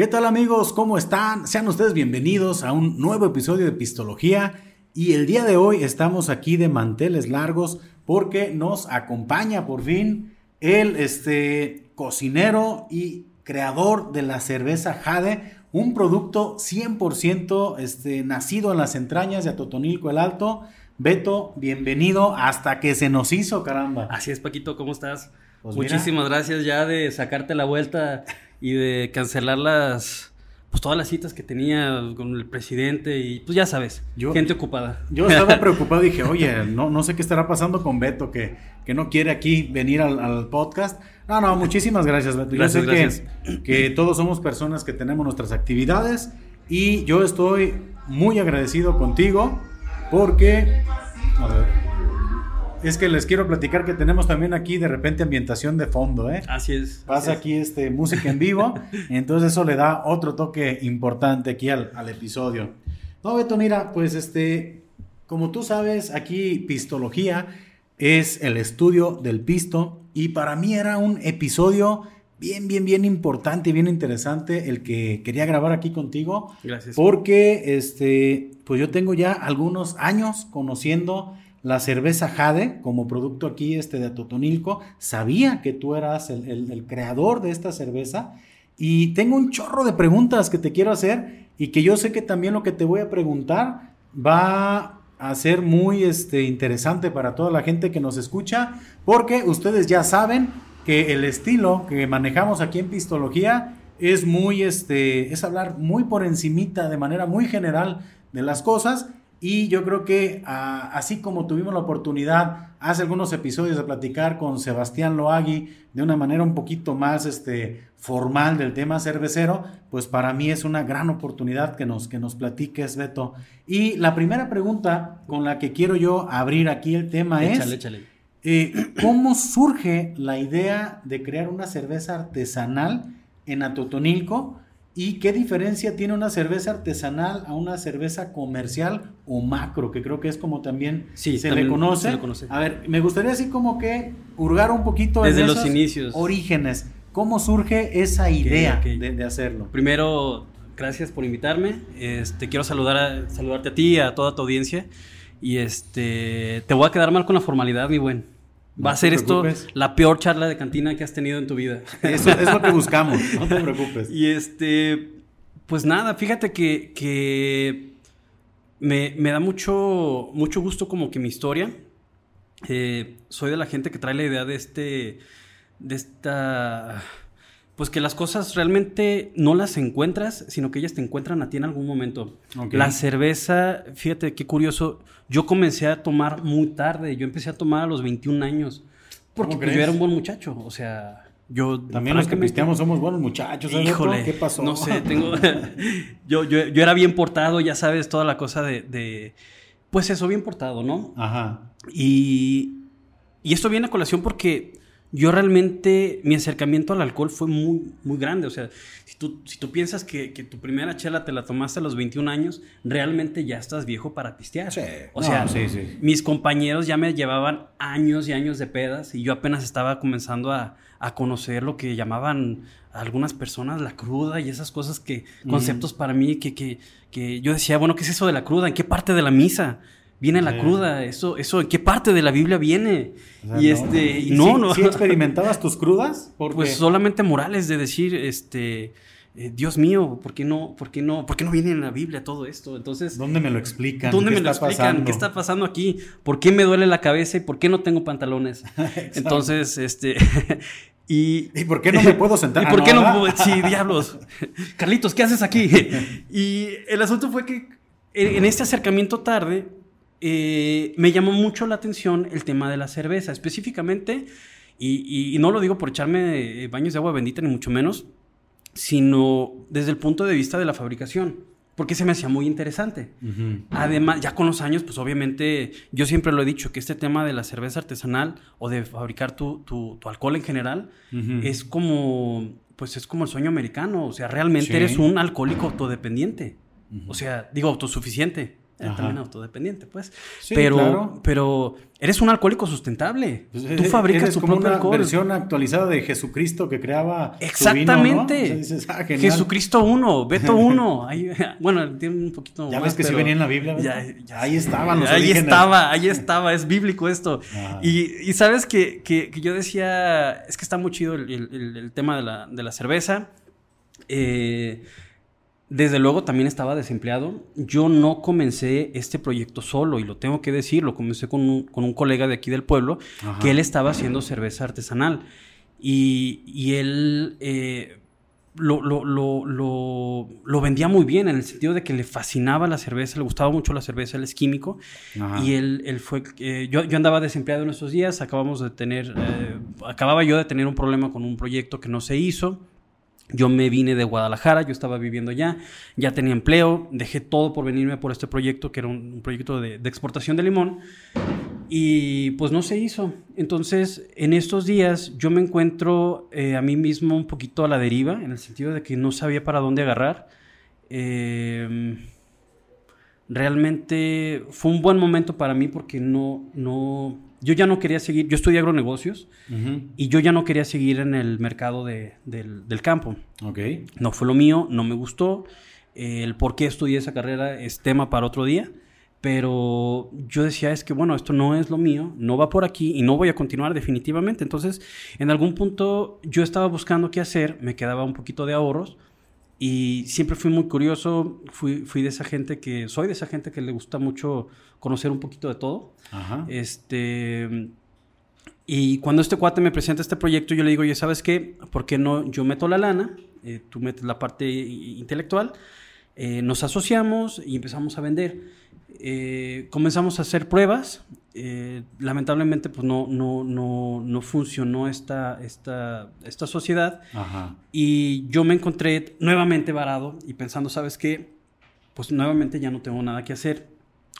¿Qué tal amigos? ¿Cómo están? Sean ustedes bienvenidos a un nuevo episodio de Pistología y el día de hoy estamos aquí de manteles largos porque nos acompaña por fin el este, cocinero y creador de la cerveza Jade, un producto 100% este, nacido en las entrañas de Atotonilco el Alto. Beto, bienvenido hasta que se nos hizo, caramba. Así es, Paquito, ¿cómo estás? Pues Muchísimas gracias ya de sacarte la vuelta y de cancelar las pues todas las citas que tenía con el presidente y pues ya sabes, gente ocupada. Yo estaba preocupado y dije, oye, no, no sé qué estará pasando con Beto, que, que no quiere aquí venir al, podcast. No, no, muchísimas gracias, Beto. yo sé Que, que todos somos personas que tenemos nuestras actividades y yo estoy muy agradecido contigo porque... A ver, es que les quiero platicar que tenemos también aquí de repente ambientación de fondo, ¿eh? Así es. Pasa aquí este música en vivo, entonces eso le da otro toque importante aquí al, episodio. No, Beto, mira, pues este, como tú sabes, aquí Pistología es el estudio del pisto y para mí era un episodio bien, bien, bien importante y bien interesante el que quería grabar aquí contigo. Gracias. Porque, este, pues yo tengo ya algunos años conociendo la cerveza Jade como producto aquí este de Totonilco. Sabía que tú eras el, creador de esta cerveza y tengo un chorro de preguntas que te quiero hacer y que yo sé que también lo que te voy a preguntar va a ser muy este, interesante para toda la gente que nos escucha porque ustedes ya saben que el estilo que manejamos aquí en Pistología es muy, este, es hablar muy por encimita, de manera muy general de las cosas y yo creo que ah, así como tuvimos la oportunidad hace algunos episodios de platicar con Sebastián Loagui de una manera un poquito más este, formal del tema cervecero, pues para mí es una gran oportunidad que nos, que nos platiques, Beto. Y la primera pregunta con la que quiero yo abrir aquí el tema es, échale. Eh, ¿cómo surge la idea de crear una cerveza artesanal en Atotonilco? ¿Y qué diferencia tiene una cerveza artesanal a una cerveza comercial o macro, que creo que es como también se, le conoce? A ver, me gustaría así como que hurgar un poquito desde los inicios, orígenes. ¿Cómo surge esa idea De, hacerlo? Primero, gracias por invitarme. Este, quiero saludar a, saludarte a ti y a toda tu audiencia. Y este, te voy a quedar mal con la formalidad, mi buen. Va a ser esto la peor charla de cantina que has tenido en tu vida. Eso es lo que buscamos, no te preocupes. Y este, pues nada, fíjate que, me, da mucho, mucho gusto como que mi historia. Eh, soy de la gente que trae la idea de este, de esta pues que las cosas realmente no las encuentras, sino que ellas te encuentran a ti en algún momento. La cerveza, fíjate qué curioso, yo comencé a tomar muy tarde, yo empecé a tomar a los 21 años, porque pues, yo era un buen muchacho, o sea, yo... También los que pisteamos somos buenos muchachos, Híjole, ¿qué pasó? No sé, tengo... yo, yo, yo, era bien portado, ya sabes, toda la cosa de, de... Pues eso, bien portado, ¿no? Ajá. Y, y esto viene a colación porque yo realmente, mi acercamiento al alcohol fue muy, muy grande. O sea, si tú, si tú piensas que, tu primera chela te la tomaste a los 21 años, realmente ya estás viejo para pistear. Sí. O sea, mis compañeros ya me llevaban años y años de pedas y yo apenas estaba comenzando a, conocer lo que llamaban algunas personas la cruda y esas cosas que, conceptos para mí que, que, que yo decía, bueno, ¿qué es eso de la cruda? ¿En qué parte de la misa? Viene la cruda, eso, eso, ¿en qué parte de la Biblia viene? y este, no, no. ¿Sí experimentabas tus crudas? Pues solamente morales de decir, este, eh, Dios mío, ¿por qué no, por qué no, por qué no viene en la Biblia todo esto? Entonces, ¿dónde me lo explican? ¿Dónde me lo explican? ¿Qué está pasando aquí? ¿Por qué me duele la cabeza y por qué no tengo pantalones? Entonces, este, y, ¿Y por qué no me puedo sentar? ¿Y por qué no? Sí, diablos. Carlitos, ¿qué haces aquí? y el asunto fue que en este acercamiento tarde, eh, me llamó mucho la atención el tema de la cerveza, específicamente, y, no lo digo por echarme eh, baños de agua bendita, ni mucho menos, sino desde el punto de vista de la fabricación, porque se me hacía muy interesante. Además, ya con los años, pues obviamente, yo siempre lo he dicho, que este tema de la cerveza artesanal o de fabricar tu, alcohol en general, es como, pues es como el sueño americano, o sea, realmente eres un alcohólico autodependiente, o sea, digo, autosuficiente. Ajá. también autodependiente, pues. Sí, pero, claro. pero eres un alcohólico sustentable. Pues, Tú eh, fabricas eres tu como propio una alcohol. versión actualizada de Jesucristo que creaba su Exactamente. vino, ¿no? O sea, dices, ah. Jesucristo 1, Beto 1. Ahí, bueno, tiene un poquito Ya más, ves que sí pero venía en la Biblia. Ya- ya Ahí estaban los Ahí orígenes. estaba, ahí estaba. Es bíblico esto. Ajá. Y, y sabes que, que- que yo decía, es que está muy chido el, el- el- el tema de la, de la cerveza. Eh, desde luego también estaba desempleado. Yo no comencé este proyecto solo y lo tengo que decir, lo comencé con un, con un colega de aquí del pueblo Ajá. que él estaba haciendo cerveza artesanal y, y él eh, lo, lo- lo- lo- vendía muy bien en el sentido de que le fascinaba la cerveza, le gustaba mucho la cerveza, él es químico Ajá. y él, él fue, eh, yo, yo andaba desempleado en esos días, acabamos de tener, eh, acababa yo de tener un problema con un proyecto que no se hizo. Yo me vine de Guadalajara, yo estaba viviendo allá, ya tenía empleo, dejé todo por venirme por este proyecto, que era un, proyecto de, exportación de limón, y pues no se hizo. Entonces, en estos días yo me encuentro eh, a mí mismo un poquito a la deriva, en el sentido de que no sabía para dónde agarrar. Eh, realmente fue un buen momento para mí porque no, no, yo ya no quería seguir, yo estudié agronegocios Ujú. y yo ya no quería seguir en el mercado de- del, del campo. Ok. No fue lo mío, no me gustó. El por qué estudié esa carrera es tema para otro día. Pero yo decía, es que bueno, esto no es lo mío, no va por aquí y no voy a continuar definitivamente. Entonces, en algún punto yo estaba buscando qué hacer, me quedaba un poquito de ahorros y siempre fui muy curioso, fui, fui de esa gente que, soy de esa gente que le gusta mucho conocer un poquito de todo. Ajá. Este. Y cuando este cuate me presenta este proyecto, yo le digo, oye, ¿sabes qué? ¿Por qué no? Yo meto la lana, eh, tú metes la parte intelectual, eh, nos asociamos y empezamos a vender. Eh, comenzamos a hacer pruebas. Eh, lamentablemente, pues no, no, no, no funcionó esta, esta, esta sociedad. Ajá. Y yo me encontré nuevamente varado y pensando, ¿sabes qué? Pues nuevamente ya no tengo nada que hacer.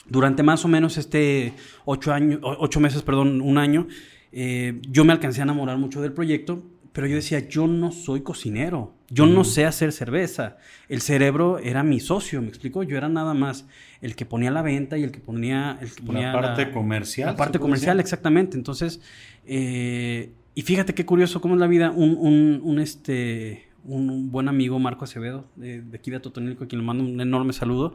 Durante más o menos este ocho, años, o- ocho meses, perdón, un año, eh, yo me alcancé a enamorar mucho del proyecto, pero yo decía, yo no soy cocinero, yo no sé hacer cerveza. El cerebro era mi socio, me explico, yo era nada más el que ponía la venta y el que ponía, el que ponía La parte comercial. la parte ¿se puede comercial, decir? exactamente. Entonces, eh, y fíjate qué curioso cómo es la vida. Un, un, un, este, un buen amigo, Marco Acevedo, de, de aquí de Totonilco, a quien le mando un enorme saludo,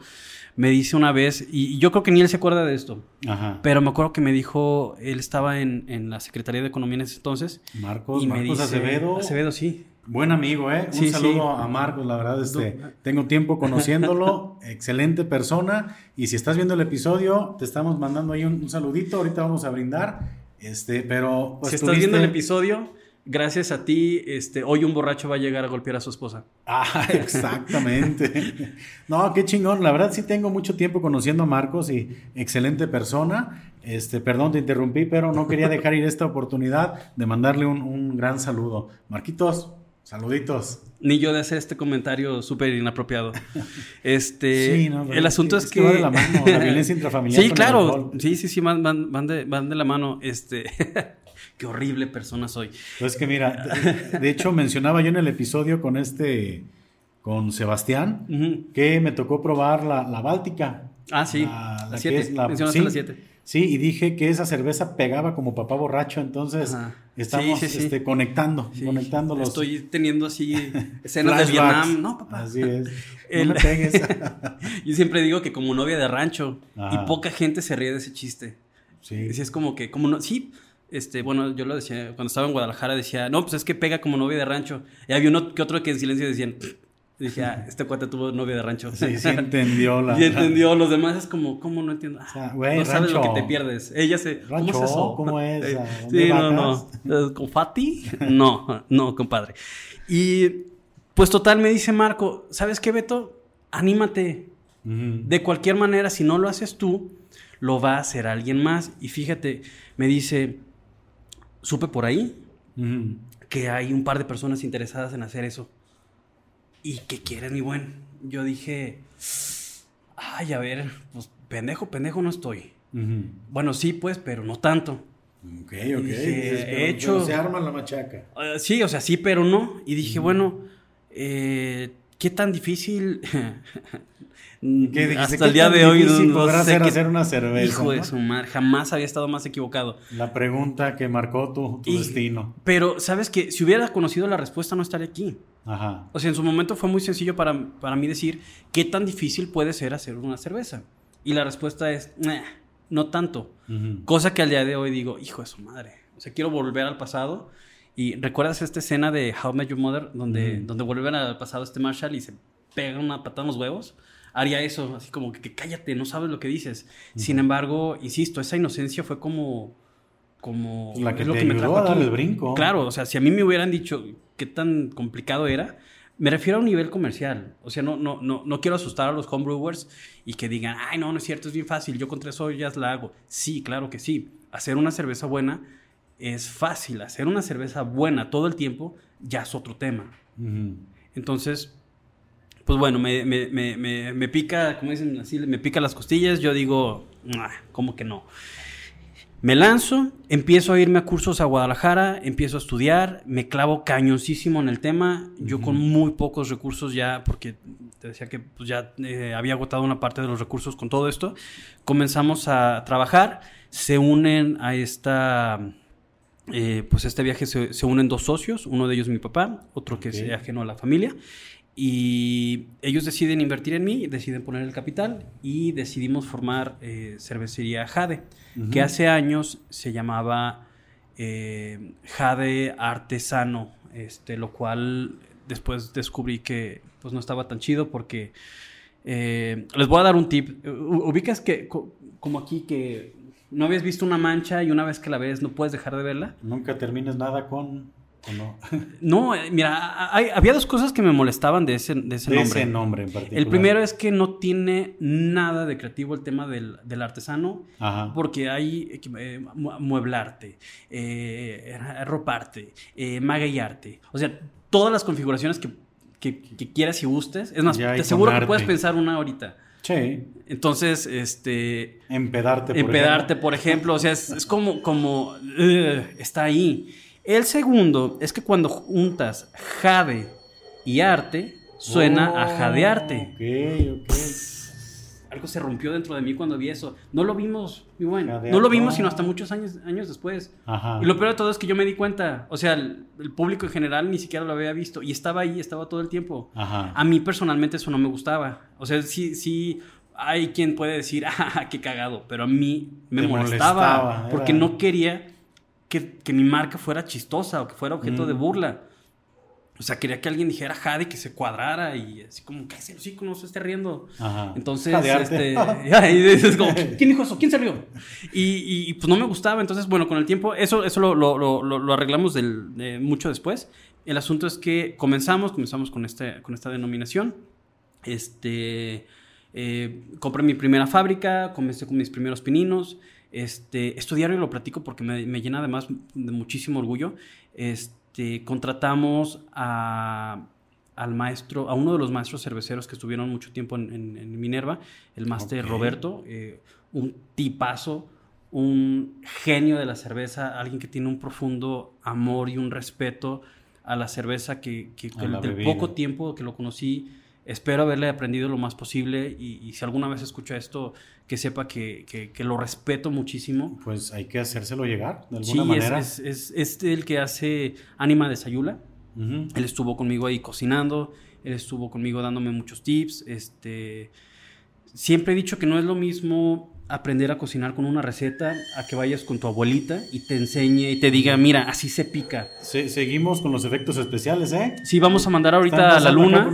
me dice una vez, y, y yo creo que ni él se acuerda de esto, Ajá. pero me acuerdo que me dijo, él estaba en, en la Secretaría de Economía en ese entonces. Marcos, y me Marcos dice, Acevedo. Acevedo, sí. Buen amigo, ¿eh? Un Sí, saludo sí. a Marcos, la verdad, este, tengo tiempo conociéndolo, excelente persona, y si estás viendo el episodio, te estamos mandando ahí un, un saludito, ahorita vamos a brindar, este, pero... pues, si estás viendo el episodio, gracias a ti, este, hoy un borracho va a llegar a golpear a su esposa. Ah, exactamente. No, qué chingón. La verdad sí tengo mucho tiempo conociendo a Marcos y excelente persona. Este, perdón, te interrumpí, pero no quería dejar ir esta oportunidad de mandarle un, un gran saludo. Marquitos, saluditos. Ni yo de hacer este comentario súper inapropiado. Este, Sí, no, el asunto es, que... va de la mano, la violencia intrafamiliar Sí, claro. Sí, sí, sí, van, van, van de, van de la mano. Este, qué horrible persona soy. Pues que mira, de, de hecho mencionaba yo en el episodio con este, con Sebastián, que me tocó probar la, la Báltica. Ah, sí, La- la 7. es la- Mencionaste sí. la 7. Sí, y dije que esa cerveza pegaba como papá borracho, entonces Ajá. estamos Sí, sí, sí. Este, conectando, conectando los Estoy teniendo así escenas de. Vietnam. No, papá. Así es. El- No me pegues. Yo siempre digo que como novia de rancho. Ajá. Y poca gente se ríe de ese chiste. Sí, es como que, como no, sí, este, bueno, yo lo decía, cuando estaba en Guadalajara decía, no, pues es que pega como novia de rancho. Y había uno que otro que en silencio decían, dije, ah, este cuate tuvo novia de rancho. Sí, sí entendió la. y entendió, los demás es como, ¿cómo no entiendo? Ah, sea, güey, no sabes lo que te pierdes. Ella se, ¿cómo es eso? ¿cómo es? Eh, ¿A dónde sí, no, vacas? no. ¿Con Fati? No, no, compadre. Y pues total, me dice Marco, ¿sabes qué, Beto? Anímate. De cualquier manera, si no lo haces tú, lo va a hacer alguien más. Y fíjate, me dice, supe por ahí que hay un par de personas interesadas en hacer eso. ¿Y qué quieren, mi buen? Yo dije, ay, a ver, pues pendejo, pendejo no estoy. Bueno, sí, pues, pero no tanto. Ok, ok. dije, Dices, pero- he hecho- pero se arma la machaca. Eh, sí, o sea, sí, pero no. Y dije, bueno, eh, ¿qué tan difícil? Hasta el día de hoy no, podrá hacer, hacer una cerveza. Hijo de su madre, jamás había estado más equivocado. La pregunta que marcó tu, destino. Pero, ¿sabes que Si hubiera conocido la respuesta, no estaría aquí. Ajá. O sea, en su momento fue muy sencillo para, para mí decir qué tan difícil puede ser hacer una cerveza. Y la respuesta es, no tanto. Cosa que al día de hoy digo, hijo de su madre. O sea, quiero volver al pasado. Y recuerdas esta escena de How Met Your Mother, donde, donde vuelven al pasado este Marshall y se pega una patada en los huevos haría eso, así como que, cállate, no sabes lo que dices. Sin embargo, insisto, esa inocencia fue como... como la que, lo que me trajo a dar el brinco. Claro, o sea, si a mí me hubieran dicho qué tan complicado era, me refiero a un nivel comercial. O sea, no, no, no, no quiero asustar a los homebrewers y que digan, ay, no, no es cierto, es bien fácil, yo con tres ollas la hago. Sí, claro que sí. Hacer una cerveza buena es fácil. Hacer una cerveza buena todo el tiempo ya es otro tema. Entonces, pues bueno, me, me, me, me, pica, como dicen así, me pica las costillas, yo digo, ¿cómo que no? Me lanzo, empiezo a irme a cursos a Guadalajara, empiezo a estudiar, me clavo cañoncísimo en el tema, yo con muy pocos recursos ya, porque te decía que pues, ya eh, había agotado una parte de los recursos con todo esto, comenzamos a trabajar, se unen a esta... Eh, pues este viaje se, unen dos socios, uno de ellos mi papá, otro que es ajeno a la familia, y ellos deciden invertir en mí, deciden poner el capital y decidimos formar eh, cervecería Jade, que hace años se llamaba eh, Jade Artesano, este, lo cual después descubrí que pues, no estaba tan chido porque eh, les voy a dar un tip. Ubicas que, como aquí, que no habías visto una mancha y una vez que la ves no puedes dejar de verla. Nunca termines nada con no? Eh, mira, había dos cosas que me molestaban de ese, de ese nombre. Ese nombre en particular. El primero es que no tiene nada de creativo el tema del, artesano, porque hay eh, mueblarte, eh, roparte, eh, magueyarte. O sea, todas las configuraciones que, quieras y gustes. Es más, te aseguro que puedes pensar una ahorita. Sí. Entonces, este... Empedarte, por Empedarte, ejemplo. por ejemplo. O sea, es, como, como... está ahí. El segundo es que cuando juntas jade y arte, suena a oh, jadearte. Ok, ok. Algo se rompió dentro de mí cuando vi eso. No lo vimos, muy bueno. no lo vimos sino hasta muchos años, años después. Y lo peor de todo es que yo me di cuenta. O sea, el, público en general ni siquiera lo había visto. Y estaba ahí, estaba todo el tiempo. A mí personalmente eso no me gustaba. O sea, sí, sí, hay quien puede decir, ah, qué cagado. Pero a mí me molestaba. porque no quería que, mi marca fuera chistosa o que fuera objeto de mm. burla. O sea, quería que alguien dijera Jade que se cuadrara y así como, ¿qué es el hocico? No se esté riendo. Entonces, este. y como, ¿quién dijo eso? ¿Quién se rió? Y, pues no me gustaba. Entonces, bueno, con el tiempo, eso, eso lo, lo, lo, arreglamos del, mucho después. El asunto es que comenzamos, comenzamos con, este, con esta denominación. Este. Eh, compré mi primera fábrica, comencé con mis primeros pininos. Este, esto diario lo platico porque me, llena además de muchísimo orgullo. Este, contratamos a, al maestro, a uno de los maestros cerveceros que estuvieron mucho tiempo en, Minerva, el máster Roberto, eh, un tipazo, un genio de la cerveza, alguien que tiene un profundo amor y un respeto a la cerveza que, que, del poco tiempo que lo conocí espero haberle aprendido lo más posible y, si alguna vez escucha esto, que sepa que, lo respeto muchísimo. Pues hay que hacérselo llegar de alguna manera. Es, es, es, el que hace Anima de Sayula. Él estuvo conmigo ahí cocinando, él estuvo conmigo dándome muchos tips. Este, siempre he dicho que no es lo mismo aprender a cocinar con una receta a que vayas con tu abuelita y te enseñe y te diga, mira, así se pica. seguimos con los efectos especiales, ¿eh? Sí, vamos a mandar ahorita a la luna.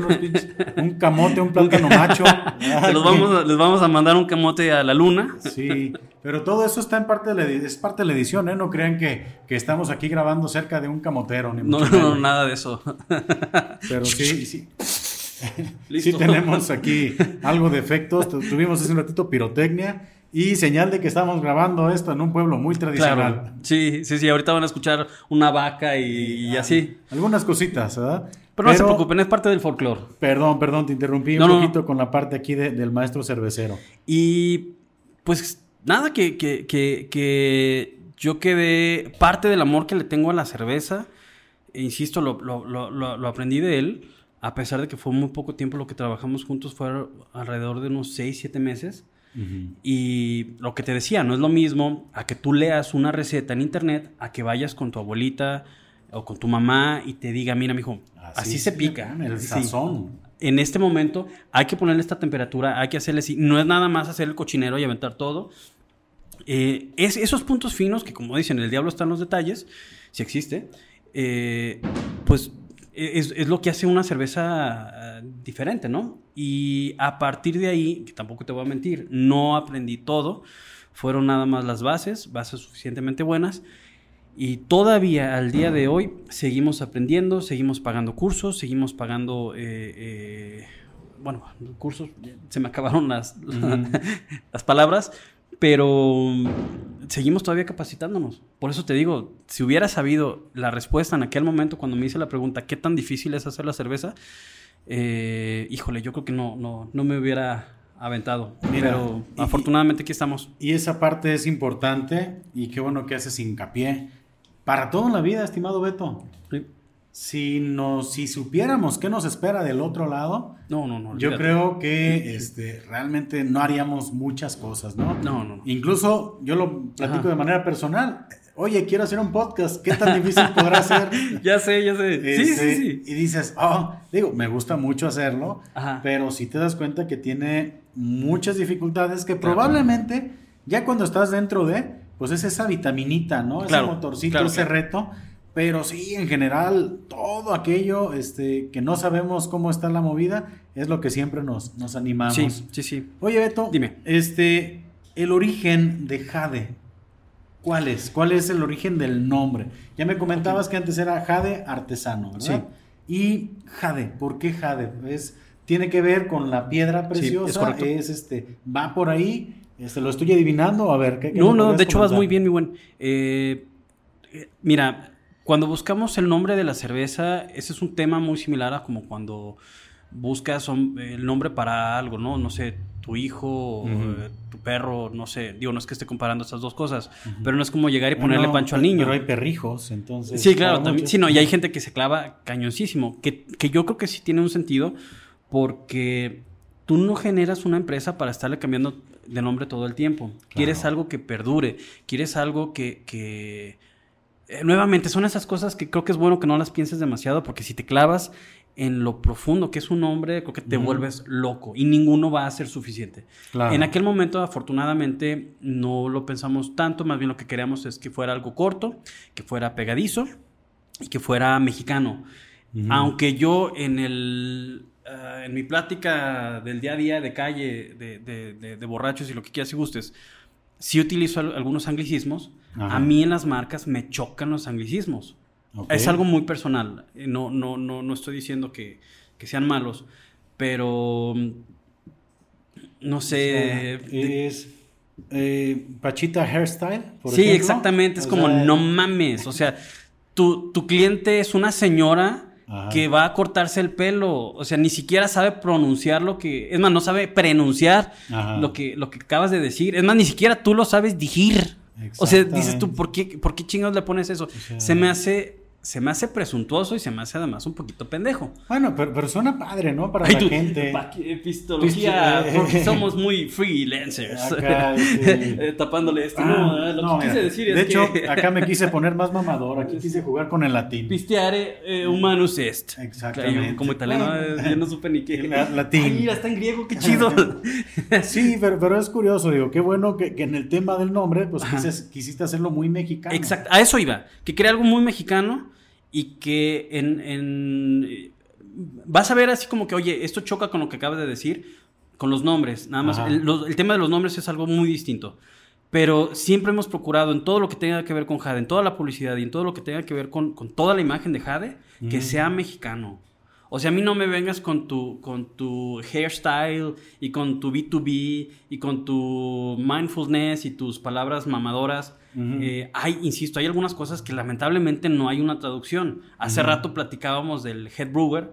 un camote, un plátano macho. los vamos, les vamos a mandar un camote a la luna. Sí, pero todo eso está en parte de la, es parte de la edición, ¿eh? No crean que, que estamos aquí grabando cerca de un camotero. Ni no, no, nada de eso. Pero sí, sí. Sí tenemos aquí algo de efectos. Tuvimos hace un ratito pirotecnia y señal de que estamos grabando esto en un pueblo muy tradicional. Sí, sí, sí, ahorita van a escuchar una vaca y, así. Algunas cositas, ¿verdad? Pero no se preocupen, es parte del folclore. Perdón, perdón, te interrumpí un poquito con la parte aquí del maestro cervecero. Y pues nada, que, que, que, que, yo quedé parte del amor que le tengo a la cerveza, e insisto, lo, lo, lo, lo aprendí de él a pesar de que fue muy poco tiempo lo que trabajamos juntos, fue alrededor de unos 6, 7 meses. Y lo que te decía, no es lo mismo a que tú leas una receta en internet, a que vayas con tu abuelita o con tu mamá y te diga, mira, mijo, así, así se pica. El sazón. En este momento hay que ponerle esta temperatura, hay que hacerle así. No es nada más hacer el cochinero y aventar todo. Eh, es esos puntos finos que, como dicen, el diablo está en los detalles, si existe, eh, pues es, es, lo que hace una cerveza uh, diferente, ¿no? Y a partir de ahí, que tampoco te voy a mentir, no aprendí todo, fueron nada más las bases, bases suficientemente buenas. Y todavía al día de hoy seguimos aprendiendo, seguimos pagando cursos, seguimos pagando, eh, eh, bueno, cursos, se me acabaron las, mm. las palabras, pero seguimos todavía capacitándonos. Por eso te digo, si hubiera sabido la respuesta en aquel momento cuando me hice la pregunta, ¿qué tan difícil es hacer la cerveza? Eh, híjole, yo creo que no, no, no me hubiera aventado. pero afortunadamente aquí estamos. Y esa parte es importante y qué bueno que haces hincapié. Para toda la vida, estimado Beto. Sí si nos si supiéramos qué nos espera del otro lado, no, no, no. Yo creo que este, realmente no haríamos muchas cosas, ¿no? No, no. Incluso yo lo platico de manera personal. Oye, quiero hacer un podcast, ¿qué tan difícil podrá ser? ya sé, ya sé. sí, sí, este, sí. Y dices, oh, digo, me gusta mucho hacerlo, pero si te das cuenta que tiene muchas dificultades que probablemente ya cuando estás dentro de, pues es esa vitaminita, ¿no? ese motorcito, ese reto pero sí, en general, todo aquello este, que no sabemos cómo está la movida es lo que siempre nos, nos animamos. Sí, sí, sí. Oye, Beto, dime. Este, el origen de Jade. ¿Cuál es? ¿Cuál es el origen del nombre? Ya me comentabas que antes era Jade artesano, ¿verdad? Sí. Y Jade, ¿por qué Jade? Es, tiene que ver con la piedra preciosa, es, este, va por ahí, este, lo estoy adivinando, a ver, ¿qué, No, no, de hecho vas muy bien, mi buen. Eh, mira, cuando buscamos el nombre de la cerveza, ese es un tema muy similar a como cuando buscas el nombre para algo, ¿no? No sé, tu hijo, eh, tu perro, no sé. Digo, no es que esté comparando estas dos cosas, pero no es como llegar y ponerle pancho al niño. Pero hay perrijos, entonces. Sí, claro, también. Sí, no, y hay gente que se clava cañoncísimo, que, que yo creo que sí tiene un sentido porque tú no generas una empresa para estarle cambiando de nombre todo el tiempo. Quieres algo que perdure, quieres algo que, que eh, nuevamente, son esas cosas que creo que es bueno que no las pienses demasiado, porque si te clavas en lo profundo que es un hombre, creo que te vuelves loco y ninguno va a ser suficiente. En aquel momento, afortunadamente, no lo pensamos tanto, más bien lo que queríamos es que fuera algo corto, que fuera pegadizo y que fuera mexicano. Aunque yo en el ah, en mi plática del día a día de calle, de, borrachos y lo que quieras y gustes, sí utilizo algunos anglicismos. A mí en las marcas me chocan los anglicismos. Es algo muy personal. No, no, no, no estoy diciendo que, sean malos, pero no sé. es eh, Pachita Hairstyle. sí, exactamente. Es como, no mames. O sea, tu, tu cliente es una señora que va a cortarse el pelo. O sea, ni siquiera sabe pronunciar lo que. Es más, no sabe pronunciar lo que, lo que acabas de decir. Es más, ni siquiera tú lo sabes decir. O sea, dices tú, ¿por qué, ¿por qué chingados le pones eso? Se me hace se me hace presuntuoso y se me hace además un poquito pendejo. Bueno, pero, pero suena padre, ¿no? Para la gente. Epistología, porque somos muy freelancers. Acá, eh, Tapándole esto. Ah, no, lo que quise decir es De hecho, acá me quise poner más mamador. Aquí quise jugar con el latín. Pisteare eh, humanus est. Exactamente. como italiano, eh, yo no supe ni qué. latín. Ay, mira, está en griego, qué chido. sí, pero, pero es curioso, digo, qué bueno que, que en el tema del nombre, pues quisiste hacerlo muy mexicano. Exacto, a eso iba. Que crea algo muy mexicano y que en, vas a ver así como que, oye, esto choca con lo que acabas de decir, con los nombres, nada más. El, tema de los nombres es algo muy distinto. Pero siempre hemos procurado en todo lo que tenga que ver con Jade, en toda la publicidad y en todo lo que tenga que ver con, toda la imagen de Jade, que sea mexicano. O sea, a mí no me vengas con tu, con tu hairstyle y con tu B2B y con tu mindfulness y tus palabras mamadoras. Eh, hay, insisto, hay algunas cosas que lamentablemente no hay una traducción. Hace rato platicábamos del head brewer,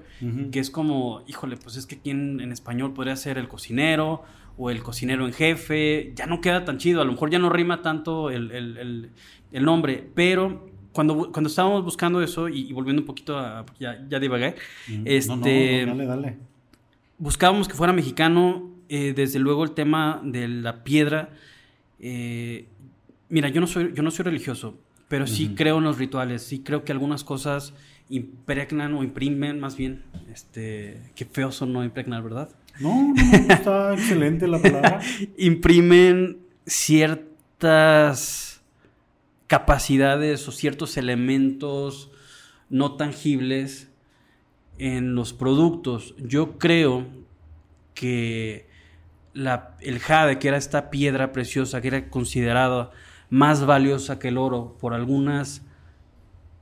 que es como, híjole, pues es que aquí en, español podría ser el cocinero o el cocinero en jefe. Ya no queda tan chido, a lo mejor ya no rima tanto el, el nombre, pero cuando, cuando estábamos buscando eso y, y volviendo un poquito a. Ya, ya divagué. Mm, Este, no, no, dale, dale. buscábamos que fuera mexicano. eh, desde luego el tema de la piedra. eh, mira, yo no soy, yo no soy religioso, pero sí creo en los rituales. Sí creo que algunas cosas impregnan o imprimen, más bien. Este, qué feo son no impregnar, ¿verdad? No, no, no, está excelente la palabra. imprimen ciertas capacidades o ciertos elementos no tangibles en los productos. Yo creo que la- el jade, que era esta piedra preciosa, que era considerada más valiosa que el oro por algunas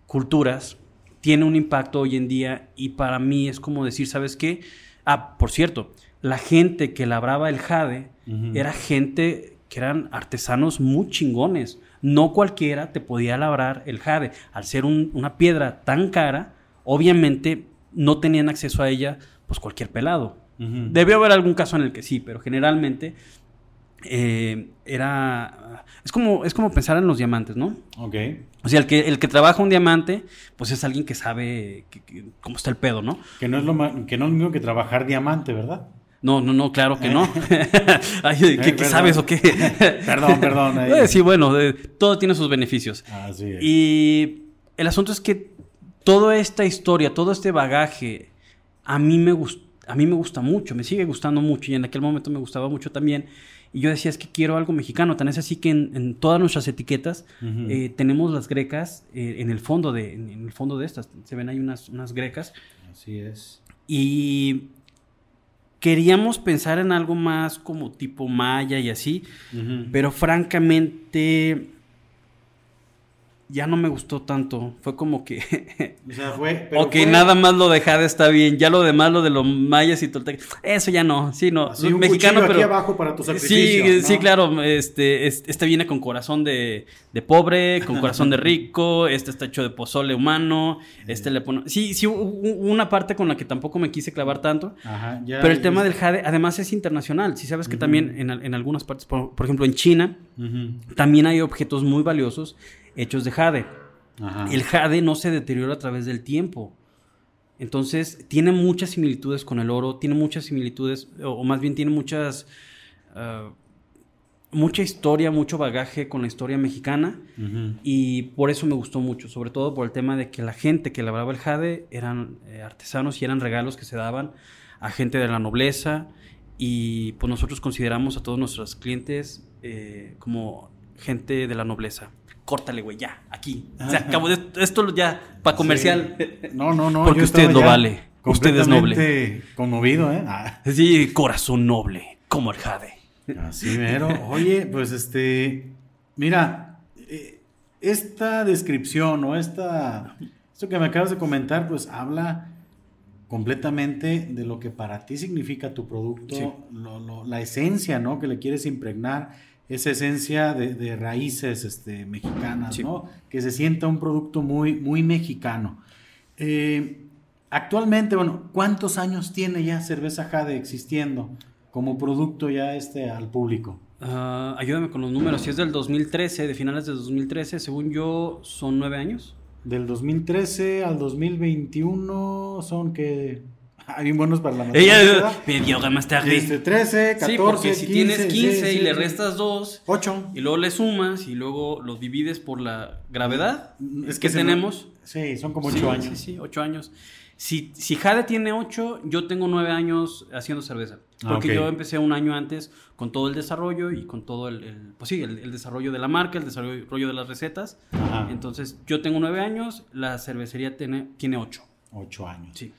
culturas, tiene un impacto hoy en día y para mí es como decir, ¿sabes qué? Ah, por cierto, la gente que labraba el jade era gente que eran artesanos muy chingones. No cualquiera te podía labrar el jade. Al ser un- una piedra tan cara, obviamente no tenían acceso a ella pues cualquier pelado. Ujú. Debió haber algún caso en el que sí, pero generalmente eh, era... Es como, es como pensar en los diamantes, ¿no? Ok. O sea, el que, el que trabaja un diamante, pues es alguien que sabe que- que- cómo está el pedo, ¿no? Que no es lo ma- que no es lo mismo que trabajar diamante, ¿verdad? No, no, no, claro que no. Ay, ¿Qué, qué perdón. sabes o qué? Perdón, perdón. Eh, sí, bueno, eh, todo tiene sus beneficios. Así es. Y el asunto es que toda esta historia, todo este bagaje, a mí me gusta, a mí me gusta mucho, me sigue gustando mucho y en aquel momento me gustaba mucho también. Y yo decía, es que quiero algo mexicano. Tan es así que en, en todas nuestras etiquetas eh, tenemos las grecas eh, en el fondo de, en, en el fondo de estas. Se ven ahí unas, unas grecas. Así es. Y queríamos pensar en algo más como tipo maya y así. Pero francamente ya no me gustó tanto. Fue como que, O sea, fue. pero ok, fue nada más lo de Jade está bien. Ya lo demás, lo de los mayas y toltecas, eso ya no. Sí, no. así un mexicano, pero aquí abajo para tu Sí, sacrificio. sí, ¿no? claro. Este, es- este viene con corazón de, de pobre, con corazón de rico. Este está hecho de pozole humano. Este le pone. Sí, sí, una parte con la que tampoco me quise clavar tanto. Ajá, ya. Pero el tema del jade, además, es internacional. Si sabes que también en, en algunas partes, por, por ejemplo, en China, también hay objetos muy valiosos hechos de jade. Ajá. El jade no se deteriora a través del tiempo. Entonces, tiene muchas similitudes con el oro, tiene muchas similitudes, o, o más bien tiene muchas. ah, mucha historia, mucho bagaje con la historia mexicana. Y por eso me gustó mucho, sobre todo por el tema de que la gente que labraba el jade eran eh, artesanos y eran regalos que se daban a gente de la nobleza. Y pues nosotros consideramos a todos nuestros clientes eh, como gente de la nobleza. Córtale, güey, ya, aquí. Se acabó de- esto ya, para comercial. No, no, no. Porque usted lo vale. Usted es noble. Conmovido, ¿eh? Ah, Sí, corazón noble, como el jade. así mero. Oye, pues este. Mira, eh, esta descripción o esta. Esto que me acabas de comentar, pues habla completamente de lo que para ti significa tu producto, Sí. lo- lo- la esencia, ¿no? Que le quieres impregnar, esa esencia de, de raíces este, mexicanas, Sí. ¿no? Que se sienta un producto muy, muy mexicano. Eh, actualmente, bueno, ¿cuántos años tiene ya Cerveza Jade existiendo como producto ya este al público? Ah, ayúdame con los números. Si es del 2013, de finales de 2013, según yo, son nueve años. Del 2013 al 2021 son que... Hay bien buenos para la Ella matemática, me dio más tarde. Este, 13, 14, sí, porque si 15, tienes 15 sí, y sí, le sí. restas 2 8. y luego le sumas y luego lo divides por la gravedad Es que que tenemos. Sí, son como Sí, 8 años. Sí, sí, 8 años. Si, si Jade tiene 8, yo tengo 9 años haciendo cerveza. Ah, Porque ok. yo empecé un año antes con todo el desarrollo y con todo el, el- pues sí, el, el desarrollo de la marca, el desarrollo de las recetas. Ajá. Entonces, yo tengo 9 años, la cervecería tiene, tiene 8. 8 años. Sí.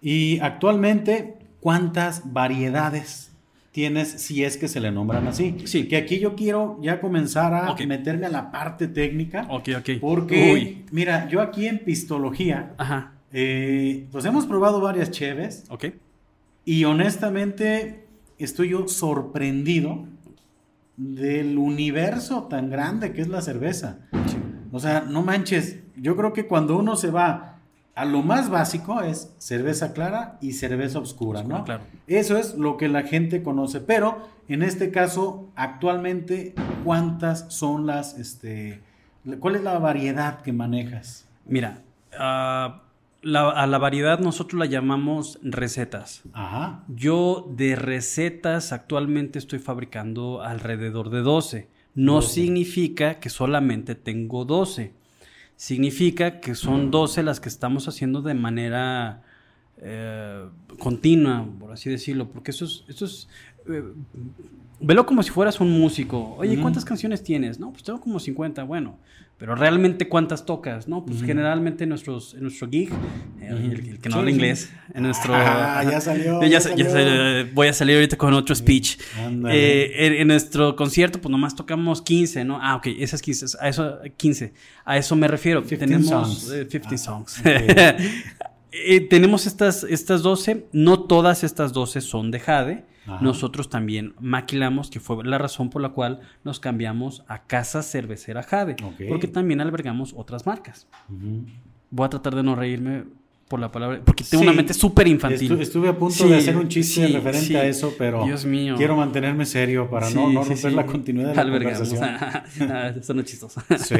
Y actualmente, ¿cuántas variedades tienes si es que se le nombran así? Sí. Que aquí yo quiero ya comenzar a meterme a la parte técnica. Ok, ok. Porque, Uy. mira, yo aquí en Pistología, Ajá. eh, pues hemos probado varias cheves Ok. y honestamente estoy yo sorprendido del universo tan grande que es la cerveza. O sea, no manches, yo creo que cuando uno se va a lo más básico es cerveza clara y cerveza oscura, ¿no? Claro. Eso es lo que la gente conoce, pero en este caso, actualmente, ¿cuántas son las, este, ¿Cuál es la variedad que manejas? Mira, ah, la- a la variedad nosotros la llamamos recetas. Ajá. Yo de recetas actualmente estoy fabricando alrededor de 12. No 12. significa que solamente tengo 12. Significa que son 12 las que estamos haciendo de manera eh, continua, por así decirlo. Porque eso es... Eso es velo como si fueras un músico. Oye. ¿cuántas canciones tienes? No, pues tengo como 50. Bueno, pero realmente ¿cuántas tocas? No, pues Ujú. generalmente en, nuestros, en nuestro gig, eh, Ujú. el, el que no Sí, habla sí. inglés, en nuestro... Ah, ya salió, Ya ya sa- ya salió. sa- voy a salir ahorita con otro speech. Eh, en, en nuestro concierto, pues nomás tocamos 15, ¿no? Ah, ok, esas 15, a eso, 15. A eso me refiero. 15 tenemos songs. eh, 15 Ah, songs. ok. Eh, tenemos estas, estas 12, no todas estas 12 son de Jade. Ajá. Nosotros también maquilamos, que fue la razón por la cual nos cambiamos a Casa Cervecera Jade. Porque también albergamos otras marcas. Voy a tratar de no reírme por la palabra, porque tengo Sí. una mente súper infantil. Estu- estuve a punto Sí, de hacer un chiste sí, referente a eso, pero Dios mío. quiero mantenerme serio para no, romper la continuidad de la Albergamos. conversación. Ah, eso no es chistoso. Sí,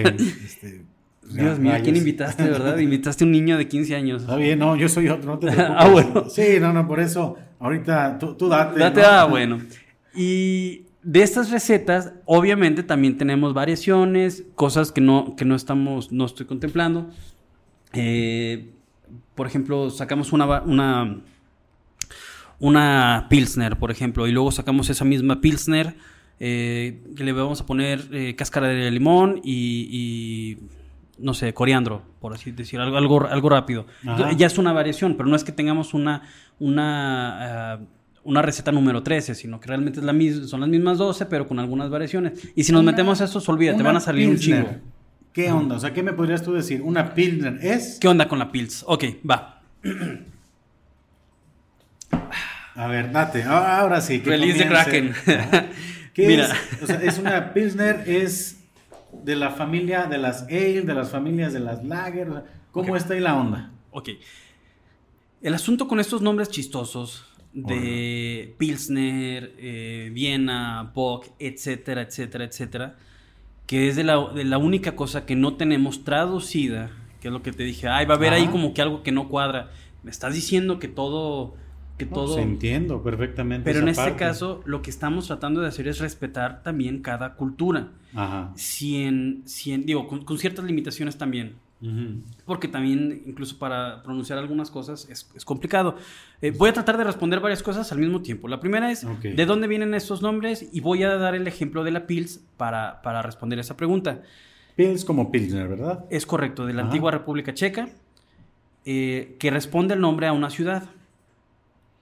este, Dios mío, ¿a quién invitaste, verdad? Invitaste a un niño de 15 años. Está bien, no, yo soy otro, no te preocupes. Ah, bueno. Sí, no, no, por eso, ahorita tú, tú date. Date, ¿no? ah, bueno. Y de estas recetas, obviamente también tenemos variaciones, cosas que no, que no estamos, no estoy contemplando. Eh, por ejemplo, sacamos una, una, una Pilsner, por ejemplo, y luego sacamos esa misma Pilsner, eh, que le vamos a poner eh, cáscara de limón y, y, no sé, coriandro, por así decir, algo, algo, algo rápido. Ajá. Ya es una variación, pero no es que tengamos una, una, ah, una receta número 13, sino que realmente es la mis- son las mismas 12, pero con algunas variaciones. Y si nos Una- metemos a estos, olvídate, van a salir un chingo. ¿Qué onda? O sea, ¿qué me podrías tú decir? Una Pilsner es... ¿Qué onda con la Pils? Ok, va. A ver, date, ah, ahora sí. que Release comience. Kraken. ¿Qué Mira. es? O sea, es una Pilsner, es de la familia de las Ale, de las familias de las Lager. ¿Cómo está ahí la onda? Ok. El asunto con estos nombres chistosos de Pilsner, eh, Viena, Bock, etcétera, etcétera, etcétera, que es de la, de la única cosa que no tenemos traducida, que es lo que te dije, ay, va a haber ahí como que algo que no cuadra. Me estás diciendo que todo, que No, todo... pues, entiendo perfectamente. pero en este parte. caso, lo que estamos tratando de hacer es respetar también cada cultura. Ajá. Si en, si en- digo, con- con ciertas limitaciones también. Porque también, incluso para pronunciar algunas cosas, es, es complicado. Eh, voy a tratar de responder varias cosas al mismo tiempo. La primera es. ¿de dónde vienen estos nombres? Y voy a dar el ejemplo de la Pils para, para responder esa pregunta. Pils como Pilsner, ¿verdad? Es correcto, de la Ajá. antigua República Checa, eh, que responde el nombre a una ciudad.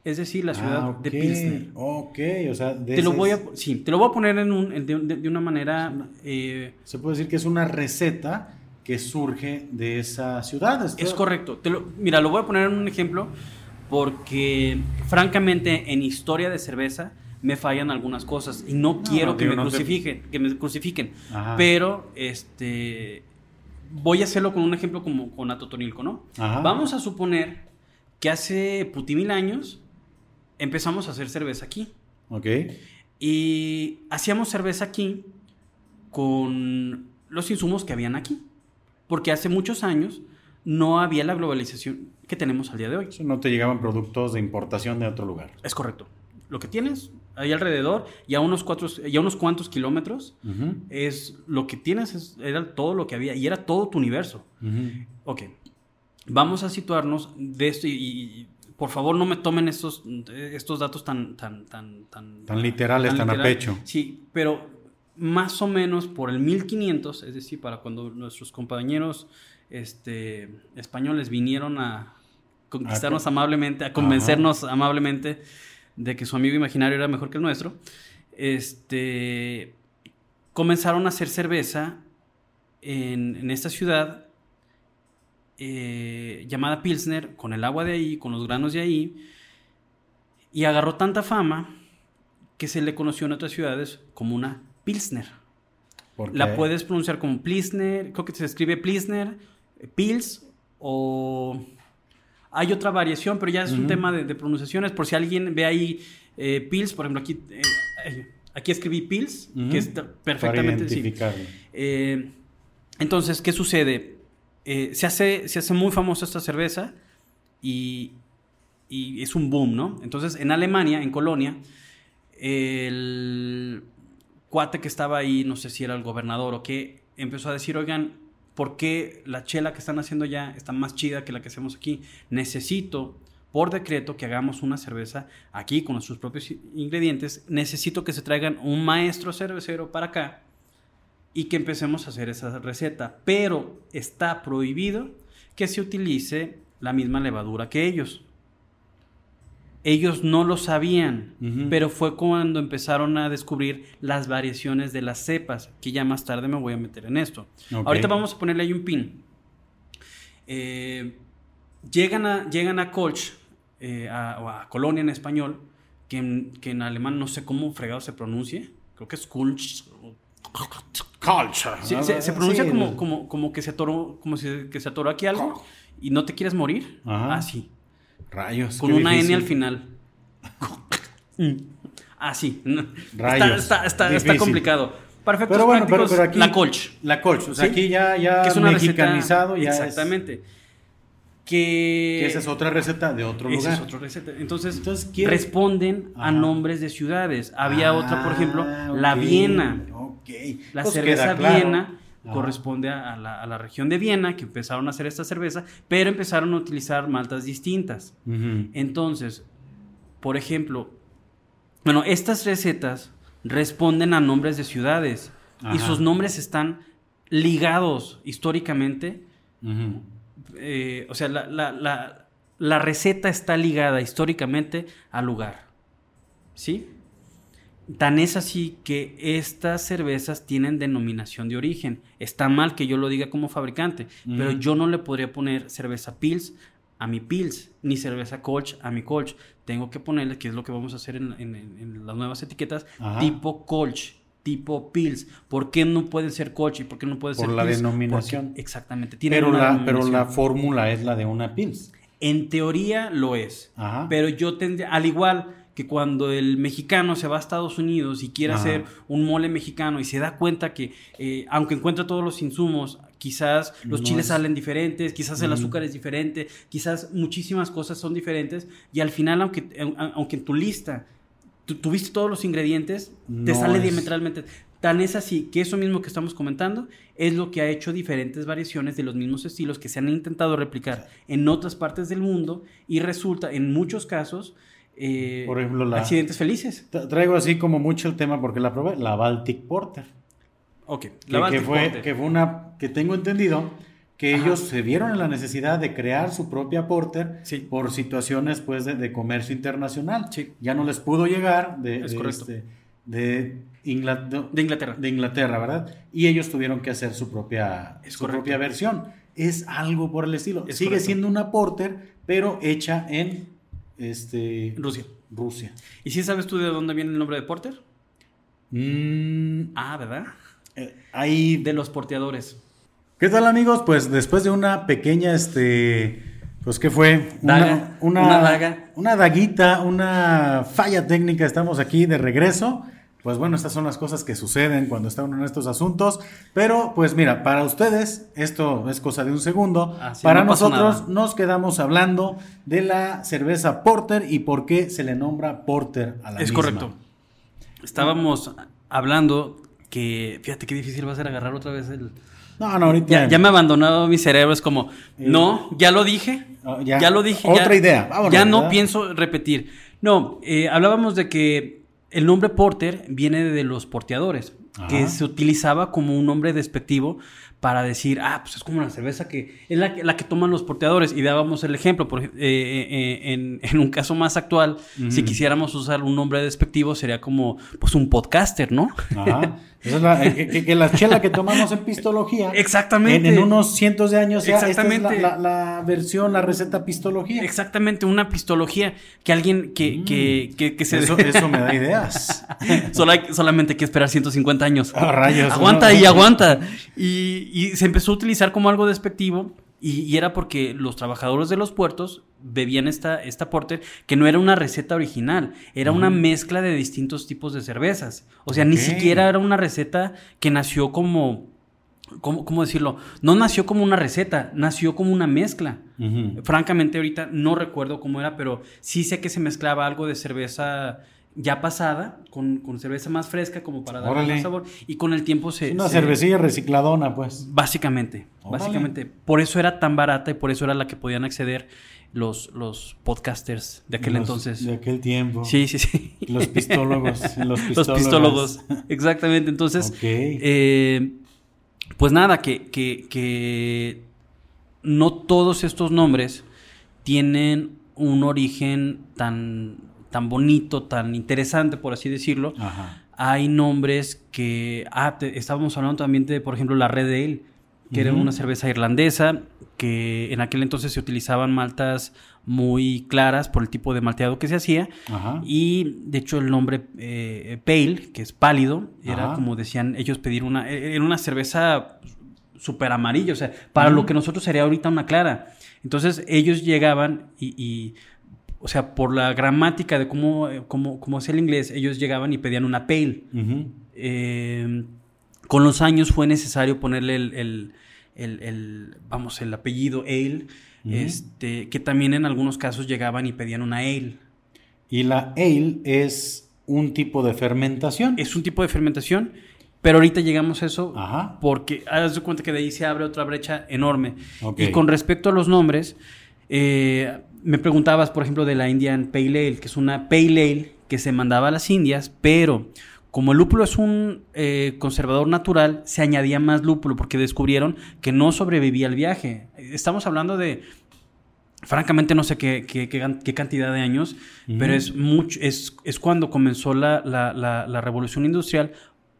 Es decir, la ciudad Ah, de. Pilsner. Ok, o sea, de Te lo voy a, sí, te lo voy a poner en un, en- de, una manera... eh, Se puede decir que es una receta que surge de esa ciudad. Es correcto. Te lo- mira, lo voy a poner en un ejemplo porque, francamente, en historia de cerveza me fallan algunas cosas y no, No, quiero que, digo, me no te- crucifiquen, que me crucifiquen. Ajá. Pero, este, voy a hacerlo con un ejemplo como con Atotonilco, ¿no? Ajá. Vamos a suponer que hace putimil años empezamos a hacer cerveza aquí. Ok. Y hacíamos cerveza aquí con los insumos que habían aquí. Porque hace muchos años no había la globalización que tenemos al día de hoy. No te llegaban productos de importación de otro lugar. Es correcto. Lo que tienes ahí alrededor y a unos, cuatro, y a unos cuantos kilómetros Ujú, es lo que tienes, es- era todo lo que había y era todo tu universo. ujú. Ok, vamos a situarnos de esto y, y- por favor no me tomen estos, estos datos tan, tan, tan, tan, Tan literales, tan a pecho. Sí, pero más o menos por el 1500, es decir, para cuando nuestros compañeros este, españoles vinieron a conquistarnos Ah, amablemente, a convencernos amablemente de que su amigo imaginario era mejor que el nuestro, este, comenzaron a hacer cerveza en, en esta ciudad eh, llamada Pilsner, con el agua de ahí, con los granos de ahí, y agarró tanta fama que se le conoció en otras ciudades como una Pilsner. La puedes pronunciar como Pilsner, creo que se escribe Pilsner, Pils, o hay otra variación, pero ya es un tema de, de pronunciaciones. Por si alguien ve ahí eh, Pils, por ejemplo, aquí, eh, aquí escribí Pils, Ujú. que está Para perfectamente sí. identificarlo. Eh, Entonces, ¿qué sucede? Eh, se, hace, se hace muy famosa esta cerveza y, y es un boom, ¿no? Entonces, en Alemania, en Colonia, el cuate que estaba ahí, no sé si era el gobernador o qué, empezó a decir, oigan, ¿por qué la chela que están haciendo ya está más chida que la que hacemos aquí? Necesito, por decreto, que hagamos una cerveza aquí con nuestros propios ingredientes. Necesito que se traigan un maestro cervecero para acá y que empecemos a hacer esa receta. Pero está prohibido que se utilice la misma levadura que ellos. Ellos no lo sabían, pero fue cuando empezaron a descubrir las variaciones de las cepas, que ya más tarde me voy a meter en esto. Ahorita vamos a ponerle ahí un pin. Eh, llegan, a, llegan a Kolsch, eh, a, o a Colonia en español, que en, que en alemán no sé cómo fregado se pronuncie. Creo que es Kulch. Culture. Sí, se, se pronuncia Sí, como, el- como, como que se atoró, como si que se atoró aquí algo y no te quieres morir. Ajá. Así. Rayos. Con una difícil. N al final. Mm. Así. no. Rayos. Está, está, está, está Difícil. complicado. Para efectos Pero bueno, pero, aquí. la Kolsch. La Colch. O sea, ¿Sí? aquí ya, ya que es una mexicanizado. receta, ya es- exactamente. Que, que esa es otra receta de otro esa lugar. es otra receta. Entonces, Entonces, ¿quiere- responden a nombres de ciudades. Había otra, por ejemplo, Ah, la Viena. La Pues cerveza claro. Viena corresponde a la, a la región de Viena, que empezaron a hacer esta cerveza, pero empezaron a utilizar maltas distintas. Entonces, por ejemplo, bueno, estas recetas responden a nombres de ciudades y sus nombres están ligados históricamente. Eh, o sea, la- la receta está ligada históricamente al lugar. ¿Sí? Tan es así que estas cervezas tienen denominación de origen. Está mal que yo lo diga como fabricante, pero yo no le podría poner cerveza Pils a mi Pils, ni cerveza Kolsch a mi Kolsch. Tengo que ponerle, que es lo que vamos a hacer en, en- en- en las nuevas etiquetas, Ajá. tipo Kolsch, tipo Pils. ¿Por qué no pueden ser Kolsch y por qué no puede Por ser la Pils? denominación. Porque- exactamente. tienen Pero una la, pero la fórmula es la de una Pils. En teoría lo es. Ajá. Pero yo tendría, al igual que cuando el mexicano se va a Estados Unidos y quiere Ajá. hacer un mole mexicano y se da cuenta que, eh, aunque encuentra todos los insumos, quizás los No chiles es- salen diferentes, quizás el azúcar es diferente, quizás muchísimas cosas son diferentes y al final, aunque, au- aunque en tu lista tú tuviste todos los ingredientes, te sale es- diametralmente. Tan es así que eso mismo que estamos comentando es lo que ha hecho diferentes variaciones de los mismos estilos que se han intentado replicar en otras partes del mundo y resulta en muchos casos eh, Por ejemplo, la- accidentes felices. Tra- Traigo así como mucho el tema porque la probé, la Baltic Porter. Ok, Que, la que Baltic fue, Porter. que fue una que tengo entendido que Ajá. ellos se vieron en la necesidad de crear su propia porter Sí. por situaciones pues de, de comercio internacional. Sí. Ya no les pudo llegar de, Es de, correcto. este, de, Ingla- de- de Inglaterra. de Inglaterra, ¿verdad? Y ellos tuvieron que hacer su propia, Es su correcto. propia versión. Es algo por el estilo. Es Sigue correcto. siendo una porter, pero hecha en este, Rusia. Rusia. ¿Y si sabes tú de dónde viene el nombre de Porter? Mm, Ah, ¿verdad? eh, ahí De los porteadores. ¿Qué tal amigos? Pues después de una pequeña, este, pues ¿qué fue? Daga, una daga. Una daguita, una falla técnica, estamos aquí de regreso. Pues bueno, estas son las cosas que suceden cuando está uno en estos asuntos. Pero pues mira, para ustedes esto es cosa de un segundo. Así, para no nosotros nos quedamos hablando de la cerveza Porter y por qué se le nombra Porter a la Es misma. correcto. Estábamos hablando que, fíjate qué difícil va a ser agarrar otra vez el... No, no, ahorita. Ya, ya me ha abandonado mi cerebro, es como, no, ya lo dije, Oh, ya, ya. lo dije. Otra ya- idea, vámonos, ya no ¿verdad? pienso repetir. No, eh, hablábamos de que el nombre Porter viene de los porteadores, que se utilizaba como un nombre despectivo para decir, ah, pues es como la cerveza que es la, que- la que toman los porteadores. Y dábamos el ejemplo, por, ej- eh, eh, en, en un caso más actual, si quisiéramos usar un nombre despectivo, sería como pues un podcaster, ¿no? Ajá. Esa es la, eh, que, que- que la chela que tomamos en pistología. Exactamente. En, en unos cientos de años ya esta es la, Exactamente. la- la versión, la receta pistología. Exactamente, una pistología que alguien que, que, que, que se... Mm. Eso, eso me da ideas. Solo hay- solamente hay que esperar 150 años. Ah, rayos, aguanta ¿no? y aguanta. Y, y se empezó a utilizar como algo despectivo. Y, y era porque los trabajadores de los puertos bebían esta, esta porter, que no era una receta original, era una mezcla de distintos tipos de cervezas. O sea, ni siquiera era una receta que nació como ¿cómo, cómo decirlo? No nació como una receta, nació como una mezcla. Francamente, ahorita no recuerdo cómo era, pero sí sé que se mezclaba algo de cerveza ya pasada con, con cerveza más fresca como para darle Órale. más sabor. Y con el tiempo se... Es una se- cervecilla recicladona, pues. Básicamente, Órale. básicamente. Por eso era tan barata y por eso era la que podían acceder los, los podcasters de aquel Los- entonces. De aquel tiempo. Sí, sí, sí. Los pistólogos. Los Los pistólogos. Exactamente. Entonces, eh, pues nada, que, que, que no todos estos nombres tienen un origen tan, tan bonito, tan interesante, por así decirlo. Ajá. Hay nombres que... Ah, te- estábamos hablando también de, por ejemplo, la Red Ale, que era una cerveza irlandesa, que en aquel entonces se utilizaban maltas muy claras por el tipo de malteado que se hacía. Ajá. Y de hecho el nombre eh, pale, que es pálido, era Ajá. como decían ellos pedir una, eh, era una cerveza súper amarilla, o sea, para lo que nosotros sería ahorita una clara. Entonces ellos llegaban y, y, o sea, por la gramática de cómo, eh, cómo, cómo es el inglés, ellos llegaban y pedían una pale. Eh, con los años fue necesario ponerle el, el- el- el, vamos, el apellido ale, este, que también en algunos casos llegaban y pedían una ale. Y la ale es un tipo de fermentación. Es un tipo de fermentación, pero ahorita llegamos a eso Ajá. porque haz de cuenta que de ahí se abre otra brecha enorme. Y con respecto a los nombres, eh, me preguntabas, por ejemplo, de la Indian Pale Ale, que es una Pale Ale que se mandaba a las Indias, pero como el lúpulo es un eh, conservador natural, se añadía más lúpulo porque descubrieron que no sobrevivía el viaje. Estamos hablando de, francamente, no sé qué, qué- qué gan- qué cantidad de años, pero es, mucho, es, es cuando comenzó la, la- la- la revolución industrial,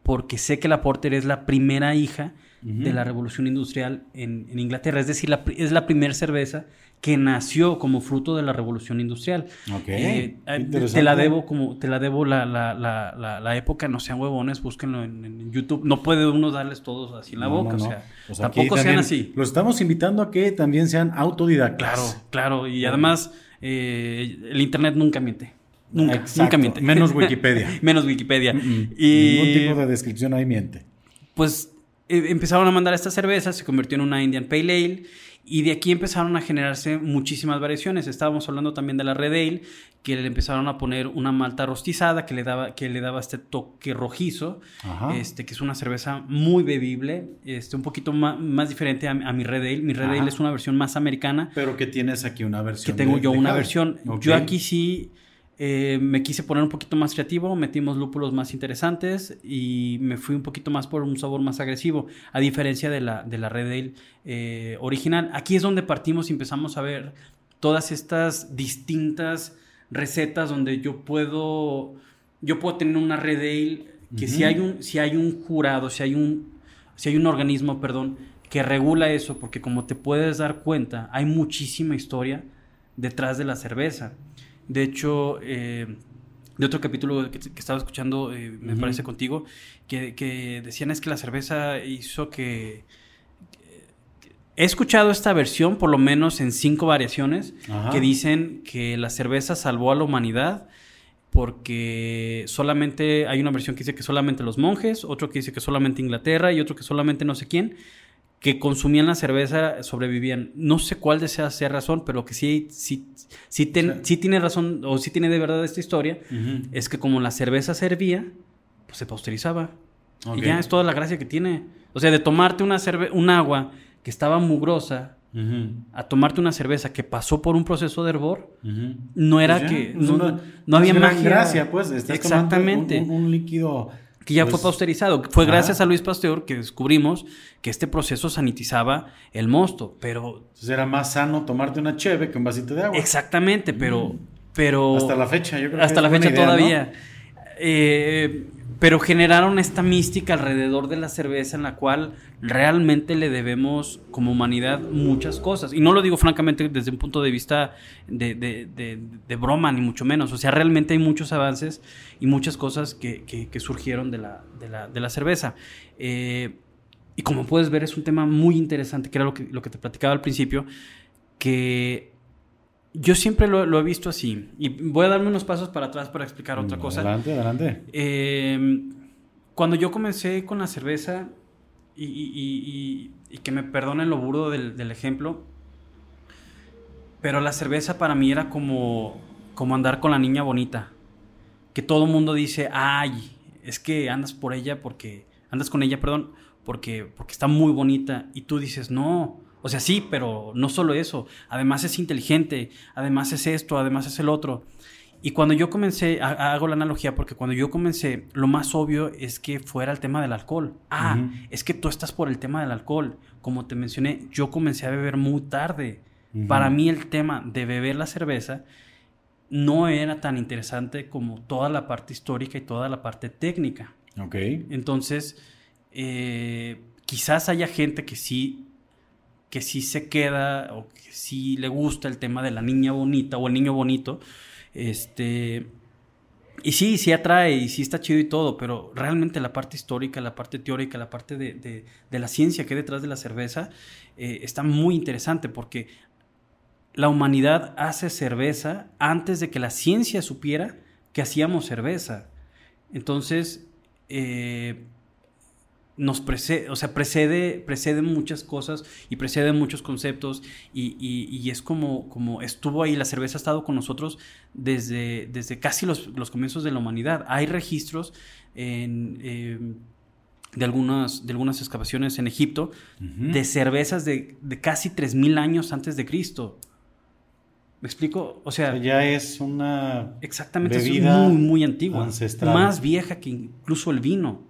porque sé que la Porter es la primera hija De la revolución industrial en, en Inglaterra. Es decir, la es la primera cerveza que nació como fruto de la revolución industrial. Ok. Eh, eh, te la debo como te la debo la, la, la, la, época, no sean huevones, búsquenlo en, en YouTube. No puede uno darles todos así en la No, boca, no, no. o sea, tampoco sean así. Los estamos invitando a que también sean autodidactas. Claro, claro. Y además, eh, el internet nunca miente. Nunca, Exacto. nunca miente. Menos Wikipedia. Menos Wikipedia. Mm, mm. Y Ningún tipo de descripción ahí miente. pues empezaron a mandar esta cerveza, se convirtió en una Indian Pale Ale y de aquí empezaron a generarse muchísimas variaciones. Estábamos hablando también de la Red Ale, que le empezaron a poner una malta rostizada que le daba, que le daba este toque rojizo, Ajá. este, que es una cerveza muy bebible, este, un poquito más, diferente a, a mi Red Ale. Mi Red Ajá. Ale es una versión más americana Pero que tienes aquí una que versión. tengo de- yo de una versión. Yo aquí sí eh, me quise poner un poquito más creativo, metimos lúpulos más interesantes y me fui un poquito más por un sabor más agresivo, a diferencia de la, de la Red Ale eh, original. Aquí es donde partimos y empezamos a ver todas estas distintas recetas donde yo puedo, yo puedo tener una Red Ale que si, hay un, si hay un jurado, si hay un, si hay un organismo, perdón, que regula eso, porque como te puedes dar cuenta, hay muchísima historia detrás de la cerveza. De hecho, eh, de otro capítulo que, que estaba escuchando, eh, me parece contigo, que, que decían es que la cerveza hizo que... He escuchado esta versión, por lo menos en cinco variaciones, Ajá. que dicen que la cerveza salvó a la humanidad porque solamente hay una versión que dice que solamente los monjes, otro que dice que solamente Inglaterra y otro que solamente no sé quién, que consumían la cerveza sobrevivían. No sé cuál desea ser razón, pero que sí, sí, sí, ten- Sí. sí tiene razón o sí tiene de verdad esta historia, es que como la cerveza servía, pues se pasteurizaba. Ok. Y ya es toda la gracia que tiene. O sea, de tomarte una cerve un agua que estaba mugrosa a tomarte una cerveza que pasó por un proceso de hervor, no era Pues ya, que pues no, no había una gran magia. gracia, pues. Estás Exactamente. Exactamente. Un, un- un líquido. Que ya pues, fue pasteurizado. Fue ajá. gracias a Luis Pasteur que descubrimos que este proceso sanitizaba el mosto, pero Entonces era más sano tomarte una cheve que un vasito de agua. exactamente, pero Mm. pero Hasta la fecha, yo creo que hasta la fecha idea, ¿no? todavía. Eh, pero generaron esta mística alrededor de la cerveza en la cual realmente le debemos como humanidad muchas cosas. Y no lo digo francamente desde un punto de vista de, broma, ni mucho menos. O sea, realmente hay muchos avances y muchas cosas que, surgieron de la, la cerveza. Eh, y como puedes ver, es un tema muy interesante, que era lo que, lo que te platicaba al principio, que yo siempre lo, lo he visto así. Y voy a darme unos pasos para atrás para explicar otra cosa. Adelante, adelante. Eh, cuando yo comencé con la cerveza, y, y, y, que me perdonen lo burdo del, del, ejemplo, pero la cerveza para mí era como, como andar con la niña bonita, que todo el mundo dice, ay, es que andas por ella porque, andas con ella, perdón, porque, porque está muy bonita, y tú dices, no, o sea, sí, pero no solo eso, además es inteligente, además es esto, además es el otro. Y cuando yo comencé, hago la analogía porque cuando yo comencé, lo más obvio es que fuera el tema del alcohol. Ah, es que tú estás por el tema del alcohol. Como te mencioné, yo comencé a beber muy tarde. Para mí el tema de beber la cerveza no era tan interesante como toda la parte histórica y toda la parte técnica. Ok. Entonces, eh, quizás haya gente que sí, que sí se queda o que sí le gusta el tema de la niña bonita o el niño bonito este. Y sí, sí atrae y sí está chido y todo, pero realmente la parte histórica, la parte teórica, la parte de, la ciencia que hay detrás de la cerveza eh, está muy interesante porque la humanidad hace cerveza antes de que la ciencia supiera que hacíamos cerveza. Entonces, eh, nos precede, o sea, precede, precede muchas cosas y precede muchos conceptos y, es como, como estuvo ahí, la cerveza ha estado con nosotros desde, desde casi los, comienzos de la humanidad. Hay registros em, de, algunas, de algunas excavaciones en Egipto de cervezas de, de casi 3.000 años antes de Cristo. ¿Me explico? O sea, ya es una exactamente es muy muy antigua, ancestral. más vieja que incluso el vino.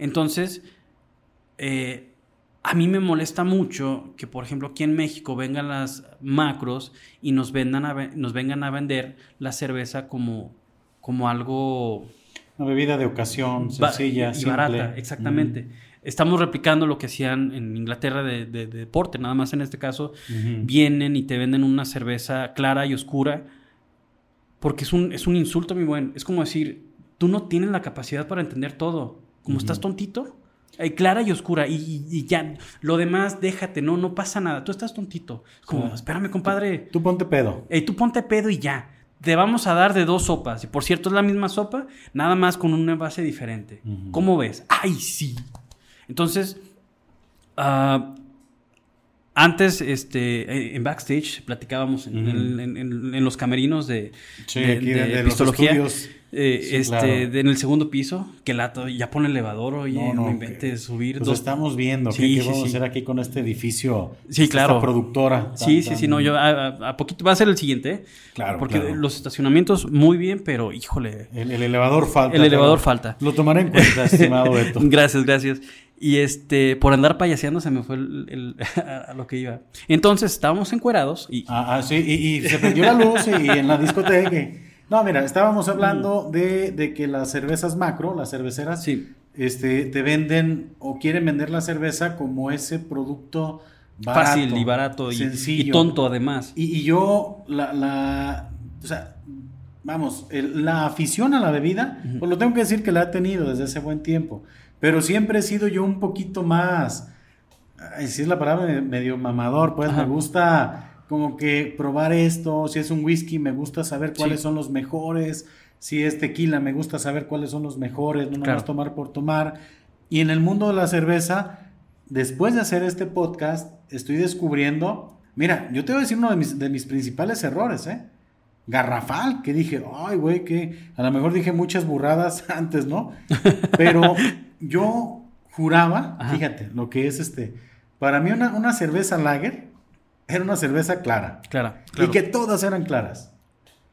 Entonces, eh, a mí me molesta mucho que, por ejemplo, aquí en México vengan las macros y nos, vendan nos vengan a vender la cerveza como, como algo... Una bebida de ocasión, sencilla, y barata, exactamente. Estamos replicando lo que hacían en Inglaterra de, deporte, nada más en este caso. Vienen y te venden una cerveza clara y oscura, porque es un, es un insulto, mi buen. Es como decir, tú no tienes la capacidad para entender todo como estás tontito, hay clara y oscura, y, ya, lo demás déjate, no, no pasa nada, tú estás tontito. Como, espérame, compadre. Tú ponte pedo. Ey, tú ponte pedo y ya. Te vamos a dar de dos sopas. Y por cierto, es la misma sopa, nada más con una base diferente. ¿Cómo ves? ¡Ay, sí! Entonces, uh, antes, este, en backstage, platicábamos en, los camerinos de, de, Los eh, este, en el segundo piso, que la, ya pone elevador, oye, no, no, inventes subir. Pues estamos viendo qué, vamos a hacer aquí con este edificio. Sí, claro. Esta productora. sí, sí, sí, no, yo a, poquito va a ser el siguiente, ¿eh? Claro. Porque los estacionamientos muy bien, pero híjole. El, elevador falta. El elevador falta. Lo tomaré en cuenta, estimado Beto. gracias, gracias. Y este, por andar payaseando se me fue el, a lo que iba. Entonces estábamos encuerados y. Ah, ah sí, y, se prendió la luz y en la discoteca. No, mira, estábamos hablando mm. de, que las cervezas macro, las cerveceras, sí. este, te venden o quieren vender la cerveza como ese producto barato, fácil y barato y, sencillo. y tonto además. Y, yo, la, la, o sea, vamos, la afición a la bebida, pues lo tengo que decir que la he tenido desde hace buen tiempo, pero siempre he sido yo un poquito más, si es la palabra, medio mamador, pues me gusta como que probar esto, si es un whisky me gusta saber cuáles son los mejores, si es tequila me gusta saber cuáles son los mejores, no claro. tomar por tomar. Y en el mundo de la cerveza, después de hacer este podcast, estoy descubriendo, mira, yo te voy a decir uno de mis, de mis principales errores, ¿eh? Garrafal, que dije, ay, güey, que a lo mejor dije muchas burradas antes, ¿no? Pero yo juraba, fíjate, lo que es este, para mí una, una cerveza lager, era una cerveza clara. Clara. Y que todas eran claras.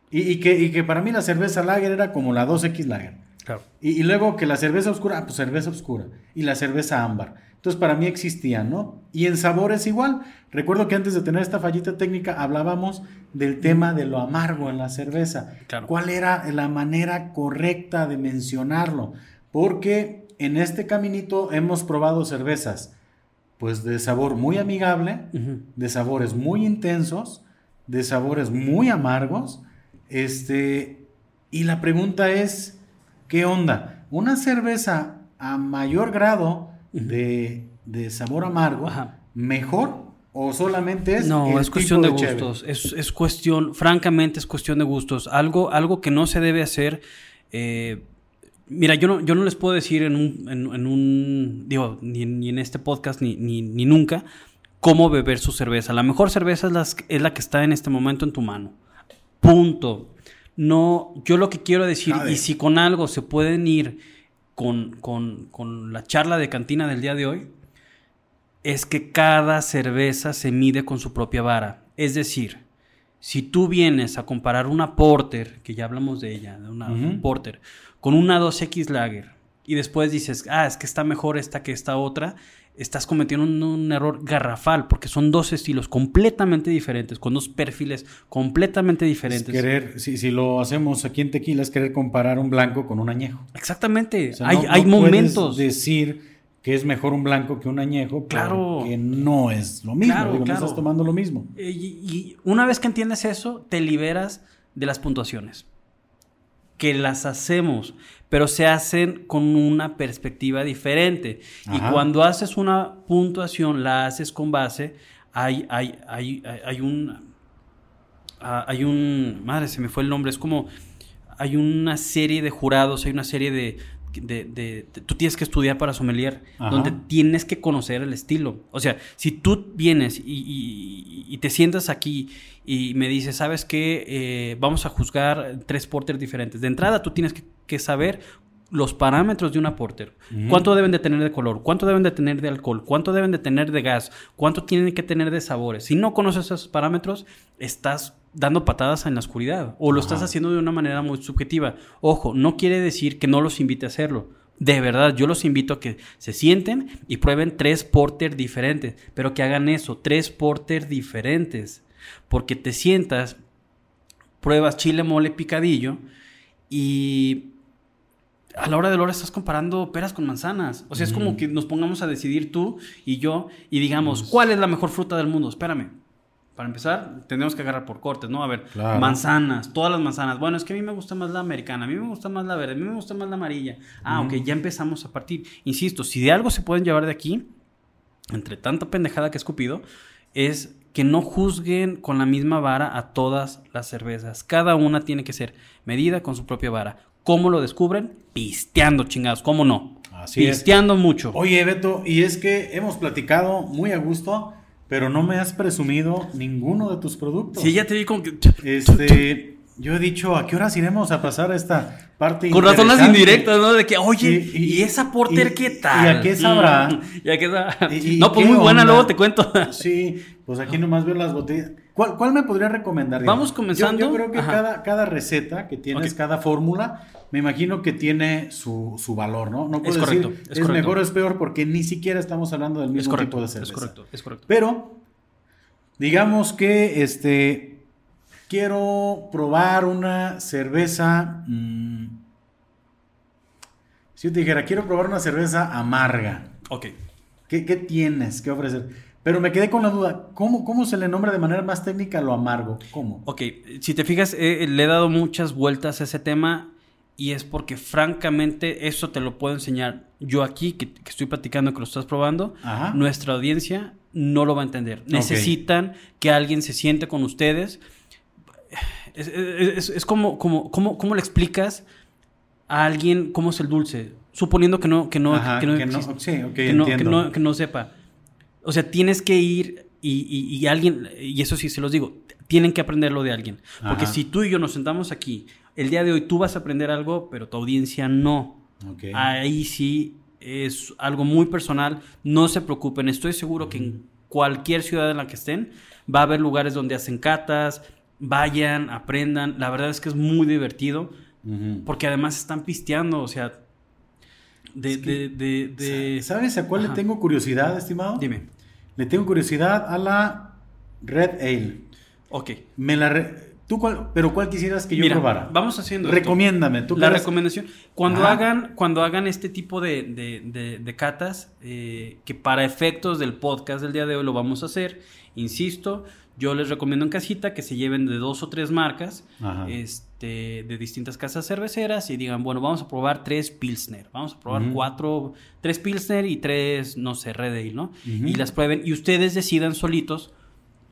Y, que, que, para mí la cerveza lager era como la 2X lager. Claro. Y, luego que la cerveza oscura, ah, pues cerveza oscura. Y la cerveza ámbar. Entonces para mí existían, ¿no? Y en sabores igual. Recuerdo que antes de tener esta fallita técnica hablábamos del tema de lo amargo en la cerveza. Claro. ¿Cuál era la manera correcta de mencionarlo? Porque en este caminito hemos probado cervezas pues de sabor muy amigable, de sabores muy intensos, de sabores muy amargos. Este, y la pregunta es, ¿qué onda? ¿Una cerveza a mayor grado de, sabor amargo, mejor o solamente es... No, es cuestión de, gustos. Es, cuestión, francamente es cuestión de gustos. Algo, algo que no se debe hacer... Eh, Mira, yo no, yo no les puedo decir en un, en, un digo, ni, ni, en este podcast ni, ni, ni, nunca, cómo beber su cerveza. La mejor cerveza es la, es la que está en este momento en tu mano. Punto. No, yo lo que quiero decir, y si con algo se pueden ir con, con, con la charla de cantina del día de hoy, es que cada cerveza se mide con su propia vara. Es decir, si tú vienes a comparar una Porter, que ya hablamos de ella, de una Porter, con una 2X Lager, y después dices, ah, es que está mejor esta que esta otra, estás cometiendo un, error garrafal, porque son dos estilos completamente diferentes, con dos perfiles completamente diferentes. querer, si, si, lo hacemos aquí en Tequila, es querer comparar un blanco con un añejo. Exactamente, hay, hay momentos. decir que es mejor un blanco que un añejo, claro, que no es lo mismo, claro, no estás tomando lo mismo. Eh, y, una vez que entiendes eso, te liberas de las puntuaciones. Que las hacemos, pero se hacen con una perspectiva diferente. Y cuando haces una puntuación, la haces con base, hay, hay, hay, hay un. Ah, hay un. Madre, se me fue el nombre. Es como. Hay una serie de jurados, hay una serie de, de, tú tienes que estudiar para sommelier, donde tienes que conocer el estilo. O sea, si tú vienes y, te sientas aquí y me dices, ¿sabes qué? Eh, vamos a juzgar tres porters diferentes. De entrada, tú tienes que, saber los parámetros de una porter. ¿Cuánto deben de tener de color? ¿Cuánto deben de tener de alcohol? ¿Cuánto deben de tener de gas? ¿Cuánto tienen que tener de sabores? Si no conoces esos parámetros, estás dando patadas en la oscuridad o lo estás haciendo de una manera muy subjetiva. Ojo, no quiere decir que no los invite a hacerlo. De verdad, yo los invito a que se sienten y prueben tres porter diferentes, pero que hagan eso, tres porter diferentes, porque te sientas, pruebas chile, mole, picadillo y a la hora de la hora estás comparando peras con manzanas. O sea, es como que nos pongamos a decidir tú y yo y digamos, ¿cuál es la mejor fruta del mundo? Espérame, para empezar, tenemos que agarrar por cortes, ¿no? A ver, manzanas, todas las manzanas. Bueno, es que a mí me gusta más la americana, a mí me gusta más la verde, a mí me gusta más la amarilla. Ah, ok, ya empezamos a partir. Insisto, si de algo se pueden llevar de aquí, entre tanta pendejada que he escupido, es que no juzguen con la misma vara a todas las cervezas. Cada una tiene que ser medida con su propia vara. ¿Cómo lo descubren? Pisteando, chingados, ¿cómo no? Así Pisteando mucho. Oye, Beto, y es que hemos platicado muy a gusto pero no me has presumido ninguno de tus productos. Sí, ya te vi como que... Este, yo he dicho, ¿a qué horas iremos a pasar esta parte Con razones indirectas, ¿no? De que, oye, ¿y, esa porter qué tal? ¿Y a qué sabrá? ¿Y a qué sabrá? no, pues muy buena, luego te cuento. sí, pues aquí nomás veo las botellas. ¿Cuál, cuál me podría recomendar? Vamos comenzando. Yo, creo que cada, cada receta que tienes, cada fórmula, me imagino que tiene su, su valor, ¿no? No puedo es correcto, decir, es, mejor o es peor porque ni siquiera estamos hablando del mismo tipo de cerveza. Es correcto, es correcto. Pero, digamos que este, quiero probar una cerveza... Mmm, si yo te dijera, quiero probar una cerveza amarga. Ok. ¿Qué, qué tienes que ofrecer? Pero me quedé con la duda, ¿cómo, ¿cómo se le nombra de manera más técnica lo amargo? ¿Cómo? Ok, si te fijas, le he dado muchas vueltas a ese tema y es porque francamente eso te lo puedo enseñar yo aquí, que, estoy platicando, que lo estás probando, nuestra audiencia no lo va a entender. Necesitan que alguien se siente con ustedes. Es, como, como, como, ¿cómo le explicas a alguien cómo es el dulce? Suponiendo que no, que no, que no, que no sepa. O sea, tienes que ir y, alguien, y eso sí se los digo, tienen que aprenderlo de alguien. Porque si tú y yo nos sentamos aquí, el día de hoy tú vas a aprender algo, pero tu audiencia no. Ahí sí es algo muy personal. No se preocupen, estoy seguro que en cualquier ciudad en la que estén va a haber lugares donde hacen catas, vayan, aprendan. La verdad es que es muy divertido porque además están pisteando, o sea, de... de, ¿Sabes a cuál le tengo curiosidad, estimado? Dime. Le tengo curiosidad a la Red Ale. Ok. Me la ¿Tú cuál, pero cuál quisieras que yo probara? Vamos haciendo. Recomiéndame. ¿tú la recomendación. Cuando hagan, cuando hagan este tipo de, de, de, catas, eh, que para efectos del podcast del día de hoy lo vamos a hacer, insisto, yo les recomiendo en casita que se lleven de dos o tres marcas este, de distintas casas cerveceras y digan, bueno, vamos a probar tres Pilsner, vamos a probar cuatro, tres Pilsner y tres, no sé, Red Ale, ¿no? Y las prueben y ustedes decidan solitos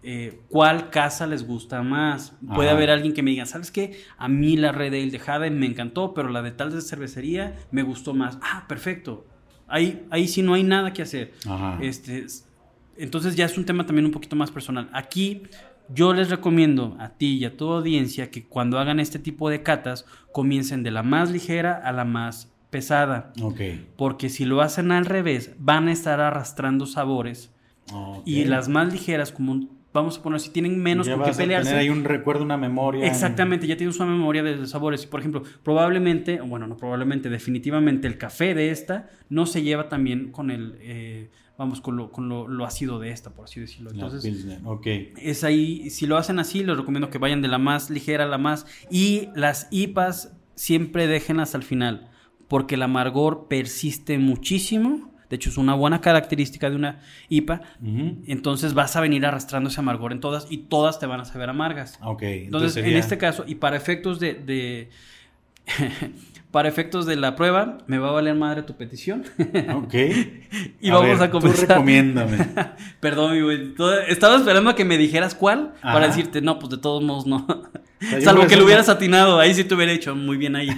eh, cuál casa les gusta más. Puede Ajá. haber alguien que me diga, ¿sabes qué? A mí la Red Ale de Jade me encantó, pero la de tal de cervecería me gustó más. Ah, perfecto. Ahí, ahí sí no hay nada que hacer. Ajá. Este, entonces ya es un tema también un poquito más personal. Aquí yo les recomiendo a ti y a tu audiencia que cuando hagan este tipo de catas comiencen de la más ligera a la más pesada. Ok. Porque si lo hacen al revés, van a estar arrastrando sabores. Y las más ligeras, como vamos a poner, si tienen menos ya con qué pelearse. tener ahí un recuerdo, una memoria. Exactamente, ya tienes una memoria de, sabores. Y por ejemplo, probablemente, bueno, no probablemente, definitivamente el café de esta no se lleva también con el, eh, vamos, con, lo, con lo, lo ácido de esta, por así decirlo. Entonces, Pilsner, Ok. es ahí, si lo hacen así, les recomiendo que vayan de la más ligera a la más. Y las IPAs siempre déjenlas al final, porque el amargor persiste muchísimo. De hecho, es una buena característica de una IPA. Entonces vas a venir arrastrando ese amargor en todas y todas te van a saber amargas. Ok. Entonces, en sería- este caso, y para efectos de, de- para efectos de la prueba, me va a valer madre tu petición. Ok. y vamos ver, a comenzar. Tú recomiéndame. Perdón, mi güey. Estaba esperando a que me dijeras cuál para decirte, no, pues de todos modos no. sea, Salvo que lo hubieras atinado, ahí sí te hubiera hecho muy bien ahí.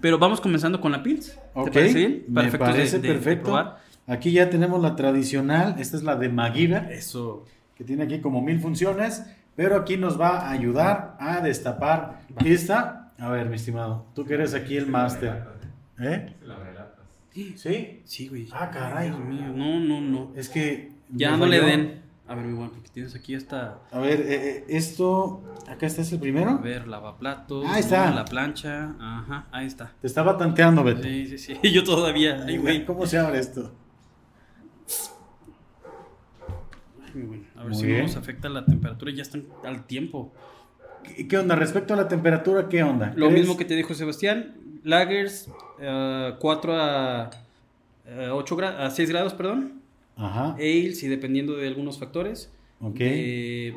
Pero vamos comenzando con la Pils. ¿Te parece bien? Me efectos parece de- de perfecto. probar. Aquí ya tenemos la tradicional. Esta es la de MacGyver. Eso. que tiene aquí como mil funciones, pero aquí nos va a ayudar a destapar esta. A ver, mi estimado, tú que eres aquí el máster. ¿Eh? ¿Sí? Sí, güey. Ah, caray. Dios mío. No, no, no. Es que... Ya no le den. A ver, güey, porque tienes aquí esta. A ver, eh, eh, esto... Acá está es el A primero. ver, lavaplatos. Ahí está. La plancha. Ajá, ahí está. Te estaba tanteando, Beto. Sí, sí, sí. Yo todavía. Ay, güey. ¿Cómo se abre esto? Güey. A ver Muy si bien. no nos afecta la temperatura. Ya están al tiempo. ¿Qué, qué onda? Respecto a la temperatura, ¿qué onda? Lo ¿Crees? mismo que te dijo Sebastián. Lagers, eh, 4 a, eh, 8 gra- a 6 grados, perdón. Ajá, Ales, y dependiendo de algunos factores. ok. de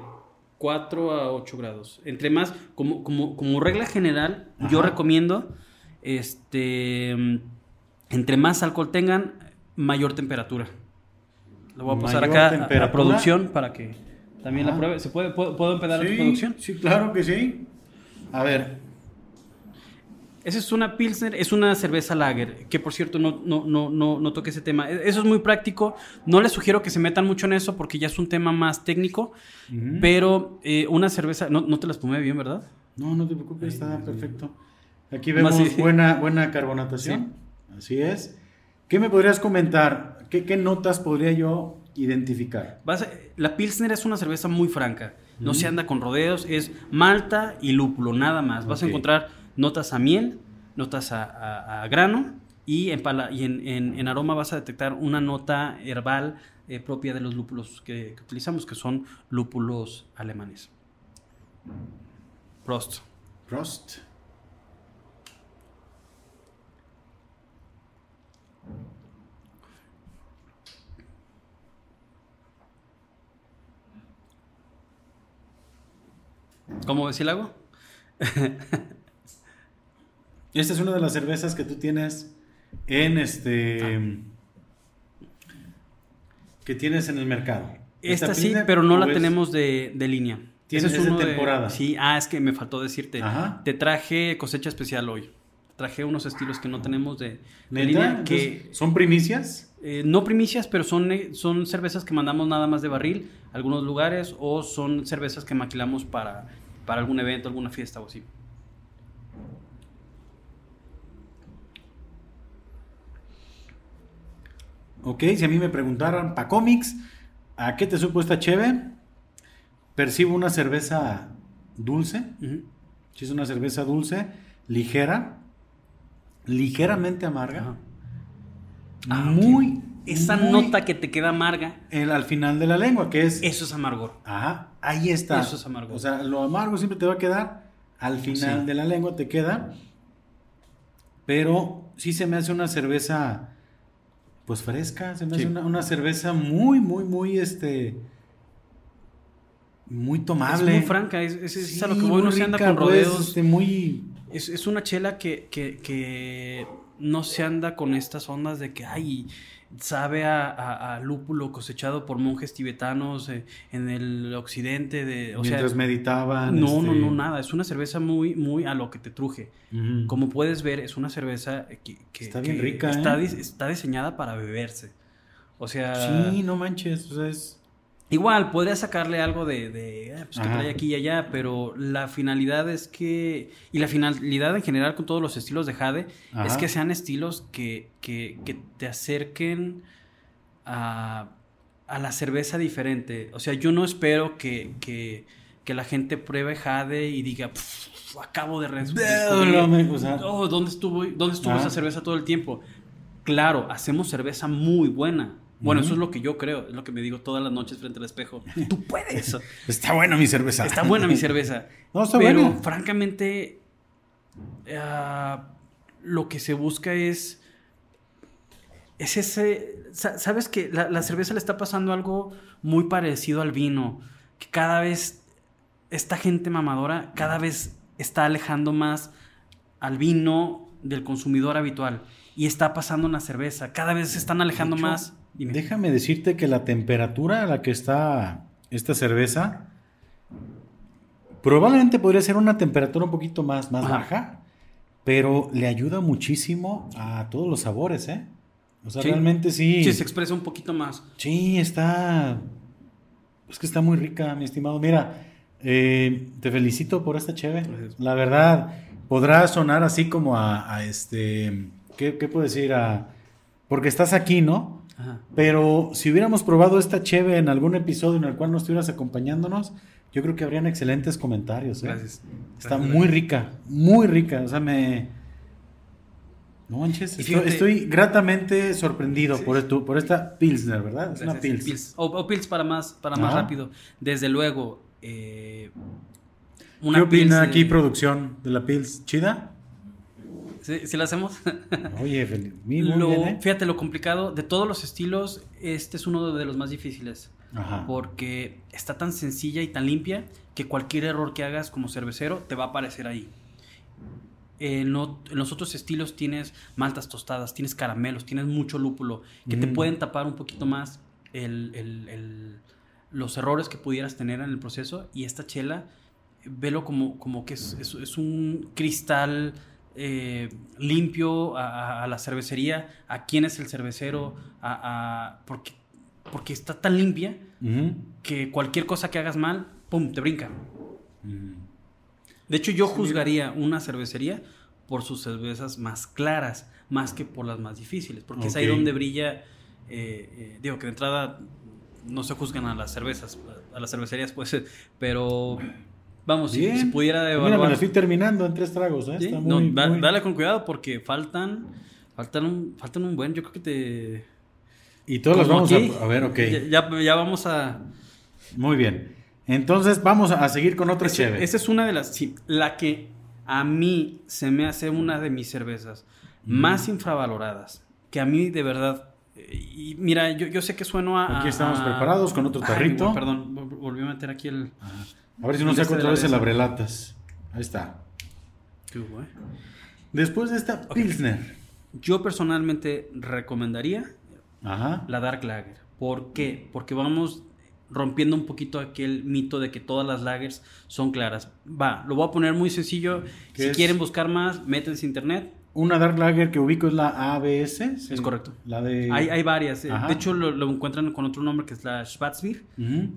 4 a 8 grados. Entre más, como, como, como regla general, yo recomiendo, este, entre más alcohol tengan, mayor temperatura. Lo voy a pasar acá a- a, producción para que también la pruebe. ¿Se puede, puedo, puedo empezar a tu Sí, producción? sí, claro que sí. A ver, Esa es una Pilsner, es una cerveza lager, que por cierto no, no, no, no, no toque ese tema. E- Eso es muy práctico. No les sugiero que se metan mucho en eso porque ya es un tema más técnico. Ujú. Pero eh, una cerveza, no, no te las pomé bien, ¿verdad? No, no te preocupes, está perfecto. Aquí vemos sí. buena, buena carbonatación. Así es. ¿Qué me podrías comentar? ¿Qué, qué notas podría yo identificar? Vas a- la Pilsner es una cerveza muy franca. No se anda con rodeos, es malta y lúpulo, nada más. Vas a encontrar notas a miel, notas a, a- a grano y, en, pala- y en, en- en aroma vas a detectar una nota herbal eh, propia de los lúpulos que, que utilizamos, que son lúpulos alemanes. Prost. Prost. ¿Cómo ves el agua? Esta es una de las cervezas que tú tienes en este. que tienes en el mercado. Esta sí, pero no ¿o la tenemos de, de línea. Tienes- es de temporada. sí, ah, es que me faltó decirte. Ajá. Te traje cosecha especial hoy. Traje unos estilos que no tenemos de, de línea. Que, ¿Son primicias? eh, no primicias, pero son, eh, son cervezas que mandamos nada más de barril a algunos lugares o son cervezas que maquilamos para, para algún evento, alguna fiesta o así. Ok, si a mí me preguntaran, para cómics, ¿a qué te supo esta cheve? Percibo una cerveza dulce. Sí, es una cerveza dulce, ligera, ligeramente amarga. Ah, muy. Esa muy nota que te queda amarga, el- al final de la lengua, que es. eso es amargor. Ajá, ahí está. Eso es amargo. O sea, lo amargo siempre te va a quedar al final Sí. de la lengua, te queda. Pero sí se me hace una cerveza, pues fresca, se me Sí. hace una, una cerveza muy, muy, muy, este, muy tomable. Es muy franca, es, es- es a lo que voy, no se anda con pues, rodeos. este, muy, Es, es una chela que, que- que no se anda con estas ondas de que, ay, sabe a, a- a lúpulo cosechado por monjes tibetanos eh, en el occidente de... O Mientras sea, meditaban. no, no, este, no, nada. Es una cerveza muy, muy a lo que te truje. Como puedes ver, es una cerveza que, que- Está bien que rica, Está, ¿eh? está diseñada para beberse. O sea, Sí, no manches. O sea, es. Igual podría sacarle algo de, de, ah, pues, que trae aquí y allá, pero la finalidad es que, y la finalidad en general con todos los estilos de Jade, es que sean estilos que, que, que te acerquen a, a la cerveza diferente. O sea, yo no espero que, que, que la gente pruebe Jade y diga, "Pff, acabo de descubrir sea, Oh, ¿dónde estuvo, dónde estuvo esa cerveza todo el tiempo? Claro, hacemos cerveza muy buena. Bueno, eso es lo que yo creo, es lo que me digo todas las noches frente al espejo. Tú puedes. Está buena mi cerveza. Está buena mi cerveza. No, está pero buena. francamente, ah, lo que se busca es. Es ese. sa- Sabes que la, la cerveza le está pasando algo muy parecido al vino. Que cada vez. Esta gente mamadora cada vez está alejando más al vino del consumidor habitual. Y está pasando en la cerveza. Cada vez se están alejando hecho, más. Dime. Déjame decirte que la temperatura a la que está esta cerveza probablemente podría ser una temperatura un poquito más, más Ajá. baja, pero le ayuda muchísimo a todos los sabores, ¿eh? O sea, Sí. realmente sí. Sí, se expresa un poquito más. Sí, está. Es que está muy rica, mi estimado. Mira, eh, te felicito por esta. Gracias. La verdad, podrá sonar así como a, a este. ¿qué, qué puedo decir? A, porque estás aquí, ¿no? Ajá. Pero si hubiéramos probado esta cheve en algún episodio en el cual no estuvieras acompañándonos, yo creo que habrían excelentes comentarios. ¿eh? Gracias. Está Gracias. muy rica, muy rica. O sea, me. No manches, estoy, fíjate- estoy gratamente sorprendido Sí. por, esto, por esta Pilsner, ¿verdad? Es una. Pils. Pils. O, o Pils para más, para más rápido. Desde luego. eh, ¿Qué opina Pils, aquí eh, producción de la Pils? ¿Chida? ¿Sí, sí la hacemos? Oye, Felipe, muy, Lo- bien, ¿eh? Fíjate, lo complicado de todos los estilos, este es uno de los más difíciles. Ajá. Porque está tan sencilla y tan limpia que cualquier error que hagas como cervecero te va a aparecer ahí. En, lo- en los otros estilos tienes maltas tostadas, tienes caramelos, tienes mucho lúpulo que te Mm. pueden tapar un poquito más el- el- el- los errores que pudieras tener en el proceso. Y esta chela, velo como, como que es, es- es un cristal eh, limpio a, la cervecería, a quién es el cervecero, a, a- porque, porque está tan limpia que cualquier cosa que hagas mal, ¡pum!, te brinca. De hecho, yo juzgaría una cervecería por sus cervezas más claras, más que por las más difíciles, porque es ahí donde brilla, eh, eh, digo que de entrada no se juzgan a las cervezas, a las cervecerías, pues, pero vamos, si, Bien. si pudiera Mira, me evaluar... la estoy terminando en tres tragos, ¿eh? ¿sí? Está No, muy, da- muy- Dale con cuidado porque faltan, faltan un, faltan un buen, yo creo que te... Y todas las como vamos aquí, a, a ver, ok. Ya, ya- ya vamos a... Muy bien. Entonces vamos a, seguir con otra cheve. Esa es una de las. Sí, la que a mí se me hace una de mis cervezas Mm. más infravaloradas. Que a mí de verdad. eh, Y mira, yo, yo sé que sueno a. Aquí estamos a- preparados con otro Ay, tarrito. perdón, vol- volví a meter aquí el. Ajá. A ver si no saco otra vez el abrelatas. Ahí está. ¿Qué hubo, eh? Después de esta Pilsner. Yo personalmente recomendaría Ajá. la Dark Lager. ¿Por qué? Porque vamos rompiendo un poquito aquel mito de que todas las lagers son claras. Va, lo voy a poner muy sencillo. ¿Qué Si es? quieren buscar más, métanse a internet. Una Dark Lager que ubico es la ABS. sí. Es correcto. La de. Hay, hay varias. eh. Ajá. De hecho, lo, lo encuentran con otro nombre que es la Schwarzbier,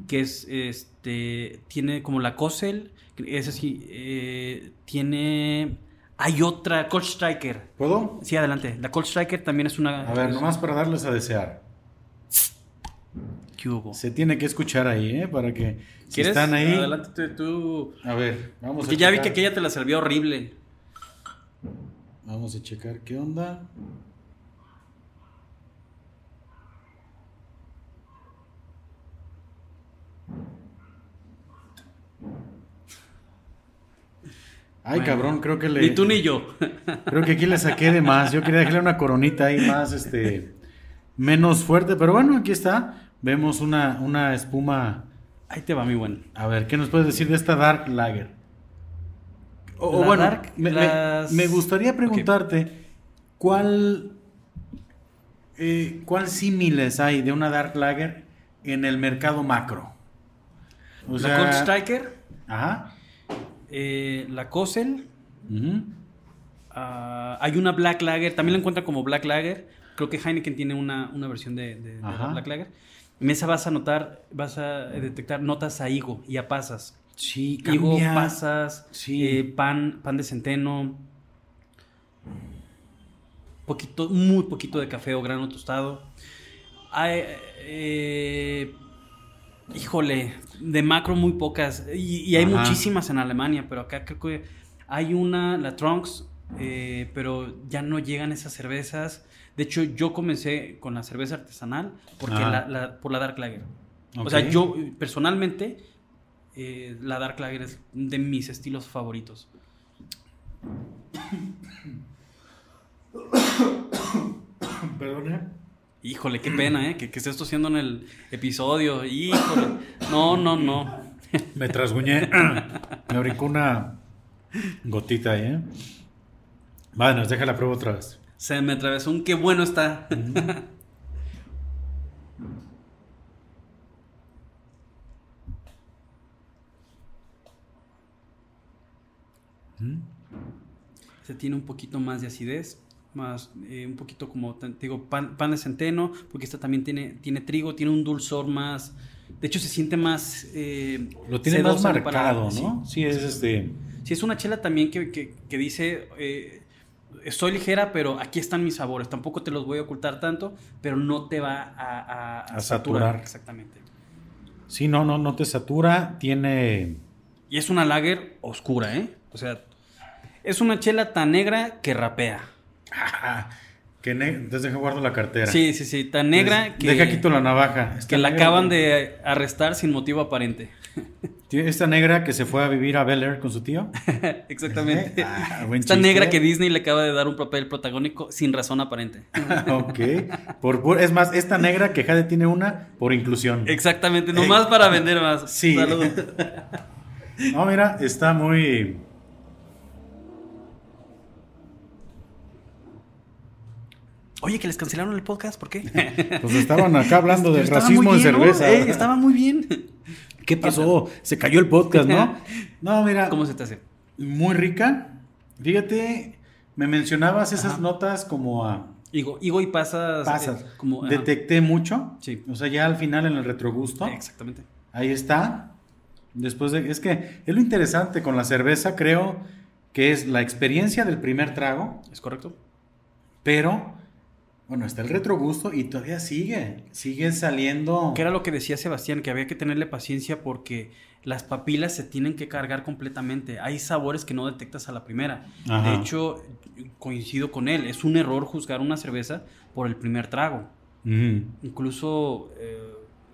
que es este. Tiene como la Kosel. Es así. eh, tiene. Hay otra, Cold Striker. ¿Puedo? Sí, adelante. La Cold Striker también es una. A ver, es- nomás para darles a desear. ¿Qué hubo? Se tiene que escuchar ahí, ¿eh? Para que. Si ¿Quieres? están ahí. Adelante tú. A ver, vamos Porque a ya vi que aquella te la servía horrible. Vamos a checar qué onda. Ay, Bueno, cabrón, creo que le. Ni tú ni yo. Creo que aquí le saqué de más. Yo quería dejarle una coronita ahí más, este. Menos fuerte, pero bueno, aquí está. Vemos una, una espuma. Ahí te va, mi buen. A ver, ¿qué nos puedes decir de esta Dark Lager? O, La bueno, Dark, me, me- las- me gustaría preguntarte cuál eh, ¿cuál símiles hay de una Dark Lager en el mercado macro? O la Cold Striker. Ajá. Eh, la Kosel. Ujú. Ah, hay una Black Lager, también la encuentran como Black Lager. Creo que Heineken tiene una, una versión de, de- de la Ajá. Black Lager. En esa vas a notar, vas a detectar notas a higo y a pasas. Sí, Higo, cambia. pasas, Sí. eh, pan, pan de centeno, poquito, muy poquito de café o grano tostado. Hay, eh, híjole, de macro muy pocas. Y, y hay Ajá. muchísimas en Alemania, pero acá creo que hay una, la Trunks, eh, pero ya no llegan esas cervezas. De hecho, yo comencé con la cerveza artesanal porque la, la- por la Dark Lager. O sea, yo personalmente, eh, la Dark Lager es de mis estilos favoritos. Perdone. Híjole, qué pena, ¿eh? Que, que esté esto haciendo en el episodio. Híjole. No, no, no. Me trasguñé. Me brincó una gotita ahí, ¿eh? Bueno, déjala prueba otra vez. Se me atravesó un qué bueno está. Se tiene un poquito más de acidez, más eh, un poquito como, te digo, pan, pan de centeno, porque esta también tiene, tiene trigo, tiene un dulzor más... De hecho, se siente más... eh, Lo tiene más marcado, ¿no? Sí, es este. Sí, es una chela también que, que- que dice, eh, estoy ligera, pero aquí están mis sabores. Tampoco te los voy a ocultar tanto, pero no te va a, a- a A saturar. Exactamente. Sí, no, no, no te satura. Tiene. Y es una lager oscura, ¿eh? O sea, es una chela tan negra que rapea. Ah, que Entonces deja guardo la cartera. Sí, sí, sí, tan negra que, Deja quito la navaja. Esta que la negra- acaban de arrestar sin motivo aparente. Esta negra que se fue a vivir a Bel Air con su tío. Exactamente. Ah, Esta chiste. negra que Disney le acaba de dar un papel protagónico sin razón aparente. ok. Por, por- es más, esta negra que Jade tiene una por inclusión. Exactamente, nomás para vender más. Sí. Salud. No, mira, está muy. Oye, que les cancelaron el podcast, ¿por qué? Pues estaban acá hablando del racismo bien, ¿no? cerveza. Eh, estaba muy bien. ¿Qué pasó? Se cayó el podcast, ¿no? No, mira, ¿Cómo se te hace? muy rica. Fíjate, me mencionabas esas Ajá. notas como a Higo, higo y pasas. pasas. eh, como. Detecté mucho. Sí. O sea, ya al final en el retrogusto. Exactamente. Ahí está. Después de. Es que es lo interesante con la cerveza, creo que es la experiencia del primer trago, ¿Es correcto? pero. Bueno, está el retrogusto y todavía sigue. Sigue saliendo. Que era lo que decía Sebastián, que había que tenerle paciencia porque las papilas se tienen que cargar completamente. Hay sabores que no detectas a la primera. Ajá. De hecho, coincido con él. Es un error juzgar una cerveza por el primer trago. Incluso, eh,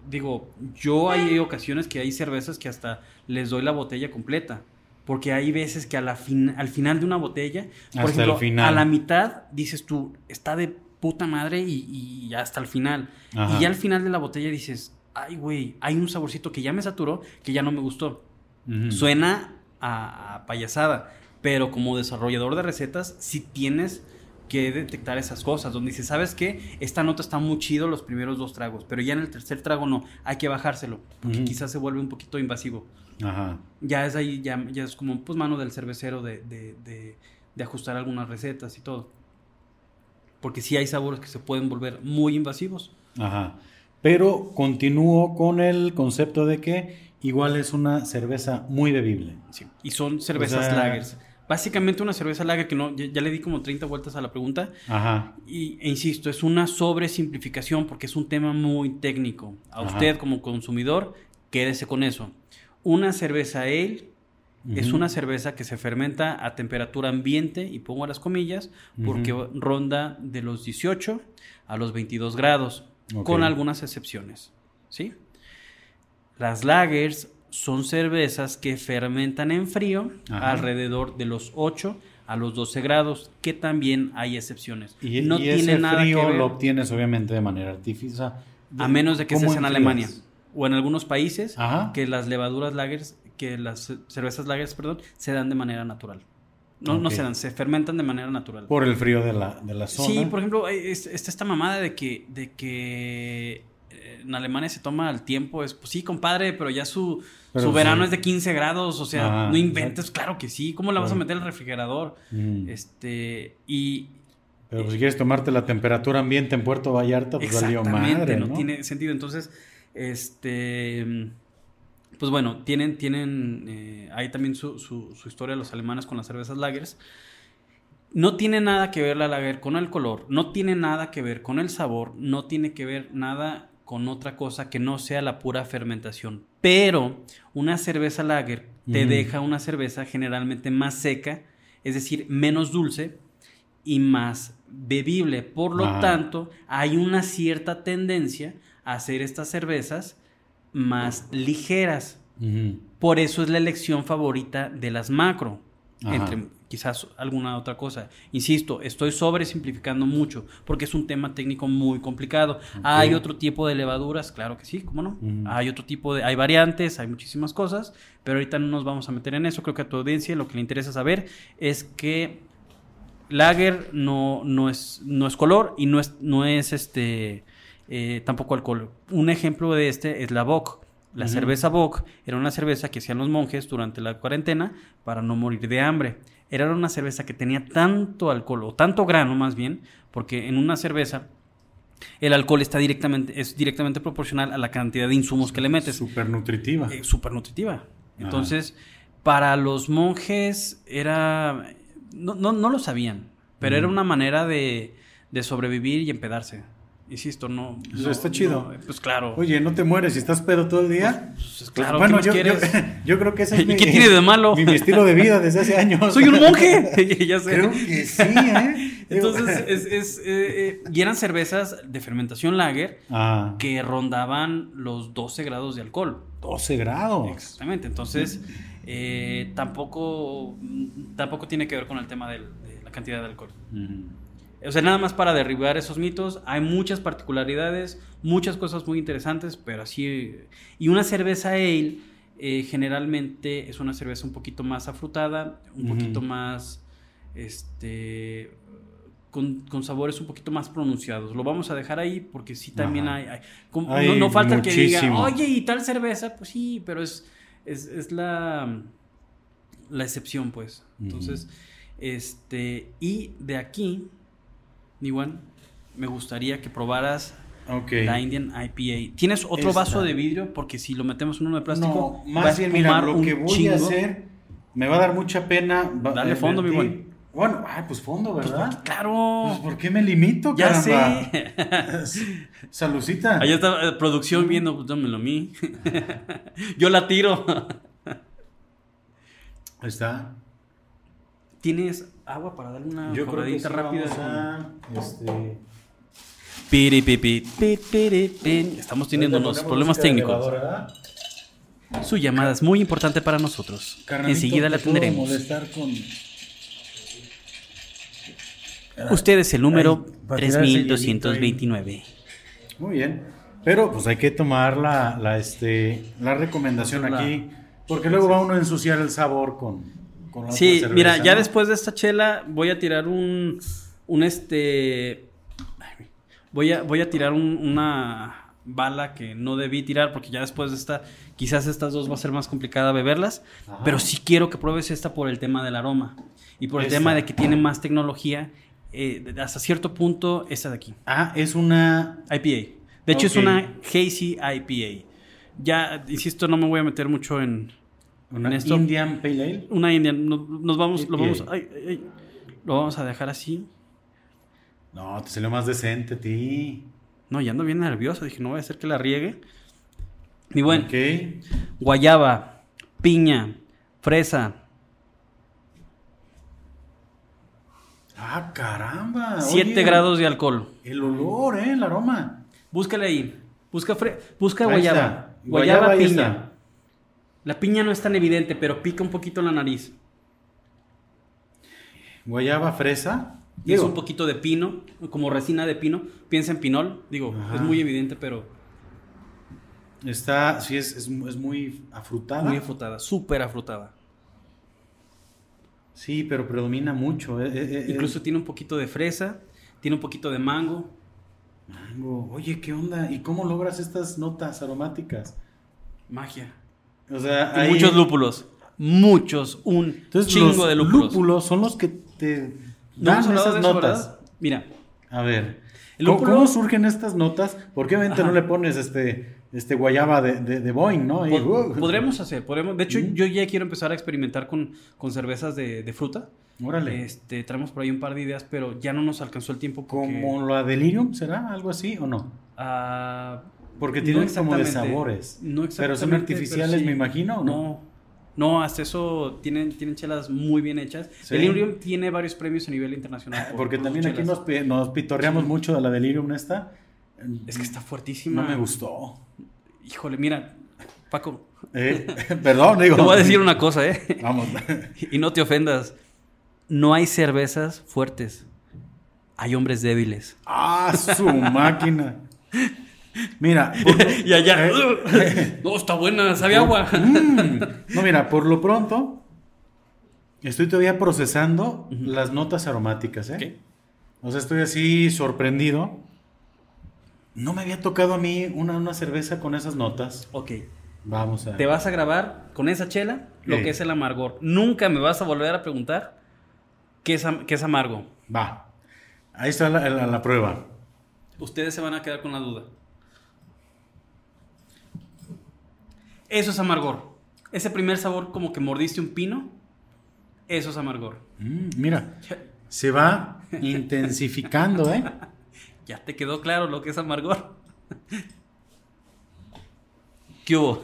digo, yo hay ocasiones que hay cervezas que hasta les doy la botella completa. Porque hay veces que a la fin- al final de una botella, por Hasta el ejemplo, final. a la mitad dices tú, está de puta madre y, y hasta el final. Ajá. Y ya al final de la botella dices, ay, güey, hay un saborcito que ya me saturó, que ya no me gustó. Ujú. Suena a, a payasada, pero como desarrollador de recetas, sí tienes que detectar esas cosas, donde dices, ¿sabes qué? Esta nota está muy chido los primeros dos tragos, pero ya en el tercer trago no, hay que bajárselo, porque Ujú. quizás se vuelve un poquito invasivo. Ajá. Ya es ahí, ya, ya es como pues mano del cervecero de, de- de- de ajustar algunas recetas y todo. Porque sí hay sabores que se pueden volver muy invasivos. Ajá. Pero continúo con el concepto de que igual es una cerveza muy bebible. Sí. Y son cervezas O sea- lagers. Básicamente una cerveza lager que no, ya, ya le di como 30 vueltas a la pregunta. Ajá. Y, e insisto, es una sobresimplificación porque es un tema muy técnico. A Ajá. usted como consumidor, quédese con eso. Una cerveza ale es una cerveza que se fermenta a temperatura ambiente, y pongo las comillas, porque ronda de los 18 a los 22 grados, con algunas excepciones. ¿sí? Las lagers son cervezas que fermentan en frío Ajá. alrededor de los 8 a los 12 grados, que también hay excepciones. Y, no y tiene ese nada frío que ver, lo obtienes obviamente de manera artificial. a menos de que ¿Cómo estés en? Alemania o en algunos países Ajá. que las levaduras lagers, que las ce- cervezas lagers, perdón, se dan de manera natural. No, no se dan, se fermentan de manera natural. Por el frío de la, de la zona. Sí, por ejemplo, es- está esta mamada de que, de que eh, en Alemania se toma el tiempo. Es, pues sí, compadre, pero ya su, Pero su verano es de 15 grados. O sea, Ah, no inventes. Claro que sí. ¿Cómo la vas a meter al refrigerador? Mm. Este, y. Pero pues, si quieres tomarte la temperatura ambiente en Puerto Vallarta, pues valió madre, no ¿no? tiene sentido. Entonces, este. Pues bueno, tienen, tienen eh, ahí también su, su, su historia los alemanes con las cervezas lagers. No tiene nada que ver la lager con el color, no tiene nada que ver con el sabor, no tiene que ver nada con otra cosa que no sea la pura fermentación. Pero una cerveza lager te deja una cerveza generalmente más seca, es decir, menos dulce y más bebible. Por lo Ajá. tanto, hay una cierta tendencia a hacer estas cervezas más ligeras. Por eso es la elección favorita de las macro. Ajá. Entre quizás alguna otra cosa. Insisto, estoy sobresimplificando mucho porque es un tema técnico muy complicado. Hay otro tipo de levaduras, claro que sí, ¿cómo no? Hay otro tipo de, hay variantes, hay muchísimas cosas, pero ahorita no nos vamos a meter en eso. Creo que a tu audiencia lo que le interesa saber es que lager no, no, es, no es color y no es, no es este eh, tampoco alcohol. Un ejemplo de este es la Bock. La cerveza Bock era una cerveza que hacían los monjes durante la cuarentena para no morir de hambre. Era una cerveza que tenía tanto alcohol, o tanto grano más bien, porque en una cerveza el alcohol está directamente, es directamente proporcional a la cantidad de insumos que le metes Súper nutritiva. eh, súper nutritiva. Entonces, para los monjes era... No, no, no lo sabían, pero era una manera de, de sobrevivir y empedarse. Insisto, no... Eso no- está chido. no, pues claro. Oye, ¿no te mueres si estás pedo todo el día? Pues, Pues, claro, bueno, ¿qué yo, yo, creo que ese es ¿Y mi, qué tiene de malo? mi, mi estilo de vida desde hace años. ¡Soy un monje! ya sé. Creo que sí, ¿eh? Entonces, es, es, eh, eh, y eran cervezas de fermentación lager Ah, que rondaban los 12 grados de alcohol. 12 grados. Exactamente, entonces eh, tampoco, tampoco tiene que ver con el tema del- de la cantidad de alcohol. Ujú. O sea, nada más para derribar esos mitos, hay muchas particularidades, muchas cosas muy interesantes, pero así... Y una cerveza ale eh, generalmente es una cerveza un poquito más afrutada, un poquito más... Este... Con, con sabores un poquito más pronunciados. Lo vamos a dejar ahí porque sí también hay... hay- como- Hay no, no falta el que diga, muchísimo. oye, y tal cerveza, pues sí, pero es, es, es la, la excepción, pues. Entonces, este, y de aquí, Niwan, me gustaría que probaras la Indian IPA. ¿Tienes otro Esta. vaso de vidrio? Porque si lo metemos en uno de plástico, No, más bien, mira, lo que voy chingo. a hacer, me va a dar mucha pena. Dale eh, fondo, mi buen. Bueno, ay, pues fondo, ¿verdad? Claro. Pues, ¿por qué me limito, ya caramba? sé. Salucita. Allá está eh, producción viendo, pues dámelo a mí. Yo la tiro. Ahí está. ¿Tienes agua para darle una Yo creo que sí, rápida? vamos a, este, Piri, pi, pi, pi, piri, pin. Estamos teniendo unos problemas técnicos. Su llamada es muy importante para nosotros. Carnalito, Enseguida la ¿te puedo atenderemos. con- Usted es el número Ay, para tirar ese hielito 3229. Muy bien. Pero pues hay que tomar la, la, este, la recomendación La- aquí. Porque luego va uno a ensuciar el sabor con, con otra Sí, cerveza, mira, ya después de esta chela voy a tirar un, un este, voy a, voy a tirar un- una bala que no debí tirar porque ya después de esta, quizás estas dos va a ser más complicada beberlas, Ajá. pero sí quiero que pruebes esta por el tema del aroma y por el Esta. tema de que tiene más tecnología, eh, hasta cierto punto esta de aquí. Ah, es una. IPA. De hecho, es Ok. una hazy IPA. Ya, insisto, no me voy a meter mucho en, Una esto. Indian Pale Ale. Una Indian. Nos, nos vamos, lo vamos, ay, ay, ay. lo vamos a dejar así. No, te salió más decente a ti. No, ya ando bien nervioso. Dije, no voy a hacer que la riegue. Mi buen, Ok. guayaba, piña, fresa, Ah, caramba. 7 Oye, grados de alcohol. El olor, ¿eh? El aroma. Búscale ahí. Busca, fre- busca guayaba. Guayaba, Guayaba, ahí piña. La piña no es tan evidente, pero pica un poquito la nariz. Guayaba fresa. Y es un poquito de pino, como resina de pino. Piensa en pinol. Digo, Ajá. es muy evidente, pero Está, sí, es, es, es muy afrutada. muy afrutada. Súper afrutada. Sí, pero predomina mucho. eh, eh, eh, Incluso tiene un poquito de fresa, tiene un poquito de mango. Mango. Oye, ¿qué onda? ¿Y cómo logras estas notas aromáticas? Magia. O sea, Y hay... muchos lúpulos. Muchos, un Entonces, chingo los de lúpulos. lúpulos son los que te ¿No dan esas eso, notas. verdad? Mira, A ver, El ¿cómo, lúpulo- cómo surgen estas notas? Porque obviamente Ajá. no le pones este, este guayaba de, de, de Boeing, ¿no? Y, pod- uh, podremos hacer, podremos. De hecho, Mm. yo ya quiero empezar a experimentar con, con cervezas de, de fruta. Órale. Este, traemos por ahí un par de ideas, pero ya no nos alcanzó el tiempo porque... ¿Como la Delirium será? ¿Algo así o no? ah, Porque No tienen como de sabores. no Pero son artificiales, pero sí. me imagino, ¿o no? No. No, hasta eso tienen, tienen chelas muy bien hechas. Sí. Delirium tiene varios premios a nivel internacional. por- Porque por también aquí nos, nos pitorreamos mucho de la Delirium esta. Es que está fuertísima. No me gustó. Híjole, mira, Paco, Eh, perdón, digo. te voy a decir una cosa, ¿eh? Vamos. Y no te ofendas. No hay cervezas fuertes. Hay hombres débiles. ah, su máquina. Mira. por- y allá. eh, no, está buena, sabe agua. Mm. No, mira, por lo pronto, estoy todavía procesando las notas aromáticas, ¿eh? O sea, estoy así sorprendido. No me había tocado a mí una, una cerveza con esas notas. Ok. Vamos a. Te vas a grabar con esa chela lo que es el amargor. Nunca me vas a volver a preguntar qué es, am- qué es amargo. Va. Ahí está la, la- la prueba. Ustedes se van a quedar con la duda. Eso es amargor. Ese primer sabor como que mordiste un pino, eso es amargor. Mm, mira, se va intensificando, ¿eh? Ya te quedó claro lo que es amargor. ¿Qué hubo?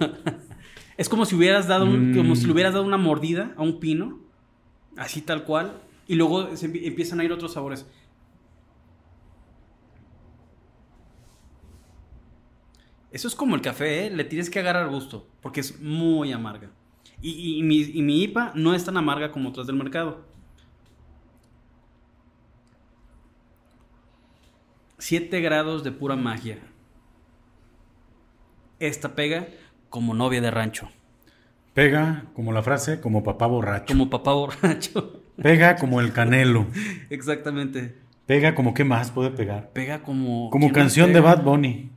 Es como si hubieras dado un- Mm. como si le hubieras dado una mordida a un pino, así tal cual, y luego se empie- empiezan a ir otros sabores. Eso es como el café, ¿eh? le tienes que agarrar gusto, porque es muy amarga. Y, y- y mi, y mi IPA no es tan amarga como otras del mercado. 7 grados de pura magia. Esta pega como novia de rancho, Pega, como la frase, como papá borracho. como papá borracho. Pega como el canelo. Exactamente. Pega como qué más puede pegar. Pega como. Como ¿quién más canción de? Bad Bunny.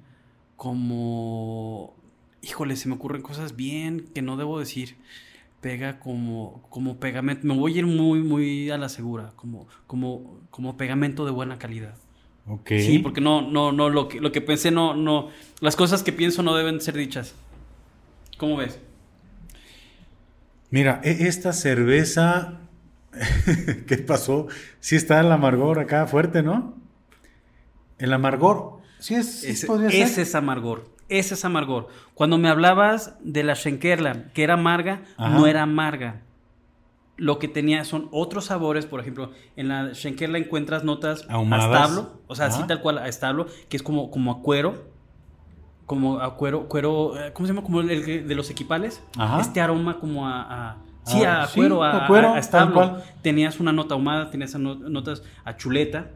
Como. Híjole, se me ocurren cosas bien que no debo decir. Pega como, como pegamento. Me voy a ir muy, muy a la segura. Como, como, como pegamento de buena calidad. Ok. Sí, porque no, no, no, lo que, lo que pensé no, no. Las cosas que pienso no deben ser dichas. ¿Cómo ves? Mira, e- esta cerveza. ¿Qué pasó? Sí está el amargor acá fuerte, ¿no? El amargor. Sí, es, Ese, podría ser. ese es amargor. Ese es amargor. Cuando me hablabas de la Schenkerla, que era amarga, Ajá. no era amarga. Lo que tenía son otros sabores. Por ejemplo, en la Schenkerla encuentras notas Ahumadas. a establo. O sea, así Ajá. tal cual a establo, que es como, como a cuero. Como a cuero, cuero, eh, ¿cómo se llama? Como el, el de los equipales. Ajá. Este aroma como a... a- sí, Ah, a sí, cuero, a, a cuero, a- establo. Tenías una nota ahumada, tenías no- notas a chuleta,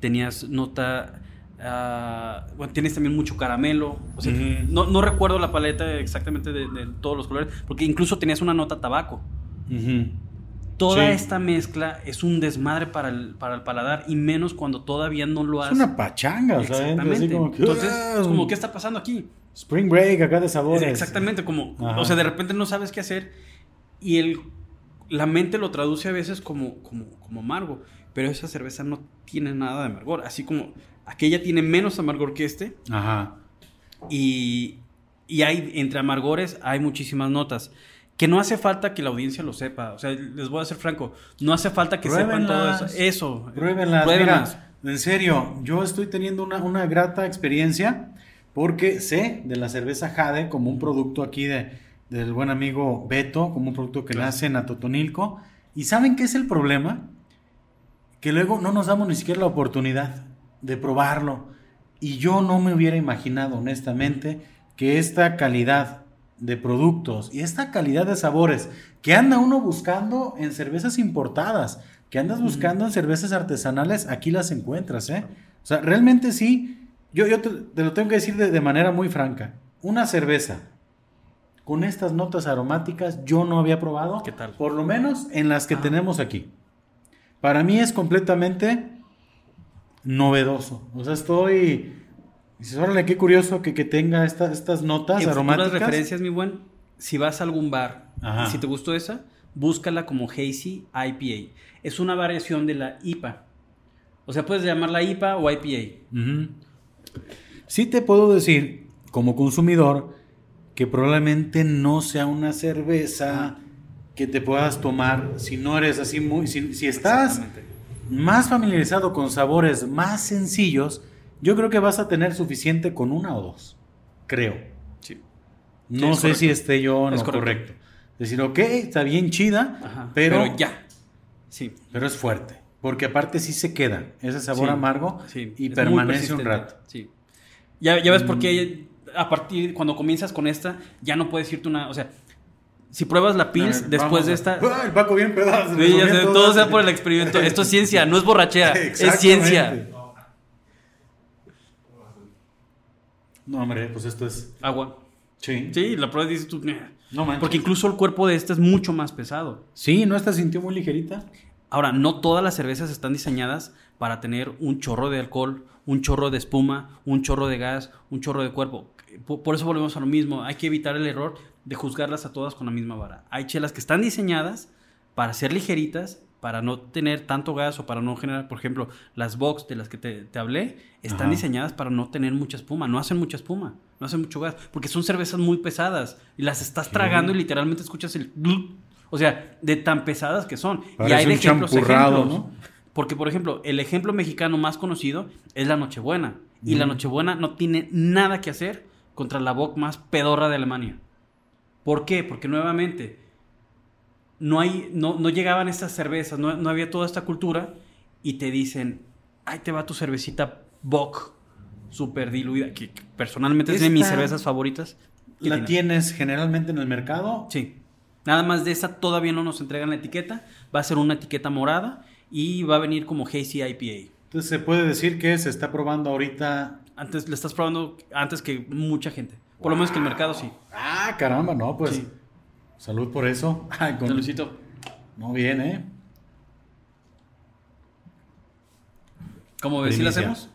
tenías nota... ah, bueno, tienes también mucho caramelo. O sea, no, no recuerdo la paleta exactamente de, de todos los colores, porque incluso tenías una nota tabaco. Toda Sí. esta mezcla es un desmadre para el, para el paladar y menos cuando todavía no lo Es has. una pachanga, Exactamente. así como que, Entonces, ¡ah! es como, ¿qué está pasando aquí? Spring Break acá de sabores. Exactamente, como, Ajá. o sea, de repente no sabes qué hacer y el, la mente lo traduce a veces como, como, como amargo, pero esa cerveza no tiene nada de amargor, así como aquella tiene menos amargor que este Ajá. y, y hay, entre amargores hay muchísimas notas. Que no hace falta que la audiencia lo sepa. O sea, les voy a ser franco. No hace falta que sepan todo eso. Eso. Pruébenlas. Pruébenlas. Mira, en serio, yo estoy teniendo una, una grata experiencia porque sé de la cerveza Jade como un producto aquí de, del buen amigo Beto, como un producto que Claro. nace en Atotonilco. ¿Y saben qué es el problema? Que luego no nos damos ni siquiera la oportunidad de probarlo. Y yo no me hubiera imaginado, honestamente, que esta calidad de productos y esta calidad de sabores que anda uno buscando en cervezas importadas, que andas buscando en cervezas artesanales, aquí las encuentras, ¿eh? O sea, realmente sí, yo, yo te, te lo tengo que decir de, de manera muy franca. Una cerveza con estas notas aromáticas yo no había probado. ¿Qué tal? Por lo menos en las que Ah. tenemos aquí. Para mí es completamente novedoso. O sea, estoy... Dices, órale, qué curioso que, que tenga esta- estas notas En aromáticas. referencias, mi buen, si vas a algún bar Ajá. si te gustó esa, búscala como Hazy IPA. Es una variación de la IPA. O sea, puedes llamarla IPA o IPA. Ujú. Sí te puedo decir, como consumidor, que probablemente no sea una cerveza que te puedas tomar si no eres así muy... Si, si estás. Más familiarizado con sabores más sencillos, yo creo que vas a tener suficiente con una o dos. Creo. Sí. No sé si esté yo en Es correcto. correcto. Decir, ok, está bien chida, Ajá, pero, pero ya. Sí. pero es fuerte. Porque aparte sí se queda ese sabor Sí, amargo sí, y permanece un rato. Sí. Ya, ya ves por Mm. qué a partir, cuando comienzas con esta, ya no puedes irte una. O sea, si pruebas la Pils ver, después vamos de esta. ¡Ah, el Paco bien pedazo. Sí, ya sé, todo sea por el experimento. Esto es ciencia, no es borrachera, es ciencia. No, hombre, pues esto es. Agua. Sí. Sí, la pruebas y dices tú. No manches. Porque incluso el cuerpo de esta es mucho más pesado. Sí, ¿no esta sintió muy ligerita? Ahora, no todas las cervezas están diseñadas para tener un chorro de alcohol, un chorro de espuma, un chorro de gas, un chorro de cuerpo. Por eso volvemos a lo mismo. Hay que evitar el error de juzgarlas a todas con la misma vara. Hay chelas que están diseñadas para ser ligeritas, para no tener tanto gas o para no generar, por ejemplo, las box de las que te, te hablé, están Ajá. diseñadas para no tener mucha espuma. No hacen mucha espuma, no hacen mucho gas, porque son cervezas muy pesadas y las estás tragando y literalmente escuchas el... O sea, de tan pesadas que son. y hay de un ejemplos, ejemplos. ¿no? Porque, por ejemplo, el ejemplo mexicano más conocido es la Nochebuena. Y la. Nochebuena no tiene nada que hacer contra la Bock más pedorra de Alemania. ¿Por qué? Porque nuevamente no, hay, no, no llegaban estas cervezas, no, no había toda esta cultura y te dicen, ahí te va tu cervecita Bock súper diluida, que personalmente es de mis cervezas favoritas. ¿Qué ¿La tiene? tienes generalmente en el mercado? Sí. Nada más de esa todavía no nos entregan la etiqueta. Va a ser una etiqueta morada y va a venir como Hazy IPA. Entonces se puede decir que se está probando ahorita. Antes le estás probando antes que mucha gente. Por lo menos que el mercado sí. Ah, caramba, no, pues. Sí. Salud por eso. Ay, con- Saludcito. No bien, ¿eh? ¿Cómo ves? ¿Sí la hacemos?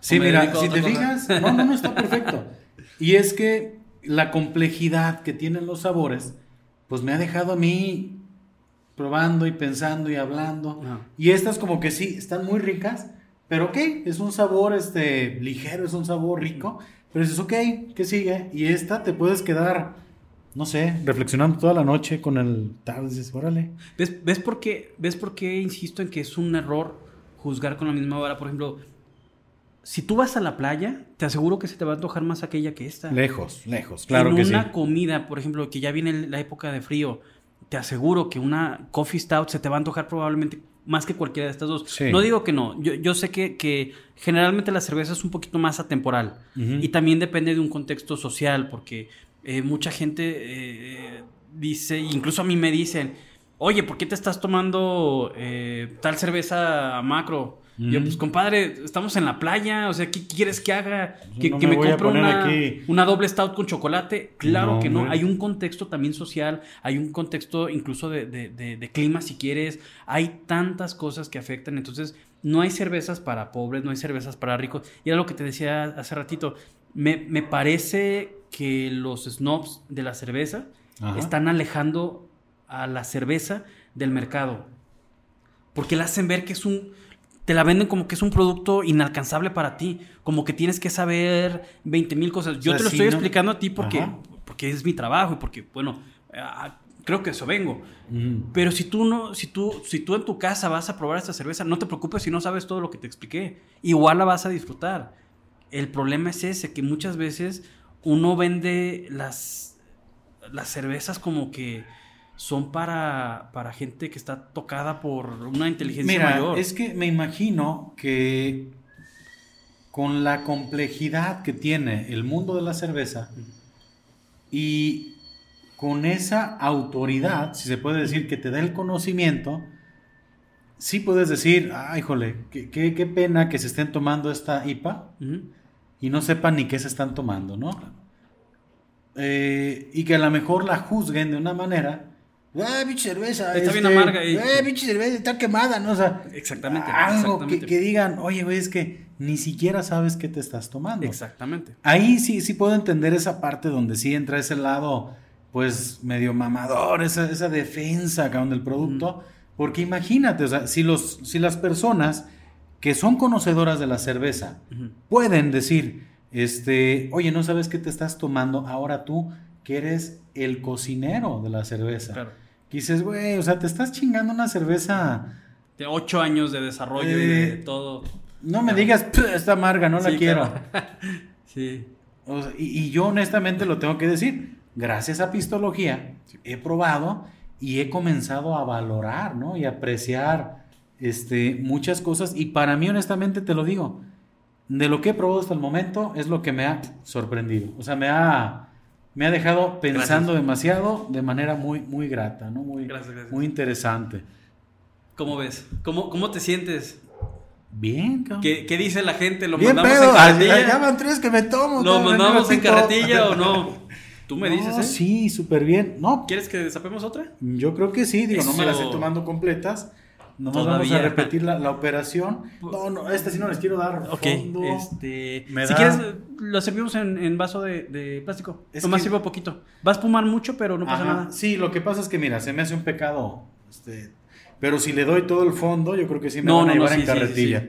Sí, ¿O me mira, si te cosa? fijas, no, no, no está perfecto. Y es que la complejidad que tienen los sabores, pues me ha dejado a mí probando y pensando y hablando. Y estas como que sí, están muy ricas, pero ok, es un sabor este, ligero, es un sabor rico, pero dices, ok, ¿qué sigue? Y esta te puedes quedar, no sé, reflexionando toda la noche con el tal, dices, órale. ¿Ves, ves, por qué, ¿Ves por qué insisto en que es un error juzgar con la misma vara? Por ejemplo, si tú vas a la playa, te aseguro que se te va a antojar más aquella que esta. Lejos, lejos, claro en que sí. una comida, por ejemplo, que ya viene la época de frío, te aseguro que una coffee stout se te va a antojar probablemente más que cualquiera de estas dos. Sí. No digo que no, yo, yo sé que, que generalmente la cerveza es un poquito más atemporal y también depende de un contexto social, porque eh, mucha gente eh, dice, incluso a mí me dicen, oye, ¿por qué te estás tomando eh, tal cerveza macro? Y Yo, pues compadre, estamos en la playa, o sea, ¿qué quieres que haga? Que, No que me me, compre una, aquí. una doble stout con chocolate. Claro No, que no. Hay un contexto también social, hay un contexto incluso de, de- de- de clima, si quieres. Hay tantas cosas que afectan. Entonces, no hay cervezas para pobres, no hay cervezas para ricos. Y era lo que te decía hace ratito. Me, me parece que los snobs de la cerveza Ajá. están alejando a la cerveza del mercado. Porque la hacen ver que es un. Te la venden como que es un producto inalcanzable para ti. Como que tienes que saber 20 mil cosas. Yo sea, te lo estoy no- explicando a ti porque, Ajá. porque es mi trabajo y porque, bueno, ah, creo que eso vengo. Ujú. Pero si tú no, si tú, si tú en tu casa vas a probar esta cerveza, no te preocupes si no sabes todo lo que te expliqué. Igual la vas a disfrutar. El problema es ese, que muchas veces uno vende las, las cervezas como que son para, para gente que está tocada por una inteligencia Mira, mayor. es que me imagino que con la complejidad que tiene el mundo de la cerveza y con esa autoridad, si se puede decir, que te da el conocimiento, sí puedes decir, ay, jole, qué, qué- qué pena que se estén tomando esta IPA y no sepan ni qué se están tomando, ¿no? eh, y que a lo mejor la juzguen de una manera. ¡Ah, pinche cerveza! Está bien amarga y- ¡Eh, pinche cerveza! Está quemada, ¿no? O sea, Exactamente. algo exactamente. Que, que digan, oye, güey, es que ni siquiera sabes qué te estás tomando. Exactamente. Ahí sí, sí puedo entender esa parte donde sí entra ese lado, pues, medio mamador, esa, esa defensa, cabrón, del producto. Porque imagínate, o sea, si, los, si las personas que son conocedoras de la cerveza pueden decir, este, oye, no sabes qué te estás tomando, ahora tú que eres el cocinero de la cerveza. Claro. Dices, güey, o sea, te estás chingando una cerveza, De ocho años de desarrollo y de Eh, todo. no me digas, "Pff, está amarga, no la quiero. claro. sí. O sea, y, y yo honestamente lo tengo que decir, gracias a Pistología he probado y he comenzado a valorar, ¿no? Y apreciar este, muchas cosas. Y para mí, honestamente, te lo digo, de lo que he probado hasta el momento es lo que me ha sorprendido. O sea, me ha, me ha dejado pensando demasiado de manera muy, muy grata, ¿no? Muy, Gracias, gracias. muy interesante. ¿Cómo ves? ¿Cómo, cómo te sientes? Bien, cabrón. ¿Qué, qué dice la gente? ¿Lo Bien, mandamos pedo. en carretilla? Ya van tres que me tomo. ¿Lo mandamos en carretilla o no? Tú me No, dices, ¿eh? Sí, súper bien. No, ¿Quieres que desapemos otra? Yo creo que sí, digo, no me las Eso. estoy tomando completas. No vamos Todavía. a repetir la, la operación. No, no, esta sí no les quiero dar. Ok, fondo. este... Si da- quieres, lo servimos en, en vaso de, de plástico. Es Nomás que- sirve poquito. Va a espumar mucho, pero no pasa Ajá. nada. Sí, lo que pasa es que, mira, se me hace un pecado. Este, pero si le doy todo el fondo, yo creo que sí me No, van a no, no, llevar sí, en sí, sí, carretilla. sí.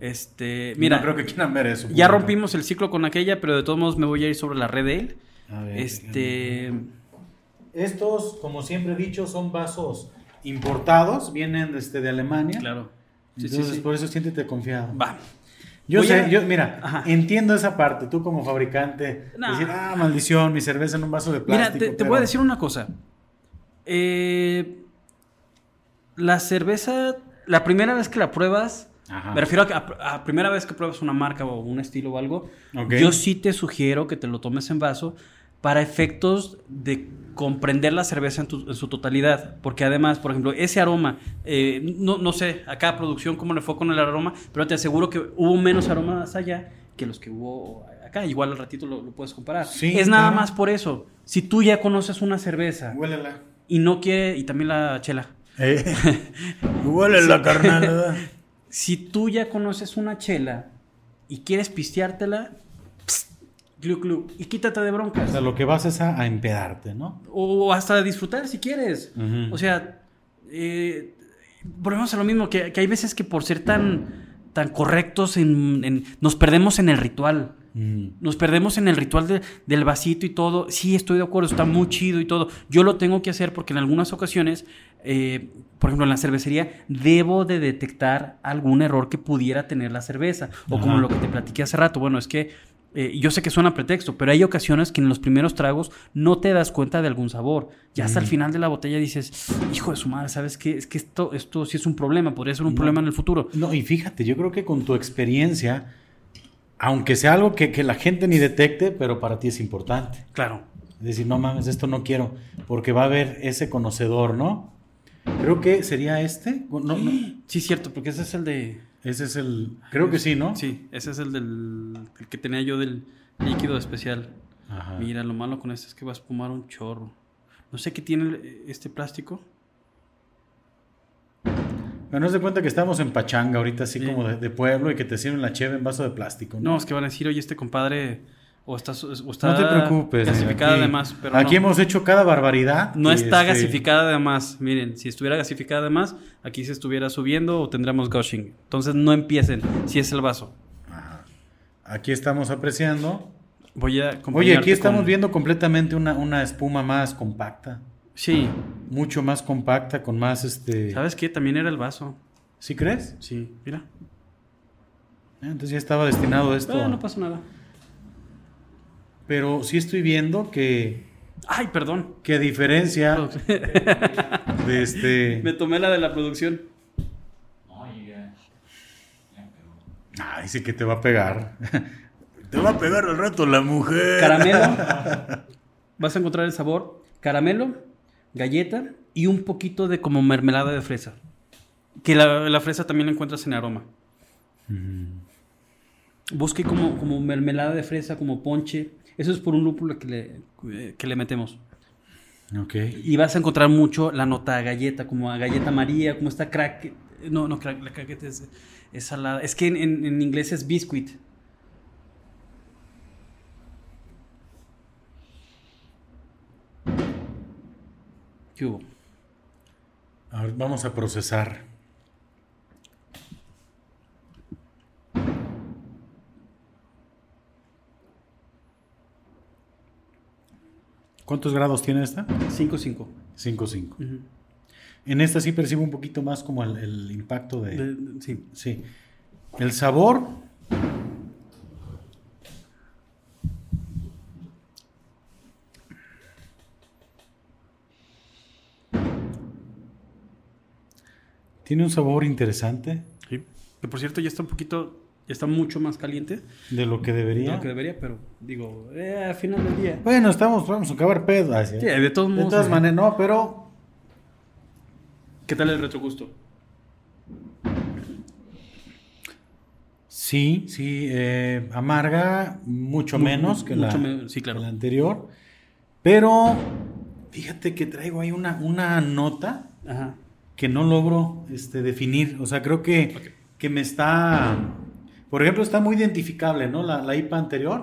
Este, mira, no creo que quieran ver eso. ya rompimos el ciclo con aquella, pero de todos modos me voy a ir sobre la red de él. A ver, Este, Estos, como siempre he dicho, son vasos importados, vienen este, de Alemania. claro. Sí, Entonces, sí. por eso siéntete confiado. Va. Yo Voy sé, a- yo, mira, Ajá. entiendo esa parte, tú como fabricante, No. decir, ah, maldición, mi cerveza en un vaso de Mira, plástico. te, te pero- voy a decir una cosa. Eh, la cerveza, la primera vez que la pruebas, Ajá. me refiero a, que a, a primera vez que pruebas una marca o un estilo o algo, yo sí te sugiero que te lo tomes en vaso para efectos de comprender la cerveza en, tu- en su totalidad. Porque además, por ejemplo, ese aroma, eh, no, no sé, a cada producción cómo le fue con el aroma, pero te aseguro que hubo menos aromas allá que los que hubo acá. Igual al ratito lo, lo puedes comparar. Sí, es nada claro. más por eso. Si tú ya conoces una cerveza Huélela. y no quiere, y también la chela, Eh. Huélela, carnal. si tú ya conoces una chela y quieres pisteártela, glu glu, y quítate de o broncas. sea, lo que vas es a, a empedarte, ¿no? O hasta disfrutar si quieres. O sea, eh, volvemos a lo mismo, que, que hay veces que por ser tan, tan correctos en, en- nos perdemos en el ritual. Mm. Nos perdemos en el ritual de- del vasito y todo. Sí, estoy de acuerdo, está muy chido y todo. Yo lo tengo que hacer porque en algunas ocasiones, eh, por ejemplo, en la cervecería, debo de detectar algún error que pudiera tener la cerveza. O como lo que te platiqué hace rato. Bueno, es que eh, yo sé que suena pretexto, pero hay ocasiones que en los primeros tragos no te das cuenta de algún sabor. Ya hasta el Mm. final de la botella dices, hijo de su madre, ¿sabes qué? Es que esto, esto sí es un problema, podría ser un No. problema en el futuro. No, y fíjate, yo creo que con tu experiencia, aunque sea algo que, que la gente ni detecte, pero para ti es importante. Claro. Es decir, no mames, esto no quiero, porque va a haber ese conocedor, ¿no? Creo que sería este. No, no, Sí, cierto, porque ese es el de... ese es el. Creo que sí, ¿no? Sí, ese es el del el que tenía yo del líquido especial. Ajá. Mira, lo malo con este es que va a espumar un chorro. No sé qué tiene este plástico. Pero no se cuenta que estamos en Pachanga ahorita, así Sí. como de, de pueblo, y que te sirven la cheve en vaso de plástico. No, es que van a decir, oye, este compadre o está, o está No te preocupes. gasificada aquí- además, pero aquí no. hemos hecho cada barbaridad. No está este, gasificada de más. Miren, si estuviera gasificada de más, aquí se estuviera subiendo o tendríamos gushing. Entonces no empiecen, si es el vaso. ajá. Aquí estamos apreciando. Voy a Oye, aquí estamos con- viendo completamente una, una espuma más compacta. Sí, Mucho más compacta, con más este. ¿sabes qué? También era el vaso. ¿Sí crees? Sí, mira. Ah, Entonces ya estaba destinado esto. Ah, a- no pasa nada. Pero sí estoy viendo que, Ay, perdón. que a diferencia de este. Me tomé la de la producción. Ay, sí que te va a pegar. te va a pegar al rato la mujer. Caramelo. Vas a encontrar el sabor. Caramelo, galleta y un poquito de como mermelada de fresa. Que la, la fresa también la encuentras en aroma. Mm. Busque como, como mermelada de fresa, como ponche. Eso es por un lúpulo que le, eh, que le metemos. Ok. Y vas a encontrar mucho la nota a galleta, como a galleta María, como esta crack. No, no, crack, la cracked es, es salada. Es que en, en- en inglés es biscuit. ¿Qué hubo? A ver, vamos a procesar. ¿Cuántos grados tiene esta? 5-5. 5.5. Ujú. En esta sí percibo un poquito más como el, el impacto de... De- de- Sí. Sí. El sabor... Tiene un sabor interesante Sí. Que por cierto ya está un poquito, está mucho más caliente de lo que de debería. lo que debería, pero digo, eh, al final del día. Bueno, estamos, vamos a acabar pedo. así. Sí, de todos de modos. todas eh, maneras, no, pero ¿Qué tal el retrogusto? sí, sí, eh, amarga mucho Mu- menos que, la, me- sí, claro. la anterior. Pero fíjate que traigo ahí una, una nota Ajá. que no logro este, definir. O sea, creo que, que me está. Por ejemplo, está muy identificable, ¿no? La, la IPA anterior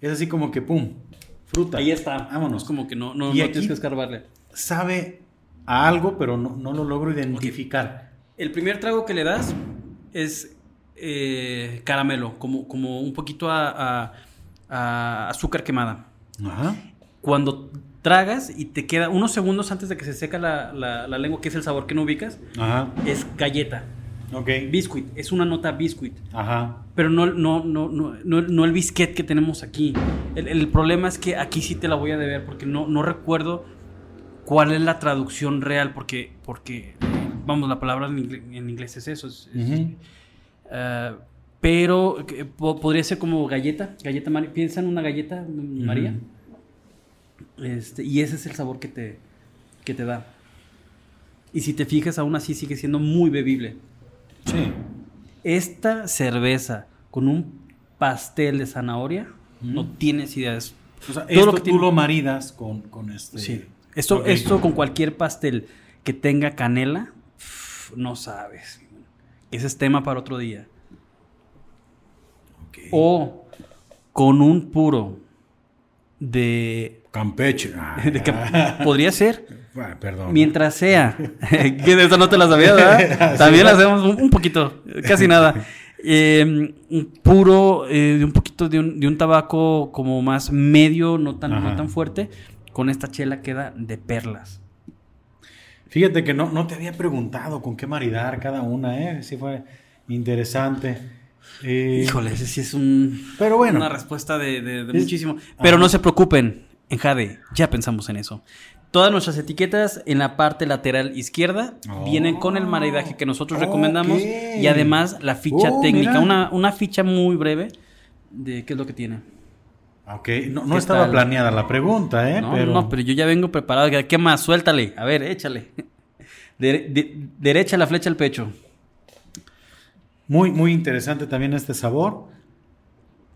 es así como que pum, fruta. Ahí está. Vámonos. Es como que no, no, Y no aquí- tienes que escarbarle. Sabe a algo, pero no, no lo logro identificar. El primer trago que le das es eh, caramelo, como, como un poquito a, a- a azúcar quemada. Ajá. Cuando tragas y te queda unos segundos antes de que se seca la, la- la lengua, que es el sabor que no ubicas, Ajá. es galleta. Ok. Biscuit, es una nota biscuit. Ajá. Pero no, no, no, no, no, no el bisquet que tenemos aquí. El, el problema es que aquí sí te la voy a deber porque no, no recuerdo cuál es la traducción real porque, porque vamos, la palabra en inglés, en inglés es eso. es- ah, pero po- podría ser como galleta, galleta María. Piensa en una galleta mm, María. Este, y ese es el sabor que te, que te da. Y si te fijas, aún así sigue siendo muy bebible. Sí. Esta cerveza con un pastel de zanahoria, Mm. no tienes idea. es- O sea, Todo esto lo que tú tiene- lo maridas con, con este. Sí. Esto, esto con cualquier pastel que tenga canela, no sabes. Ese es tema para otro día. O con un puro de... Campeche. Ah, de podría ser, ah, perdón. mientras sea. que de esa no te la sabía, ¿verdad? También la hacemos un, poquito, casi nada. Eh, un puro, eh, de un poquito de un, de un tabaco como más medio, no tan, no tan fuerte. Con esta chela queda de perlas. Fíjate que no, no te había preguntado con qué maridar cada una, ¿eh? Sí fue interesante. Eh, Híjole, ese sí es un, Pero bueno. una respuesta de, de- de Es- muchísimo. Pero Ajá. no se preocupen, en Jade, ya pensamos en eso. Todas nuestras etiquetas en la parte lateral izquierda Oh. vienen con el maridaje que nosotros recomendamos y además la ficha Oh, técnica, una, una ficha muy breve de qué es lo que tiene. Ok, no, no ¿Qué estaba tal? planeada la pregunta, ¿eh? No, pero... no, pero yo ya vengo preparado. ¿Qué más? Suéltale. A ver, échale. De- de- derecha la flecha al pecho. Muy, muy interesante también este sabor.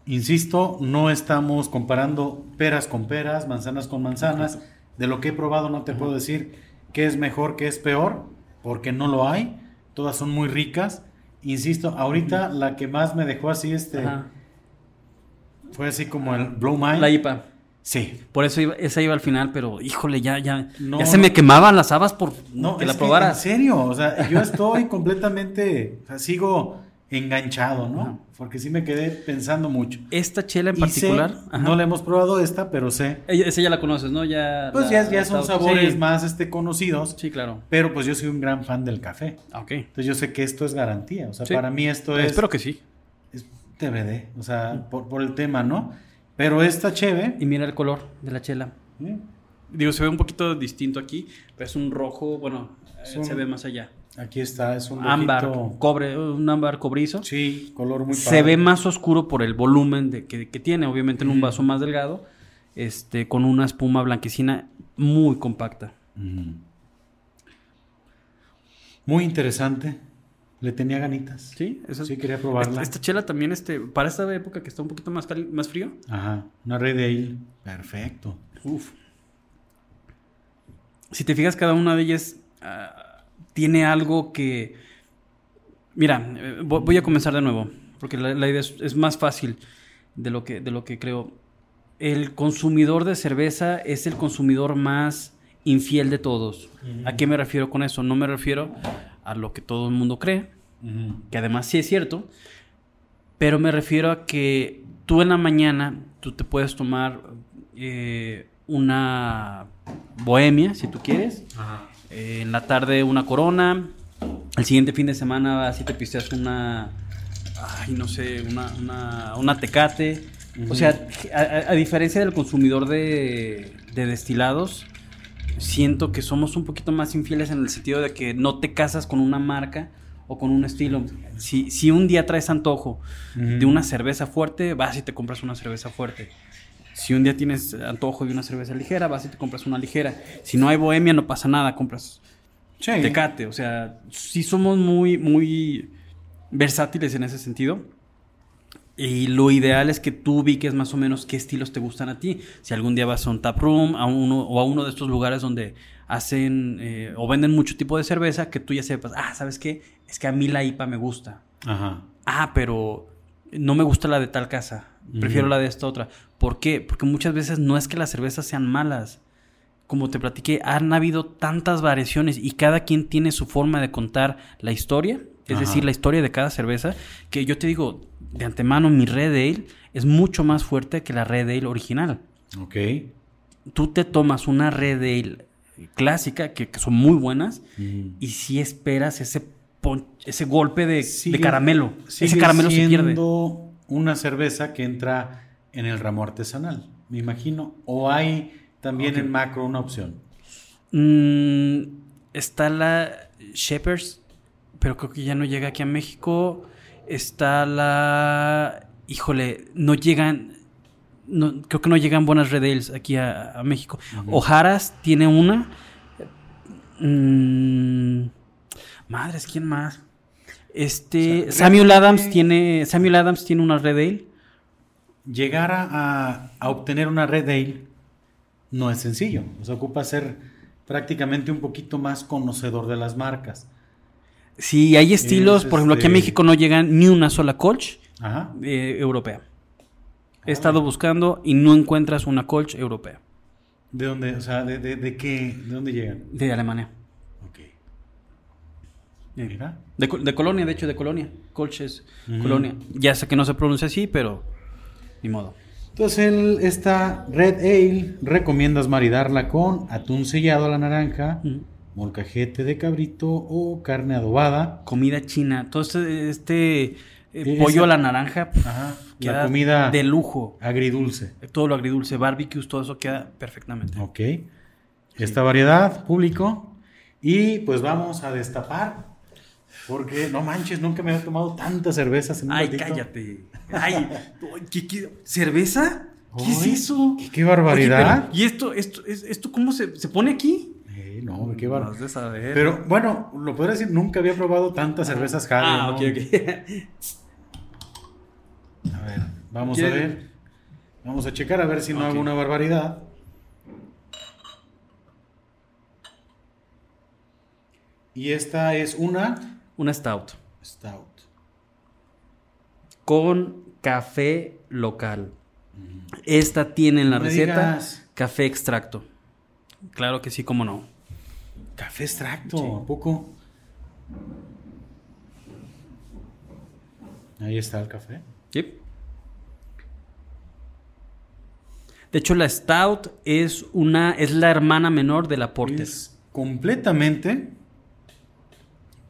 Insisto, no estamos comparando peras con peras, manzanas con manzanas. De lo que he probado no te puedo decir qué es mejor, qué es peor, porque no lo hay. Todas son muy ricas. Insisto, ahorita la que más me dejó así este fue así como el blow mind. La IPA. Sí. Por eso iba- esa iba al final, pero híjole, ya, ya, No, ya se me quemaban las habas por No, que la que, probaras. en serio, o sea, yo estoy completamente, o sea, sigo enganchado, ¿no? Ajá. Porque sí me quedé pensando mucho. Esta chela en Y particular, sé, no la hemos probado esta, pero sé. Ella- esa ya la conoces, ¿no? Ya. Pues la- ya, ya son sabores sí. más este, conocidos, Sí, claro. pero pues yo soy un gran fan del café. Ah, Ok. Entonces yo sé que esto es garantía, o sea, Sí. para mí esto es, Espero que sí. es TBD, o sea, por, por el tema, ¿no? Pero esta cheve, Y mira el color de la chela. ¿eh? Digo, se ve un poquito distinto aquí, pero es un rojo, bueno, eh, se ve más allá. Aquí está, es un Ámbar, cobre, un ámbar cobrizo. Sí, color muy se padre. ve más oscuro por el volumen de, que, que tiene, obviamente en un vaso más delgado, este, con una espuma blanquecina muy compacta. Muy interesante. Le tenía ganitas. Sí, eso Sí, quería probarla. Esta, esta chela también, este, para esta época que está un poquito más, cali- más frío. Ajá, una Red Ale. Perfecto. Uf. Si te fijas, cada una de ellas ah, tiene algo que. Mira, eh, vo- voy a comenzar de nuevo, porque la, la idea es, es más fácil de lo, que, de lo que creo. El consumidor de cerveza es el consumidor más infiel de todos. ¿A qué me refiero con eso? No me refiero a lo que todo el mundo cree, que además sí es cierto, pero me refiero a que tú en la mañana, tú te puedes tomar eh, una bohemia, si tú quieres, eh, en la tarde una corona, el siguiente fin de semana vas y te pisteas una, ay, no sé, una, una, una tecate. O sea, a, diferencia del consumidor de, de destilados, siento que somos un poquito más infieles en el sentido de que no te casas con una marca o con un estilo. Si, si un día traes antojo de una cerveza fuerte, vas y te compras una cerveza fuerte. Si un día tienes antojo de una cerveza ligera, vas y te compras una ligera. Si no hay bohemia, no pasa nada, compras Sí. Tecate. O sea, sí somos muy, muy versátiles en ese sentido. Y lo ideal es que tú ubiques más o menos qué estilos te gustan a ti. Si algún día vas a un tap room a uno, o a uno de estos lugares donde hacen eh, o venden mucho tipo de cerveza, que tú ya sepas, ah, ¿sabes qué? Es que a mí la IPA me gusta. Ajá. Ah, pero no me gusta la de tal casa. Prefiero la de esta otra. ¿Por qué? Porque muchas veces no es que las cervezas sean malas. Como te platiqué, han habido tantas variaciones y cada quien tiene su forma de contar la historia, es Ajá. decir, la historia de cada cerveza, que yo te digo, de antemano, mi Red Ale es mucho más fuerte que la Red Ale original. Ok. Tú te tomas una Red Ale clásica, que, que son muy buenas, Mm. y si esperas ese, ese golpe de, de caramelo. Ese caramelo se pierde. una cerveza que entra en el ramo artesanal, me imagino. O hay también en macro una opción. Mm, está la Shepherds, pero creo que ya no llega aquí a México. Está la. Híjole, no llegan. No, creo que no llegan buenas Red Ales aquí a, a México. Ojaras tiene una. Mm, madres, ¿quién más? Este. Samuel Adams tiene. Samuel Adams tiene una Red Ale. Llegar a, a- obtener una Red Ale no es sencillo. O sea, ocupa ser prácticamente un poquito más conocedor de las marcas. Sí, hay estilos. Es, por ejemplo, aquí a este- México no llegan ni una sola Colch. Eh, europea. He Ah. estado buscando y no encuentras una Colch europea ¿De dónde? O sea, ¿de, de, de qué? ¿De dónde llegan? de Alemania. Ok. Mira. De, de Colonia, de hecho, de Colonia. Colch es. Colonia. Ya sé que no se pronuncia así, pero ni modo. Entonces, el- esta Red Ale recomiendas maridarla con atún sellado a la naranja, Ujú. molcajete de cabrito o carne adobada. Comida china. Todo este, este, eh, pollo a la naranja Ajá. La comida de lujo. agridulce. Todo lo agridulce, barbecues, todo eso queda perfectamente. Ok. Esta variedad, público. Y pues vamos a destapar. Porque no manches, nunca me había tomado tantas cervezas en un Ay, ratito. cállate. Ay, ¿qué- qué- cerveza ¿Qué es eso? qué- qué barbaridad. Oye, pero, ¿Y esto, esto, es- esto cómo se, se pone aquí? Eh, no, qué barbaridad. Saber. Pero bueno, lo podría decir, nunca había probado tantas cervezas Jade. Ah, ¿no? ok, ok. A ver, vamos a ¿Quieres- ver. Vamos a checar a ver si no hago una barbaridad. Y esta es una Una stout. stout. Con café local. Esta tiene en la No receta digas. café extracto. Claro que sí, cómo no. Café extracto, Sí. ¿a poco? Ahí está el café. Yep. De hecho, la Stout es una es la hermana menor de la Porter. Es completamente,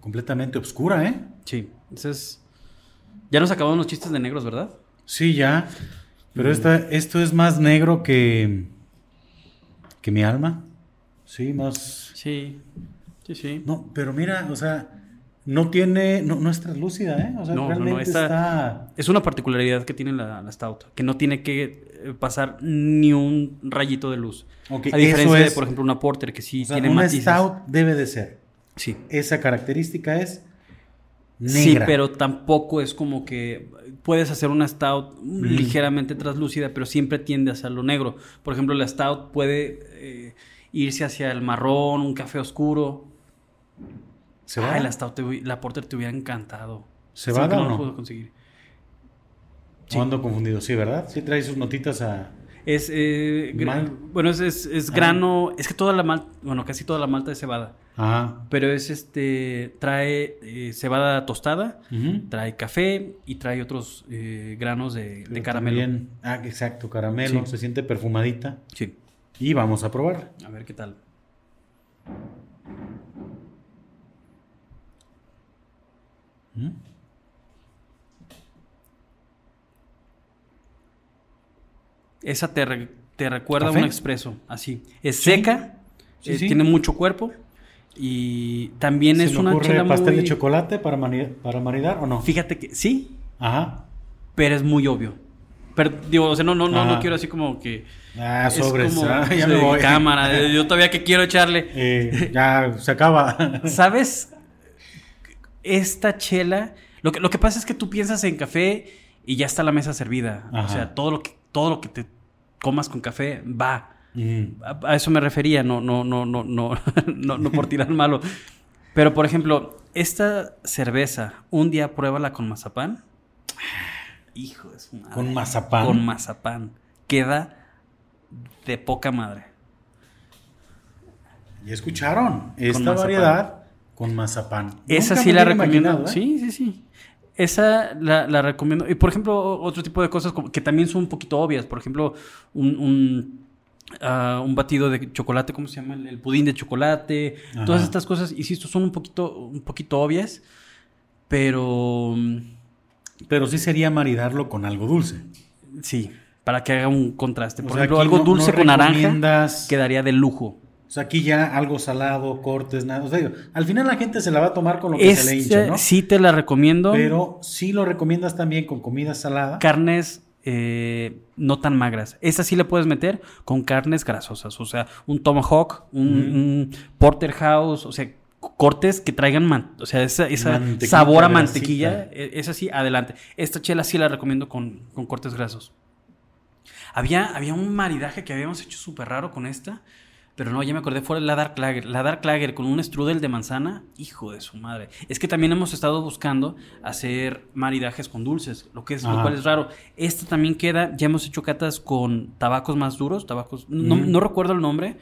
completamente oscura, ¿eh? Sí, esa es. Ya nos acabaron los chistes de negros, ¿verdad? Sí, ya. Pero esta, esto es más negro que, que mi alma. Sí, más... Sí, sí, sí. No, pero mira, o sea, no tiene, no, no es translúcida, ¿eh? O sea, No, no, esta- está... Es una particularidad que tiene la, la Stout, que no tiene que eh, pasar ni un rayito de luz. Ok, A diferencia de, por ejemplo, una Porter que sí o sea, tiene una matices. stout debe de ser. Sí. Esa característica es Sí, pero tampoco es como que puedes hacer una stout ligeramente translúcida, pero siempre tiende a ser lo negro. Por ejemplo, la stout puede eh, irse hacia el marrón, un café oscuro. ¿Se va? la stout, la porter te hubiera encantado. ¿Se va o no? lo puedo conseguir. Sí. ando confundido, sí, ¿verdad? Sí trae sus notitas a... Es, eh, bueno, es, es, grano, es que toda la malta, bueno, casi toda la malta es cebada. Ajá. Pero es este, trae eh, cebada tostada, trae café y trae otros eh, granos de, caramelo. Ah, exacto, caramelo, se siente perfumadita. Sí. Y vamos a probar. A ver qué tal. ¿Mm? Esa te, recuerda a un expreso, así. Es seca, eh, tiene mucho cuerpo y también es una chela pastel de chocolate para, para maridar o no? Fíjate que sí. Ajá. Pero es muy obvio. Pero digo, o sea, no, no, no, no quiero así como que. Ah, sobres. Ah, ya me voy. Cámara, yo todavía que quiero echarle. Eh, ya se acaba. ¿Sabes? Esta chela. Lo que, lo que pasa es que tú piensas en café y ya está la mesa servida. O sea, todo lo que todo lo que te comas con café va. A, eso me refería, no, no, no, no, no, no, por tirar malo. Pero, por ejemplo, esta cerveza, un día pruébala con mazapán. Hijo su madre. Con mazapán. Con mazapán. Queda de poca madre. ¿Y escucharon? Esta variedad con mazapán. Esa sí la recomiendo. ¿eh? Sí, sí, sí. Esa la, recomiendo. Y por ejemplo, otro tipo de cosas que también son un poquito obvias. Por ejemplo, un, ah, un, batido de chocolate, ¿cómo se llama? El, pudín de chocolate. Todas estas cosas, insisto, son un poquito, un poquito obvias. Pero. Pero sí sería maridarlo con algo dulce. Sí, para que haga un contraste. Por ejemplo, algo dulce con naranja quedaría de lujo. O sea, aquí ya algo salado, cortes, nada. O sea, al final la gente se la va a tomar con lo que se le hinche, ¿no? Sí te la recomiendo. Pero sí lo recomiendas también con comida salada. Carnes eh, no tan magras. Esa sí le puedes meter con carnes grasosas. O sea, un tomahawk, un, porterhouse, o sea, cortes que traigan, o sea, esa, sabor a mantequilla. E, esa sí, adelante. Esta chela sí la recomiendo con, con cortes grasos. Había, había un maridaje que habíamos hecho súper raro con esta pero no, ya me acordé, fue la Dark Lager. La Dark Lager con un strudel de manzana, hijo de su madre. Es que también hemos estado buscando hacer maridajes con dulces, lo que es, lo cual es raro. Esta también queda, ya hemos hecho catas con tabacos más duros, tabacos, no, mm. recuerdo el nombre,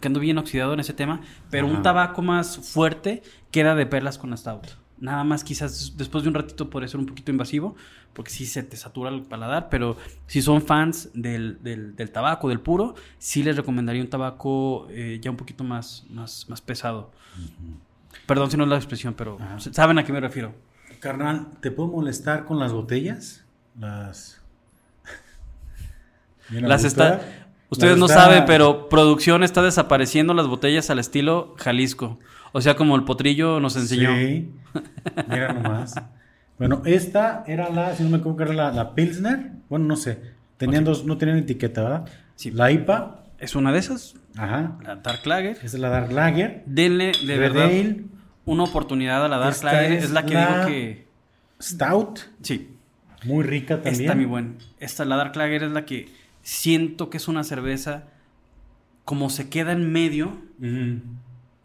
que ando bien oxidado en ese tema, pero un tabaco más fuerte queda de perlas con stout. Nada más quizás después de un ratito puede ser un poquito invasivo, porque sí se te satura el paladar, pero si son fans del, del, tabaco, del puro, sí les recomendaría un tabaco eh, ya un poquito más, más, más pesado. Perdón si no es la expresión, pero saben a qué me refiero. Carnal, ¿te puedo molestar con las botellas? Las... las está... Ustedes no saben, pero producción está desapareciendo las botellas al estilo Jalisco. O sea, como el potrillo nos enseñó. Sí. Mira nomás. Bueno, esta era la, si no me equivoco, era la, Pilsner. Bueno, no sé. Tenían dos, no tenían etiqueta, ¿verdad? Sí. La IPA. Es una de esas. Ajá. La Dark Lager. Esa es la Dark Lager. Denle de verdad una oportunidad a la Dark Lager. Es, la que digo que. Stout. Sí. Muy rica también. Está muy buena. Esta, la Dark Lager, es la que siento que es una cerveza. Como se queda en medio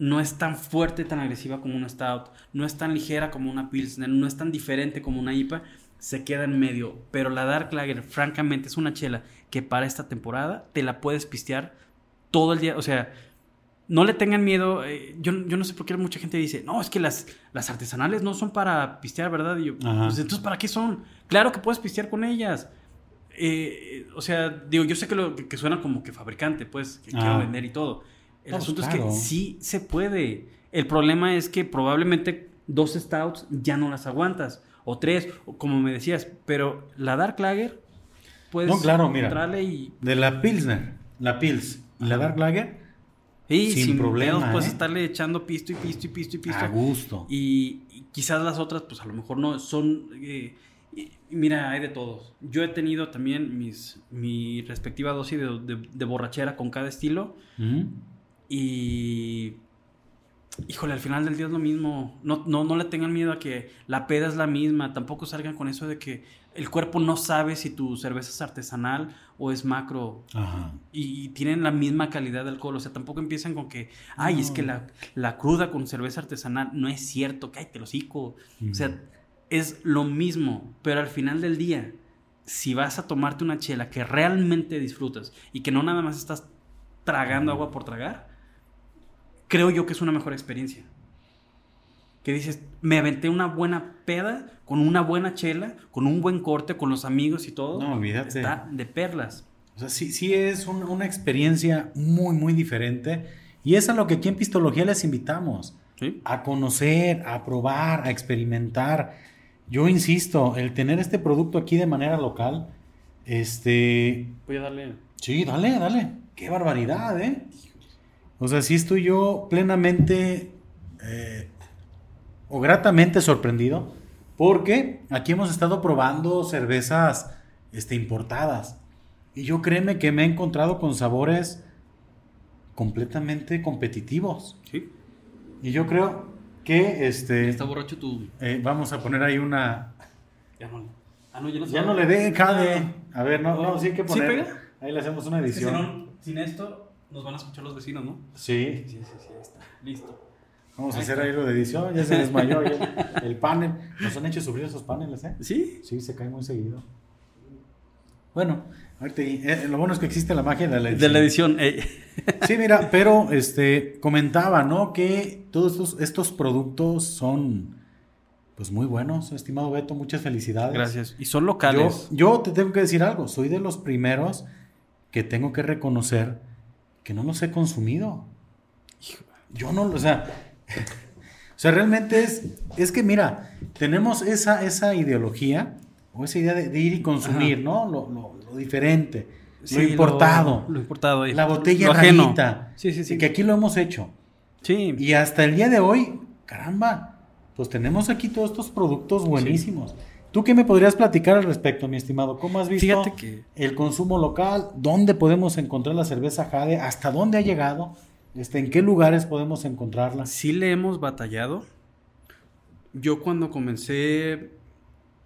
no es tan fuerte, tan agresiva como una Stout, no es tan ligera como una Pilsner, no es tan diferente como una IPA, se queda en medio. Pero la Dark Lager, francamente, es una chela que para esta temporada te la puedes pistear todo el día. O sea, no le tengan miedo. Eh, yo, no sé por qué mucha gente dice, no, es que las, las artesanales no son para pistear, ¿verdad? Y yo, pues entonces, ¿para qué son? Claro que puedes pistear con ellas. Eh, o sea, digo, yo sé que, lo, que, suena como que fabricante, pues, que quiero vender y todo. El asunto es que sí se puede. El problema es que probablemente dos stouts ya no las aguantas. O tres, o como me decías. Pero la Dark Lager, puedes no, claro, mira, De la Pilsner, la Pils y la Dark Lager. Sí, sin, problemas. Puedes ¿eh? estarle echando pisto y pisto y pisto y pisto. A gusto. Y, quizás las otras, pues a lo mejor no son. Eh, mira, hay de todos. Yo he tenido también mis, mi respectiva dosis de, borrachera con cada estilo. Y Híjole, al final del día es lo mismo. No, no, no le tengan miedo a que la peda es la misma. Tampoco salgan con eso de que el cuerpo no sabe si tu cerveza es artesanal o es macro. Ajá. Y, y tienen la misma calidad de alcohol. O sea, tampoco empiezan con que, ay, es que la, la cruda con cerveza artesanal no es cierto, cállate el hocico. O sea, es lo mismo. Pero al final del día, si vas a tomarte una chela que realmente disfrutas y que no nada más estás tragando agua por tragar, creo yo que es una mejor experiencia. Que dices, me aventé una buena peda con una buena chela, con un buen corte, con los amigos y todo. No, olvídate. Está de perlas. O sea, sí, sí es un- una experiencia muy, muy diferente. Y es a lo que aquí en Pistología les invitamos. ¿Sí? A conocer, a probar, a experimentar. Yo insisto, el tener este producto aquí de manera local, este... Voy a darle. Sí, dale, dale. Qué barbaridad, ¿eh? O sea, sí estoy yo plenamente eh, o gratamente sorprendido porque aquí hemos estado probando cervezas este, importadas y yo créeme que me he encontrado con sabores completamente competitivos Sí. y yo creo que este Está borracho tu. eh, vamos a poner ahí una Ya no. Ah, no, ya no ya no le dé Cade a ver no no sí hay que ¿Sí poner pega? ahí le hacemos una Es que si edición no, sin esto, nos van a escuchar los vecinos, ¿no? sí Sí, sí, sí, ahí está. Listo. Vamos a hacer está. ahí lo de edición, ya se desmayó ya el panel. Nos han hecho sufrir esos paneles, ¿eh? ¿Sí? Sí, se cae muy seguido. Bueno, ahorita, eh, lo bueno es que existe la magia de la edición. De la edición. eh. Sí, mira, pero este comentaba, ¿no? Que todos estos, estos productos son pues muy buenos, estimado Beto, muchas felicidades. Gracias. Y son Yo, locales. yo te tengo que decir algo, soy de los primeros que tengo que reconocer que no los he consumido. Yo no, o sea, o sea, realmente es, es que mira, tenemos esa, esa ideología o esa idea de, de ir y consumir, Ajá. ¿no? Lo, lo- lo diferente, Sí, lo importado, Lo, importado. la botella rarita. Sí, sí, sí. Y que aquí lo hemos hecho. Sí. Y hasta el día de hoy, caramba, pues tenemos aquí todos estos productos buenísimos. ¿Tú qué me podrías platicar al respecto, mi estimado? ¿Cómo has visto Fíjate que- el consumo local? ¿Dónde podemos encontrar la cerveza Jade? ¿Hasta dónde ha llegado? Este, ¿En qué lugares podemos encontrarla? Sí le hemos batallado. Yo cuando comencé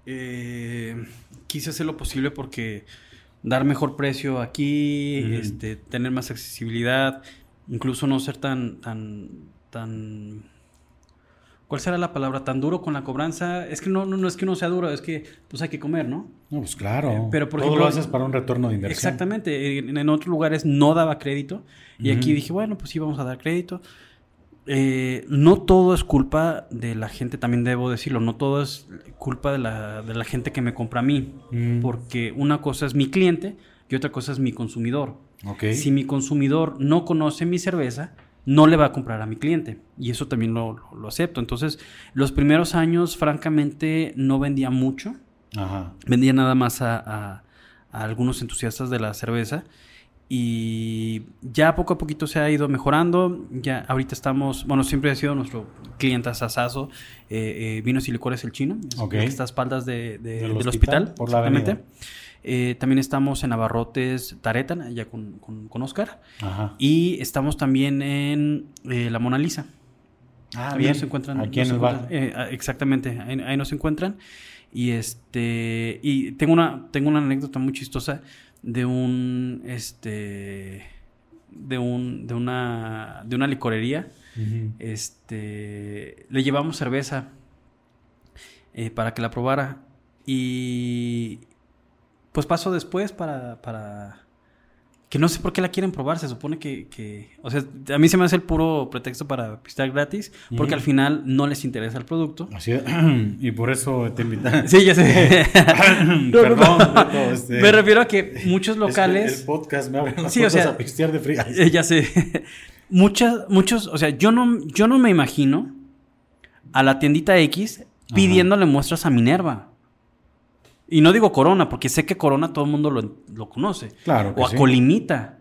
eh, quise hacer lo posible porque dar mejor precio aquí, Ujú. este, tener más accesibilidad, incluso no ser tan, tan, tan, ¿cuál será la palabra? Tan duro con la cobranza. Es que no, no, no es que uno sea duro, es que pues hay que comer, ¿no? No, pues claro. Eh, pero, por Todo ejemplo, lo haces para un retorno de inversión. Exactamente. En, en otros lugares no daba crédito. Y aquí Ujú. dije, bueno, pues sí, vamos a dar crédito. Eh, no todo es culpa de la gente, también debo decirlo. No todo es culpa de la, de la gente que me compra a mí. Mm. Porque una cosa es mi cliente y otra cosa es mi consumidor. Ok. Si mi consumidor no conoce mi cerveza, no le va a comprar a mi cliente. Y eso también lo, lo- lo acepto. Entonces, los primeros años, francamente, no vendía mucho Ajá. vendía nada más a, a- a algunos entusiastas de la cerveza y ya poco a poquito se ha ido mejorando. Ya ahorita estamos, bueno, siempre ha sido nuestro cliente asasazo, eh, eh, Vinos y Licores El Chino, es Ok. el que está a espaldas de- de- Del del, hospital, hospital, por la. Eh, también estamos en Abarrotes Taretan, allá con, con, con Oscar. Ajá. Y estamos también en eh, La Mona Lisa. Ah, Ahí bien. nos encuentran. Aquí en el bar. eh, ah, exactamente, ahí, ahí nos encuentran. Y este. Y tengo una, tengo una anécdota muy chistosa de un. Este. De un. De una. De una licorería. Este. Le llevamos cerveza. eh, para que la probara. Y. Pues paso después para. para que no sé por qué la quieren probar, se supone que, que- o sea, a mí se me hace el puro pretexto para pistear gratis, porque al final no les interesa el producto. Así es. y por eso te invité. Sí, ya sé. No, no, Perdón, no. Beto, este, Me refiero a que muchos locales, el podcast me abre las Sí, o puertas sea, a pistear de frío. Eh, ya sé, muchas, muchos, o sea, yo no, yo no me imagino a la tiendita X pidiéndole muestras a Minerva. Y no digo Corona, porque sé que Corona todo el mundo lo, lo conoce. Claro que O a sí. Colimita.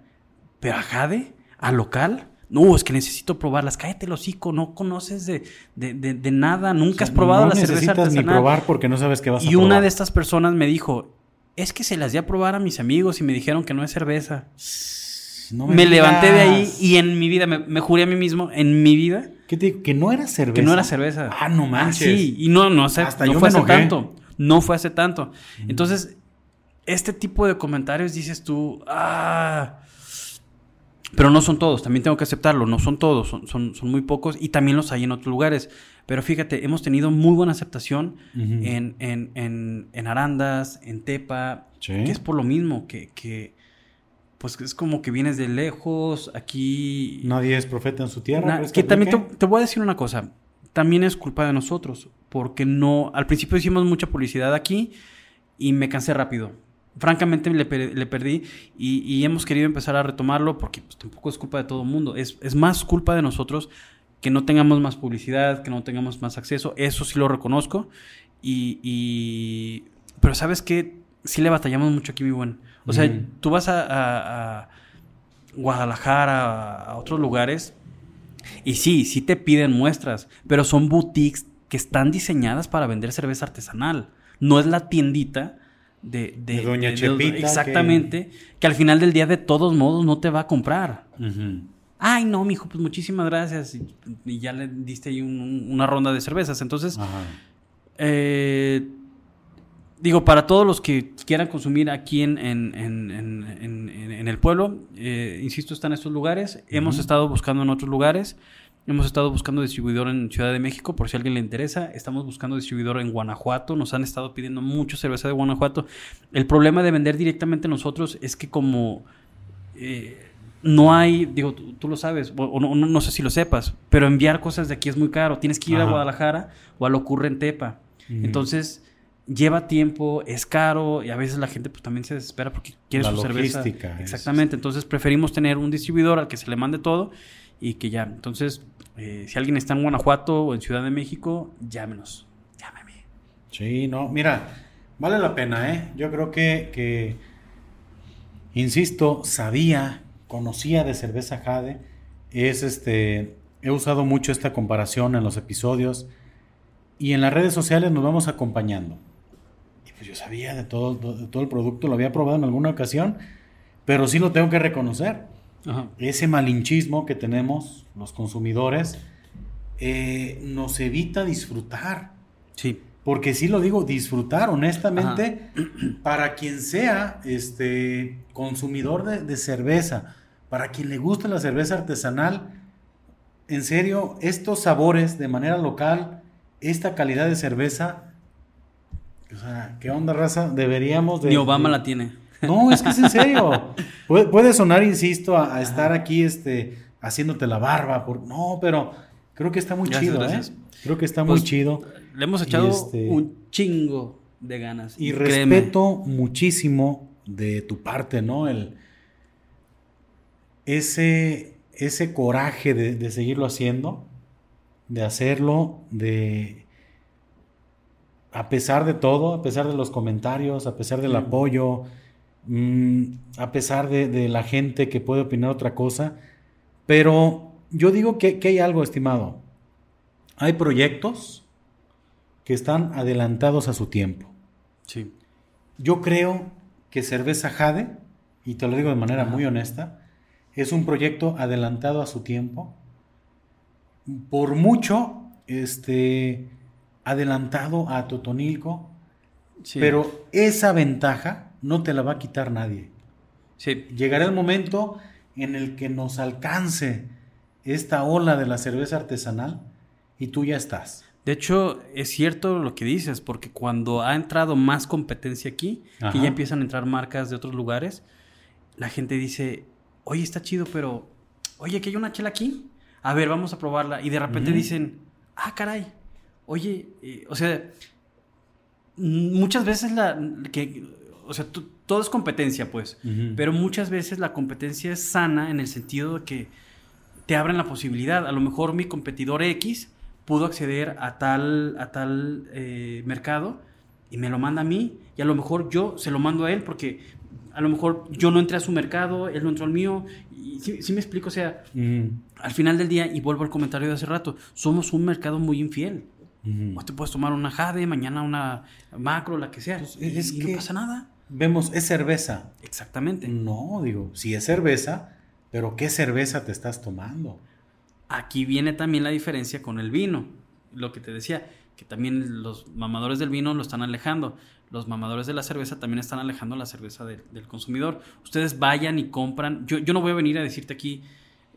Pero a Jade, a local. No, es que necesito probarlas. Cállate el hocico, no conoces de, de, de- de nada. Nunca has probado no la cerveza necesitas ni artesanal. probar porque no sabes qué vas a y probar. una de estas personas me dijo, es que se las di a probar a mis amigos y me dijeron que no es cerveza. No me levanté de ahí y en mi vida, me, me juré a mí mismo, en mi vida, ¿Qué te digo? Que no era cerveza. Que no era cerveza. Ah, no manches. sí, y no, no, Hasta no yo fue me hace tanto. No fue hace tanto. Entonces, este tipo de comentarios dices tú, ah. Pero no son todos, también tengo que aceptarlo, no son todos, son, son, son muy pocos y también los hay en otros lugares. Pero fíjate, hemos tenido muy buena aceptación en, en, en, en Arandas, en Tepa, Sí. que es por lo mismo, que, que pues es como que vienes de lejos, aquí... Nadie es profeta en su tierra. Na- ¿crees que también te voy a decir una cosa. También es culpa de nosotros. Porque no. Al principio hicimos mucha publicidad aquí y me cansé rápido. Francamente le, per- le perdí y, y hemos querido empezar a retomarlo porque pues, tampoco es culpa de todo el mundo. Es, es más culpa de nosotros que no tengamos más publicidad, que no tengamos más acceso. Eso sí lo reconozco. Y. y- pero sabes que sí le batallamos mucho aquí, mi buen. O sea, tú vas a, a- a Guadalajara, a otros lugares y sí, sí te piden muestras, pero son boutiques que están diseñadas para vender cerveza artesanal. No es la tiendita de, de- De Doña de- Chepita, exactamente, que... al final del día de todos modos no te va a comprar. Ay, no, mijo, pues muchísimas gracias. Y, y ya le diste ahí un- un- una ronda de cervezas. Entonces, Ajá. eh, digo, para todos los que quieran consumir aquí en, en- en- en- el pueblo, eh, insisto, están estos lugares. Hemos estado buscando en otros lugares. Hemos estado buscando distribuidor en Ciudad de México, por si a alguien le interesa. Estamos buscando distribuidor en Guanajuato. Nos han estado pidiendo mucho cerveza de Guanajuato. El problema de vender directamente nosotros es que como eh, no hay, digo, tú, tú lo sabes, o, o no, no- sé si lo sepas, pero enviar cosas de aquí es muy caro. Tienes que ir a. Guadalajara o a lo ocurre en Tepa. Entonces, lleva tiempo, es caro y a veces la gente pues también se desespera porque quiere La su cerveza. es- Exactamente. Entonces, preferimos tener un distribuidor al que se le mande todo y que ya. Entonces, eh, si alguien está en Guanajuato o en Ciudad de México, llámenos. Llámame. Sí, no, mira, vale la pena, ¿eh? Yo creo que, que, insisto, sabía, conocía de cerveza Jade, es este, he usado mucho esta comparación en los episodios y en las redes sociales nos vamos acompañando. Pues yo sabía de todo, de todo el producto, lo había probado en alguna ocasión, pero sí lo tengo que reconocer. Ajá. Ese malinchismo que tenemos los consumidores eh, nos evita disfrutar. Sí. Porque sí lo digo, disfrutar honestamente para quien sea este consumidor de, de cerveza, para quien le guste la cerveza artesanal, en serio, estos sabores de manera local, esta calidad de cerveza, o sea, ¿qué onda raza? Deberíamos de... Ni Obama de- la tiene. No, es que es en serio. Puede, puede sonar, insisto, a, a estar aquí este, haciéndote la barba. Por, no, pero creo que está muy Gracias, chido, gracias. ¿eh? Creo que está Pues, muy chido. Le hemos echado este- un chingo de ganas. Y créeme. respeto muchísimo de tu parte, ¿no? El, ese, ese coraje de, de seguirlo haciendo, de hacerlo, de... A pesar de todo, a pesar de los comentarios, a pesar del Mm. apoyo, mm, a pesar de, de la gente que puede opinar otra cosa, pero yo digo que, que hay algo, estimado. Hay proyectos que están adelantados a su tiempo. Sí. Yo creo que Cerveza Jade, y te lo digo de manera Ajá. muy honesta, es un proyecto adelantado a su tiempo. Por mucho, este, adelantado a Totonilco, Sí. pero esa ventaja no te la va a quitar nadie. Sí. Llegará el momento en el que nos alcance esta ola de la cerveza artesanal y tú ya estás. De hecho, es cierto lo que dices, porque cuando ha entrado más competencia aquí, que Ajá. ya empiezan a entrar marcas de otros lugares, la gente dice, oye, está chido, pero, oye, que hay una chela aquí. A ver, vamos a probarla. Y de repente dicen, ah, caray, oye, eh, o sea, mm, muchas veces la, que, o sea, todo es competencia, pues. Pero muchas veces la competencia es sana en el sentido de que te abren la posibilidad. A lo mejor mi competidor X pudo acceder a tal, a tal eh, mercado y me lo manda a mí y a lo mejor yo se lo mando a él porque a lo mejor yo no entré a su mercado, él no entró al mío. Y sí, me explico, o sea, al final del día, y vuelvo al comentario de hace rato, somos un mercado muy infiel. O te puedes tomar una Jade, mañana una macro, la que sea. Pues, es y que- no pasa nada. Vemos, es cerveza. Exactamente. No, digo, sí es cerveza, pero ¿qué cerveza te estás tomando? Aquí viene también la diferencia con el vino. Lo que te decía, que también los mamadores del vino lo están alejando. Los mamadores de la cerveza también están alejando la cerveza del, del consumidor. Ustedes vayan y compran. Yo, yo no voy a venir a decirte aquí.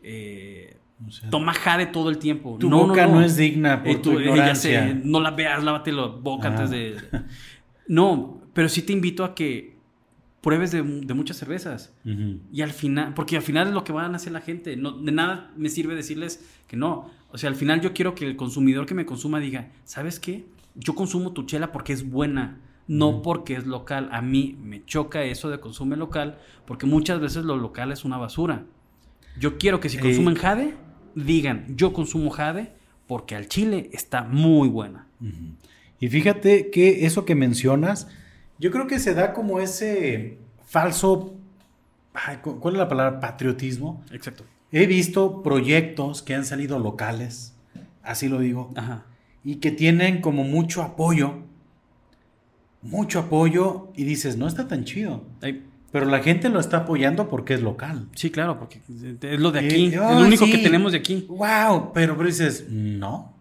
Eh, O sea, Toma jade todo el tiempo. tu boca no, es digna por Eh, tu eh, ya ignorancia. sé, no la veas, lávate la boca Ah. antes de. No, pero sí te invito a que pruebes de, de muchas cervezas. Y al final, porque al final es lo que van a hacer la gente. No, de nada me sirve decirles que no. O sea, al final yo quiero que el consumidor que me consuma diga, ¿sabes qué? Yo consumo tu chela porque es buena, no porque es local. A mí me choca eso de consume local, porque muchas veces lo local es una basura. Yo quiero que si Eh, consumen jade, digan, yo consumo jade porque al chile está muy buena. Y fíjate que eso que mencionas, yo creo que se da como ese falso, ay, ¿cuál es la palabra? Patriotismo. Exacto. He visto proyectos que han salido locales, así lo digo, Ajá. y que tienen como mucho apoyo, mucho apoyo, y dices, no está tan chido. Ay, Pero la gente lo está apoyando porque es local. sí, claro, porque es lo de Eh, aquí. es ah, lo único sí. que tenemos de aquí. Wow, pero, pero dices, no.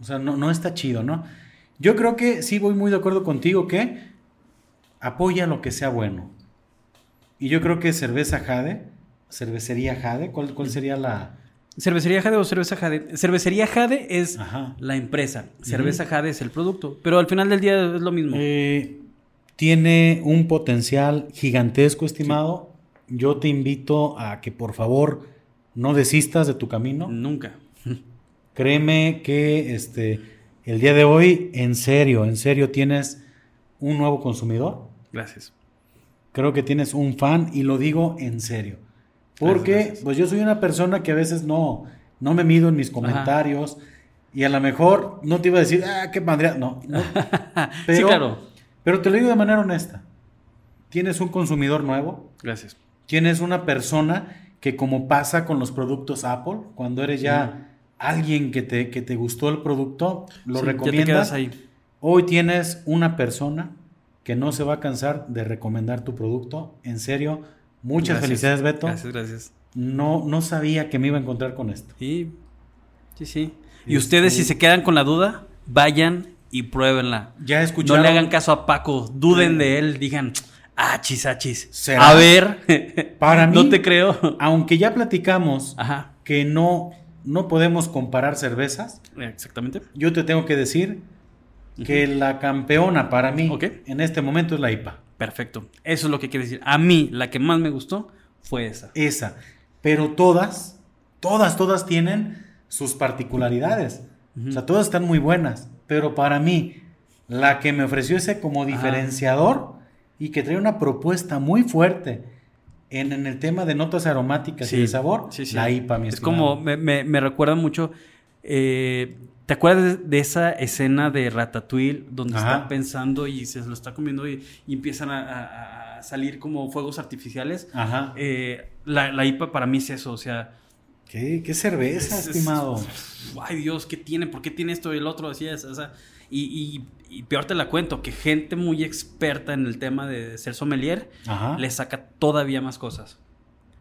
O sea, no, no está chido, ¿no? Yo creo que sí voy muy de acuerdo contigo que apoya lo que sea bueno. Y yo creo que cerveza Jade, cervecería Jade, ¿cuál, cuál sería la...? ¿Cervecería Jade o cerveza Jade? Cervecería Jade es Ajá. la empresa. Cerveza Jade es el producto. Pero al final del día es lo mismo. Eh, tiene un potencial gigantesco, estimado. Yo te invito a que por favor no desistas de tu camino. Nunca. Créeme que este, el día de hoy, en serio, en serio, tienes un nuevo consumidor. Gracias. Creo que tienes un fan y lo digo en serio. Porque Gracias, gracias. pues yo soy una persona que a veces no, no me mido en mis comentarios y a lo mejor no te iba a decir, ah, qué madre. No, no. sí, claro. Pero te lo digo de manera honesta. Tienes un consumidor nuevo, Gracias. tienes una persona que como pasa con los productos Apple, cuando eres ya alguien que te, que te gustó el producto, lo Sí, Ya te recomiendas. quedas ahí. Hoy tienes una persona que no se va a cansar de recomendar tu producto. En serio, muchas Gracias. felicidades, Beto. Gracias, gracias. No, no sabía que me iba a encontrar con esto. Sí, sí, sí. Y Este- ustedes, si se quedan con la duda, vayan y pruébenla. Ya No escucharon. le hagan caso a Paco, duden de él, digan, achis, achis. ¿Será? A ver, Para mí, no te creo. aunque ya platicamos Ajá, que no, no podemos comparar cervezas, exactamente. yo te tengo que decir que la campeona para mí Ok. en este momento es la IPA. Perfecto. Eso es lo que quiere decir. A mí, la que más me gustó fue esa. Esa. Pero todas, todas, todas tienen sus particularidades. O sea, todas están muy buenas. Pero para mí, la que me ofreció ese como diferenciador y que trae una propuesta muy fuerte en, en el tema de notas aromáticas Sí, y de sabor, sí, sí. la IPA, mi Es estimado. como, me, me- me recuerda mucho. eh, ¿Te acuerdas de, de esa escena de Ratatouille donde Ajá. está pensando y se lo está comiendo y, y empiezan a, a- a salir como fuegos artificiales? Ajá. Eh, la, la IPA para mí es eso, o sea. ¿Qué, qué cerveza, es- es- estimado? ay Dios, ¿qué tiene? ¿Por qué tiene esto y el otro? Así es, o sea, y, y- y peor te la cuento, que gente muy experta en el tema de ser sommelier Ajá. le saca todavía más cosas.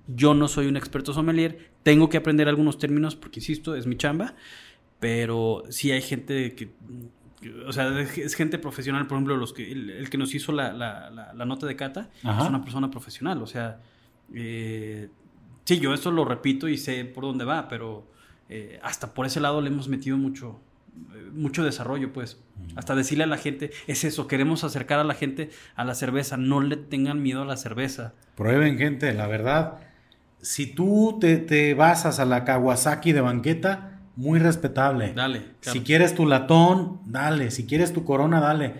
Yo no soy un experto sommelier, tengo que aprender algunos términos porque, insisto, es mi chamba, pero sí hay gente que, que- o sea, es gente profesional, por ejemplo, los que, el, el que nos hizo la, la- la- la nota de cata Ajá. es una persona profesional, o sea, eh, sí, yo esto lo repito y sé por dónde va, pero eh, hasta por ese lado le hemos metido mucho, eh, mucho desarrollo, pues. Hasta decirle a la gente, es eso, queremos acercar a la gente a la cerveza, no le tengan miedo a la cerveza. Prueben, gente, la verdad. Si tú te, te basas a la Kawasaki de banqueta, muy respetable. Dale. claro. Si quieres tu latón, dale. Si quieres tu corona, dale.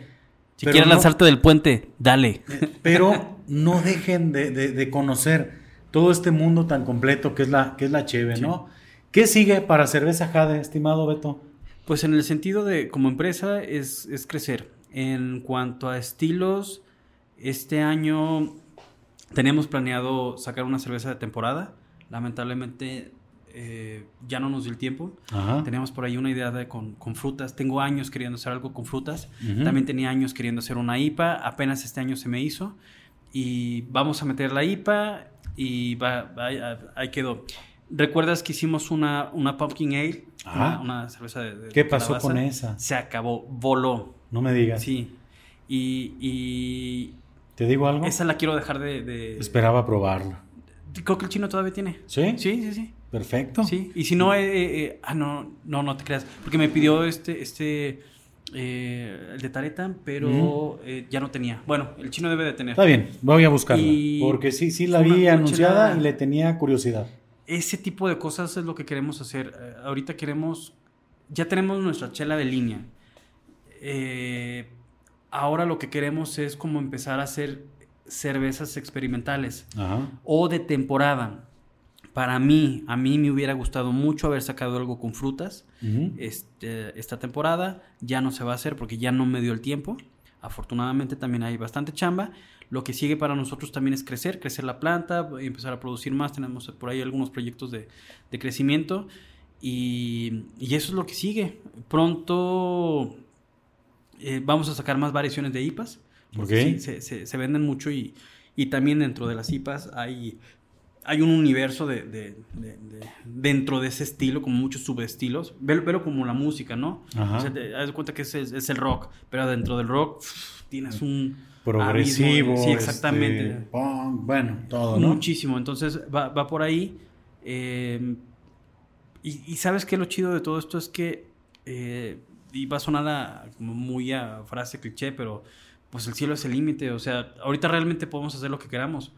Si Pero quieres no- lanzarte del puente, dale. Pero no dejen de, de- de conocer todo este mundo tan completo que es la, que es la cheve, Sí. ¿no? ¿Qué sigue para Cerveza Jade, estimado Beto? Pues en el sentido de, como empresa, es, es crecer. En cuanto a estilos, este año teníamos planeado sacar una cerveza de temporada. Lamentablemente eh, ya no nos dio el tiempo. Ajá. Teníamos por ahí una idea de con, con frutas. Tengo años queriendo hacer algo con frutas. También tenía años queriendo hacer una IPA. Apenas este año se me hizo. Y vamos a meter la IPA y va, va- ahí quedó. ¿Recuerdas que hicimos una, una pumpkin ale? Ajá. Una, una cerveza de, de ¿Qué pasó calabaza? con esa? Se acabó, voló. No me digas. Sí. Y, y ¿Te digo algo? esa la quiero dejar de, de- Esperaba probarlo. Creo que el chino todavía tiene. ¿Sí? Sí, sí, sí. Perfecto. Sí. Y si no, eh, eh, eh, ah, no, no, no te creas. Porque me pidió este, este, eh, el de Tareta, pero eh, ya no tenía. Bueno, el chino debe de tener. Está bien, voy a buscarla. Y- Porque sí, sí la vi anunciada y le tenía curiosidad. Ese tipo de cosas es lo que queremos hacer. Eh, ahorita queremos, ya tenemos nuestra chela de línea. Ahora lo que queremos es como empezar a hacer cervezas experimentales Ajá. o de temporada. Para mí, a mí me hubiera gustado mucho haber sacado algo con frutas este, esta temporada. Ya no se va a hacer porque ya no me dio el tiempo. Afortunadamente también hay bastante chamba. Lo que sigue para nosotros también es crecer, crecer la planta, y empezar a producir más. Tenemos por ahí algunos proyectos de, de crecimiento y, y eso es lo que sigue. Pronto eh, vamos a sacar más variaciones de IPAs. porque Ok. sí, se, se- se venden mucho y, y también dentro de las IPAs hay, hay un universo de, de- de- de- dentro de ese estilo, como muchos subestilos. Velo, velo como la música, ¿no? Ajá. O sea, te das cuenta que es, el- es el rock, pero dentro del rock pff, tienes un Progresivo. abismo Sí, exactamente. este, punk, bueno, todo, ¿no? Muchísimo. Entonces va, va por ahí. eh, y, y sabes que lo chido de todo esto es que, eh, y va a sonar a- como muy a frase cliché, pero pues el cielo es el límite. O sea, ahorita realmente podemos hacer lo que queramos.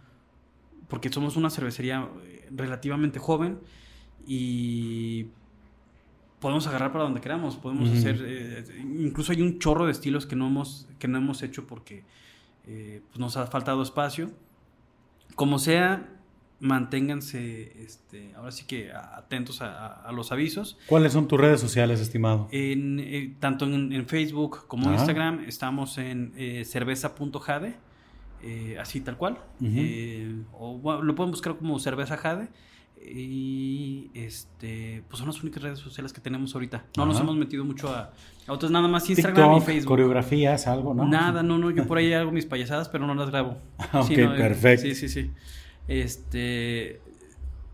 Porque somos una cervecería eh, relativamente joven y podemos agarrar para donde queramos. Podemos hacer, eh, incluso hay un chorro de estilos que no hemos, que no hemos hecho porque eh, pues nos ha faltado espacio. Como sea, manténganse, este, ahora sí que atentos a, a- a los avisos. ¿Cuáles son tus redes sociales, estimado? En, eh, tanto en, en Facebook como en. Instagram estamos en cerveza.jade, eh, así tal cual. Eh, o bueno, lo pueden buscar como cerveza jade. Y este, pues son las únicas redes sociales que tenemos ahorita. No nos hemos metido mucho a, a otras, nada más Instagram y Facebook. coreografías, algo, ¿no? Nada, no, no, yo por ahí hago mis payasadas, pero no las grabo. Ok, Sí, no, eh, perfecto. Sí, sí, sí. Este.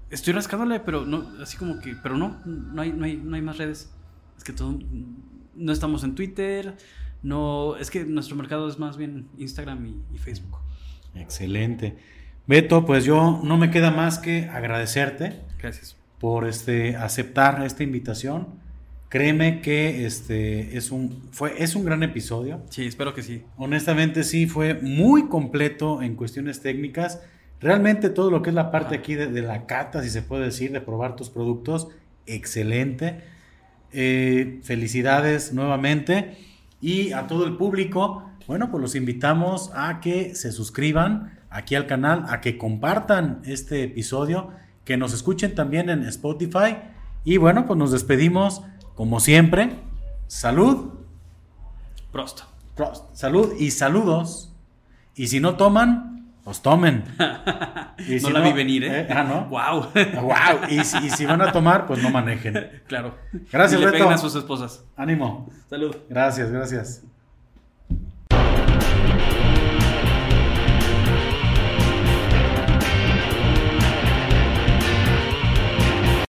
Estoy rascándole, pero no, así como que, pero no, no hay, no hay, no hay más redes. Es que todo, no estamos en Twitter, no, es que nuestro mercado es más bien Instagram y, y Facebook. Excelente. Beto, pues yo no me queda más que agradecerte Gracias. por este, aceptar esta invitación. Créeme que este es un, fue, es un gran episodio. Sí, espero que sí. Honestamente sí, fue muy completo en cuestiones técnicas. Realmente todo lo que es la parte Ajá. aquí de, de la cata, si se puede decir, de probar tus productos, excelente. Eh, felicidades nuevamente. Y a todo el público, bueno, pues los invitamos a que se suscriban aquí al canal, a que compartan este episodio, que nos escuchen también en Spotify. Y bueno, pues nos despedimos como siempre. Salud. Prost. Prost. Salud y saludos. Y si no toman, pues tomen. Y no si la vi venir, ¿eh? Ah, ¿no? Wow. Wow. Y si, y si van a tomar, pues no manejen. claro. Gracias, y le Beto. peguen a sus esposas. Ánimo. Salud. Gracias, gracias.